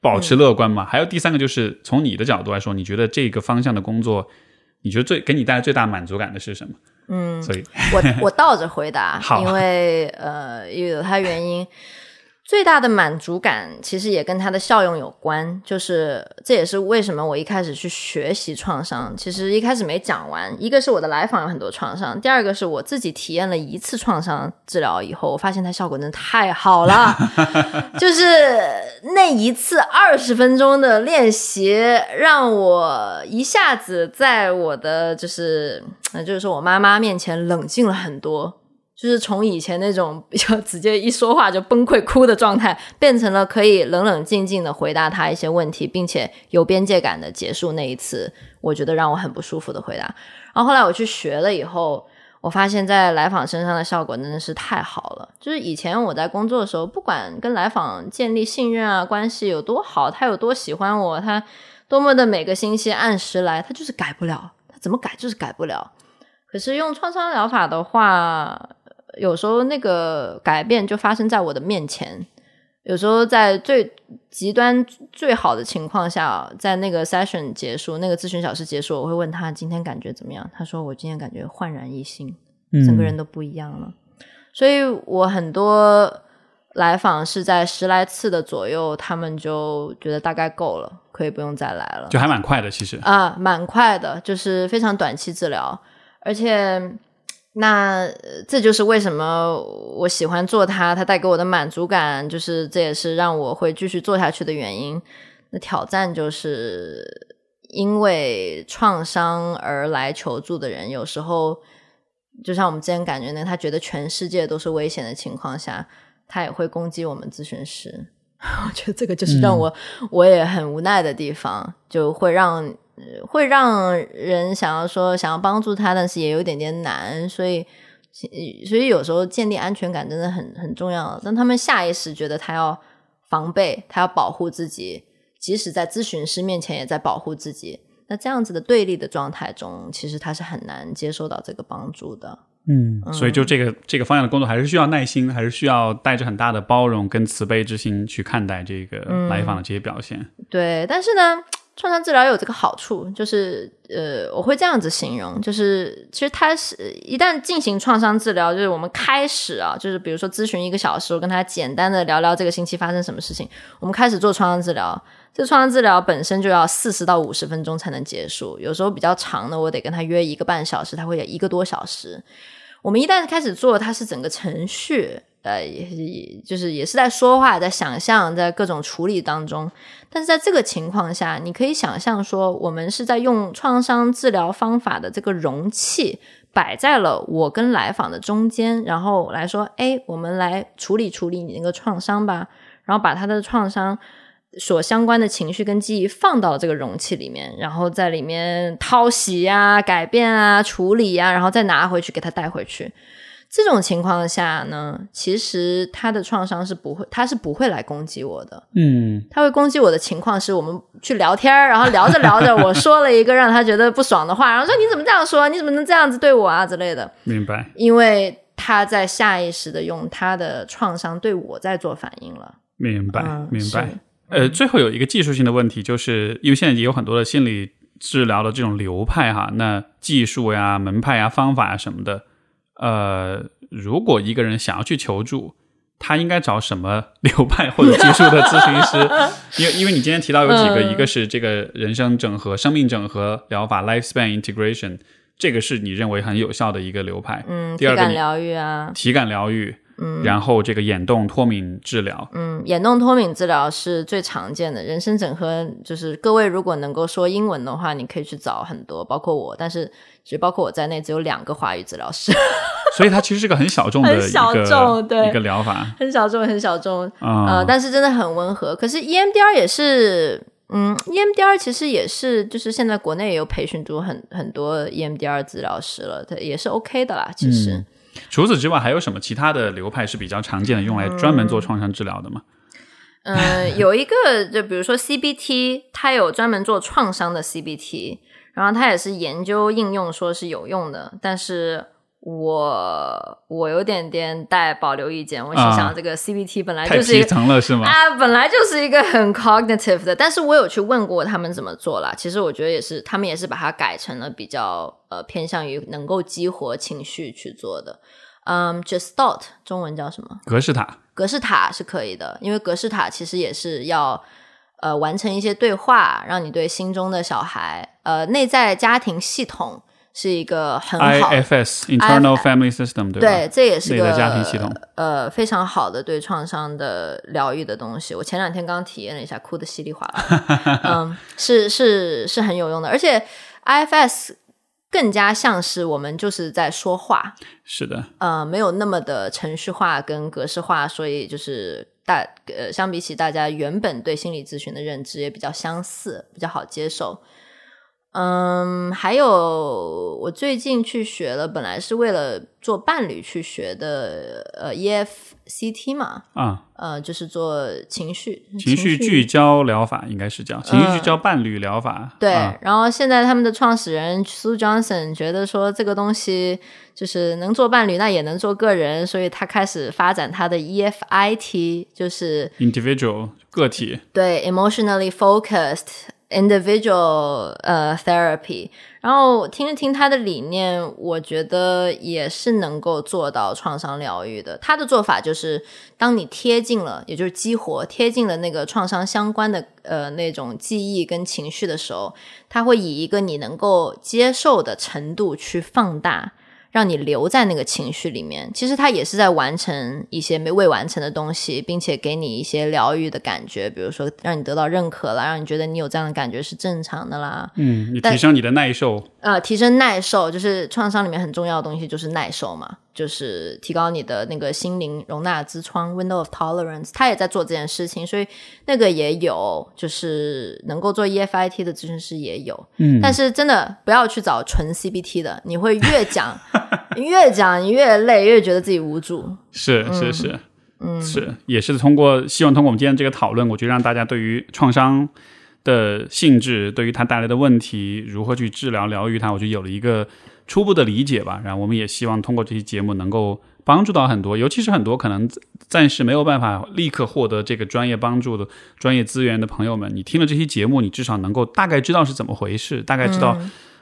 保持乐观嘛？还有第三个就是从你的角度来说，你觉得这个方向的工作，你觉得最给你带来最大满足感的是什么？嗯，所以我我倒着回答，因为呃，有它原因。最大的满足感其实也跟它的效用有关，就是这也是为什么我一开始去学习创伤。其实一开始没讲完，一个是我的来访有很多创伤，第二个是我自己体验了一次创伤治疗以后，我发现它效果真的太好了。就是那一次二十分钟的练习，让我一下子在我的就是就是说我妈妈面前冷静了很多。就是从以前那种比较 直接一说话就崩溃哭的状态，变成了可以冷冷静静的回答他一些问题，并且有边界感的结束那一次，我觉得让我很不舒服的回答。然后后来我去学了以后，我发现在来访身上的效果真的是太好了。就是以前我在工作的时候，不管跟来访建立信任啊，关系有多好，他有多喜欢我，他多么的每个星期按时来，他就是改不了，他怎么改就是改不了。可是用创伤疗法的话，有时候那个改变就发生在我的面前，有时候在最极端最好的情况下，在那个 session 结束，那个咨询小时结束，我会问他今天感觉怎么样？他说我今天感觉焕然一新，整个人都不一样了。所以我很多来访是在十来次的左右，他们就觉得大概够了，可以不用再来了，就还蛮快的，其实啊，蛮快的，就是非常短期治疗，而且。那这就是为什么我喜欢做它，它带给我的满足感，就是这也是让我会继续做下去的原因。那挑战就是因为创伤而来求助的人，有时候就像我们之前感觉那他觉得全世界都是危险的情况下，他也会攻击我们咨询师。我觉得这个就是让我我也很无奈的地方，就会让。会让人想要说想要帮助他，但是也有一点点难，所以所以有时候建立安全感真的很很重要。当他们下意识觉得他要防备，他要保护自己，即使在咨询师面前也在保护自己，那这样子的对立的状态中，其实他是很难接受到这个帮助的。嗯，所以就这个这个方向的工作，还是需要耐心，还是需要带着很大的包容跟慈悲之心去看待这个来访的这些表现。对，但是呢。创伤治疗有这个好处，就是呃，我会这样子形容，就是其实它是一旦进行创伤治疗，就是我们开始啊，就是比如说咨询一个小时，我跟他简单的聊聊这个星期发生什么事情，我们开始做创伤治疗。这创伤治疗本身就要四十到五十分钟才能结束，有时候比较长的，我得跟他约一个半小时，他会有一个多小时。我们一旦开始做，它是整个程序。呃，也就是也是在说话，在想象，在各种处理当中。但是在这个情况下，你可以想象说，我们是在用创伤治疗方法的这个容器摆在了我跟来访的中间，然后来说，哎，我们来处理处理你那个创伤吧，然后把他的创伤所相关的情绪跟记忆放到这个容器里面，然后在里面淘洗啊、改变啊、处理啊，然后再拿回去给他带回去。这种情况下呢，其实他的创伤是不会，他是不会来攻击我的。嗯，他会攻击我的情况是我们去聊天然后聊着聊着，我说了一个让他觉得不爽的话，然后说你怎么这样说？你怎么能这样子对我啊之类的？明白。因为他在下意识的用他的创伤对我在做反应了。明白，明白。呃，最后有一个技术性的问题，就是因为现在也有很多的心理治疗的这种流派哈，那技术呀、门派呀、方法呀什么的。呃，如果一个人想要去求助，他应该找什么流派或者技术的咨询师？因为因为你今天提到有几个，一个是这个人生整合、生命整合疗法 （lifespan integration），这个是你认为很有效的一个流派。嗯，第二个疗愈啊，体感疗愈。嗯，然后这个眼动脱敏治疗，嗯，眼动脱敏治疗是最常见的。人生整合就是各位如果能够说英文的话，你可以去找很多，包括我，但是其实包括我在内，只有两个华语治疗师。所以它其实是个很小众的 一个一个疗法，很小众，很小众呃，但是真的很温和。可是 EMDR 也是，嗯，EMDR 其实也是，就是现在国内也有培训出很很多 EMDR 治疗师了，它也是 OK 的啦，其实。除此之外，还有什么其他的流派是比较常见的，用来专门做创伤治疗的吗？嗯，有一个，就比如说 CBT，它有专门做创伤的 CBT，然后它也是研究应用，说是有用的。但是我我有点点带保留意见，我是想这个 CBT 本来就是太皮层了，是吗？啊，本来就是一个很 cognitive 的，但是我有去问过他们怎么做啦。其实我觉得也是，他们也是把它改成了比较呃偏向于能够激活情绪去做的。嗯，Gestalt 中文叫什么？格式塔。格式塔是可以的，因为格式塔其实也是要呃完成一些对话，让你对心中的小孩呃内在家庭系统是一个很好 IFS Internal Family System 对对，这也是内在家庭系统呃非常好的对创伤的疗愈的东西。我前两天刚体验了一下，哭的稀里哗啦。嗯，是是是很有用的，而且 IFS。更加像是我们就是在说话，是的，呃，没有那么的程序化跟格式化，所以就是大呃，相比起大家原本对心理咨询的认知也比较相似，比较好接受。嗯，还有我最近去学了，本来是为了做伴侣去学的，呃，EFCT 嘛，啊，呃，就是做情绪情绪聚焦疗法，应该是叫情绪聚焦伴侣疗法。对，然后现在他们的创始人 Sue Johnson 觉得说这个东西就是能做伴侣，那也能做个人，所以他开始发展他的 EFIT，就是 individual 个体，对，emotionally focused。Individual 呃 therapy，然后听了听他的理念，我觉得也是能够做到创伤疗愈的。他的做法就是，当你贴近了，也就是激活贴近了那个创伤相关的呃那种记忆跟情绪的时候，他会以一个你能够接受的程度去放大。让你留在那个情绪里面，其实他也是在完成一些没未完成的东西，并且给你一些疗愈的感觉，比如说让你得到认可啦，让你觉得你有这样的感觉是正常的啦。嗯，你提升你的耐受。呃，提升耐受就是创伤里面很重要的东西，就是耐受嘛。就是提高你的那个心灵容纳之窗 （window of tolerance），他也在做这件事情，所以那个也有，就是能够做 EFIT 的咨询师也有。嗯，但是真的不要去找纯 CBT 的，你会越讲 越讲越累，越觉得自己无助。是是是，嗯，是也是通过希望通过我们今天这个讨论，我觉得让大家对于创伤的性质，对于它带来的问题，如何去治疗疗愈它，我觉得有了一个。初步的理解吧，然后我们也希望通过这期节目能够帮助到很多，尤其是很多可能暂时没有办法立刻获得这个专业帮助的专业资源的朋友们，你听了这期节目，你至少能够大概知道是怎么回事，大概知道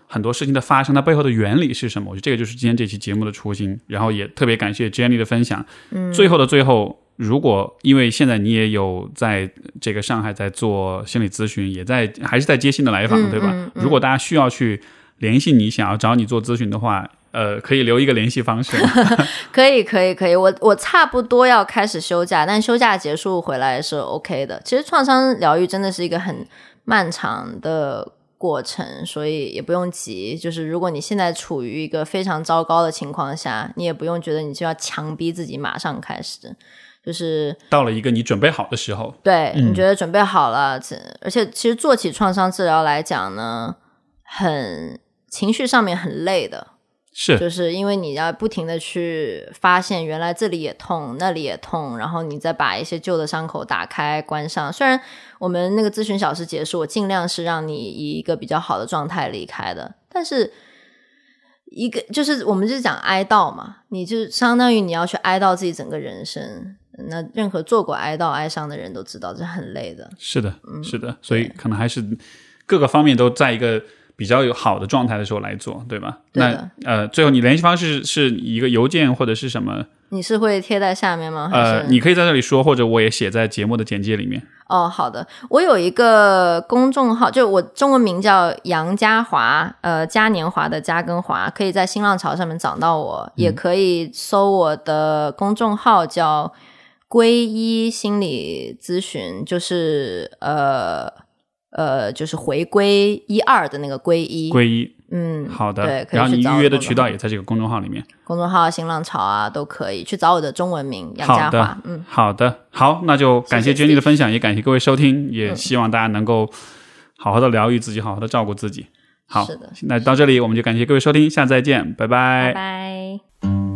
很多事情的发生，它背后的原理是什么。我觉得这个就是今天这期节目的初心。然后也特别感谢 Jenny 的分享。嗯，最后的最后，如果因为现在你也有在这个上海在做心理咨询，也在还是在接新的来访，对吧？如果大家需要去联系你，想要找你做咨询的话。呃，可以留一个联系方式。可以，可以，可以。我我差不多要开始休假，但休假结束回来是 OK 的。其实创伤疗愈真的是一个很漫长的过程，所以也不用急。就是如果你现在处于一个非常糟糕的情况下，你也不用觉得你就要强逼自己马上开始。就是到了一个你准备好的时候，对你觉得准备好了，而且其实做起创伤治疗来讲呢，很情绪上面很累的。是，就是因为你要不停的去发现，原来这里也痛，那里也痛，然后你再把一些旧的伤口打开、关上。虽然我们那个咨询小时结束，我尽量是让你以一个比较好的状态离开的，但是一个就是我们就是讲哀悼嘛，你就相当于你要去哀悼自己整个人生。那任何做过哀悼、哀伤的人都知道，这很累的。是的，是的，所以可能还是各个方面都在一个。比较有好的状态的时候来做，对吧？那呃，最后你联系方式是一个邮件或者是什么？你是会贴在下面吗？呃，你可以在这里说，或者我也写在节目的简介里面。哦，好的，我有一个公众号，就我中文名叫杨嘉华，呃，嘉年华的嘉跟华，可以在新浪潮上面找到我，也可以搜我的公众号叫“皈依心理咨询”，就是呃。呃，就是回归一二的那个归一，归一，嗯，好的，对，然后你预约的渠道也在这个公众号里面，公众号新浪潮啊都可以去找我的中文名杨佳华，嗯，好的，好，那就感谢 Jenny 的分享，也感谢各位收听，也希望大家能够好好的疗愈自己，好好的照顾自己。好，是的，那到这里我们就感谢各位收听，下次再见，拜拜，拜拜。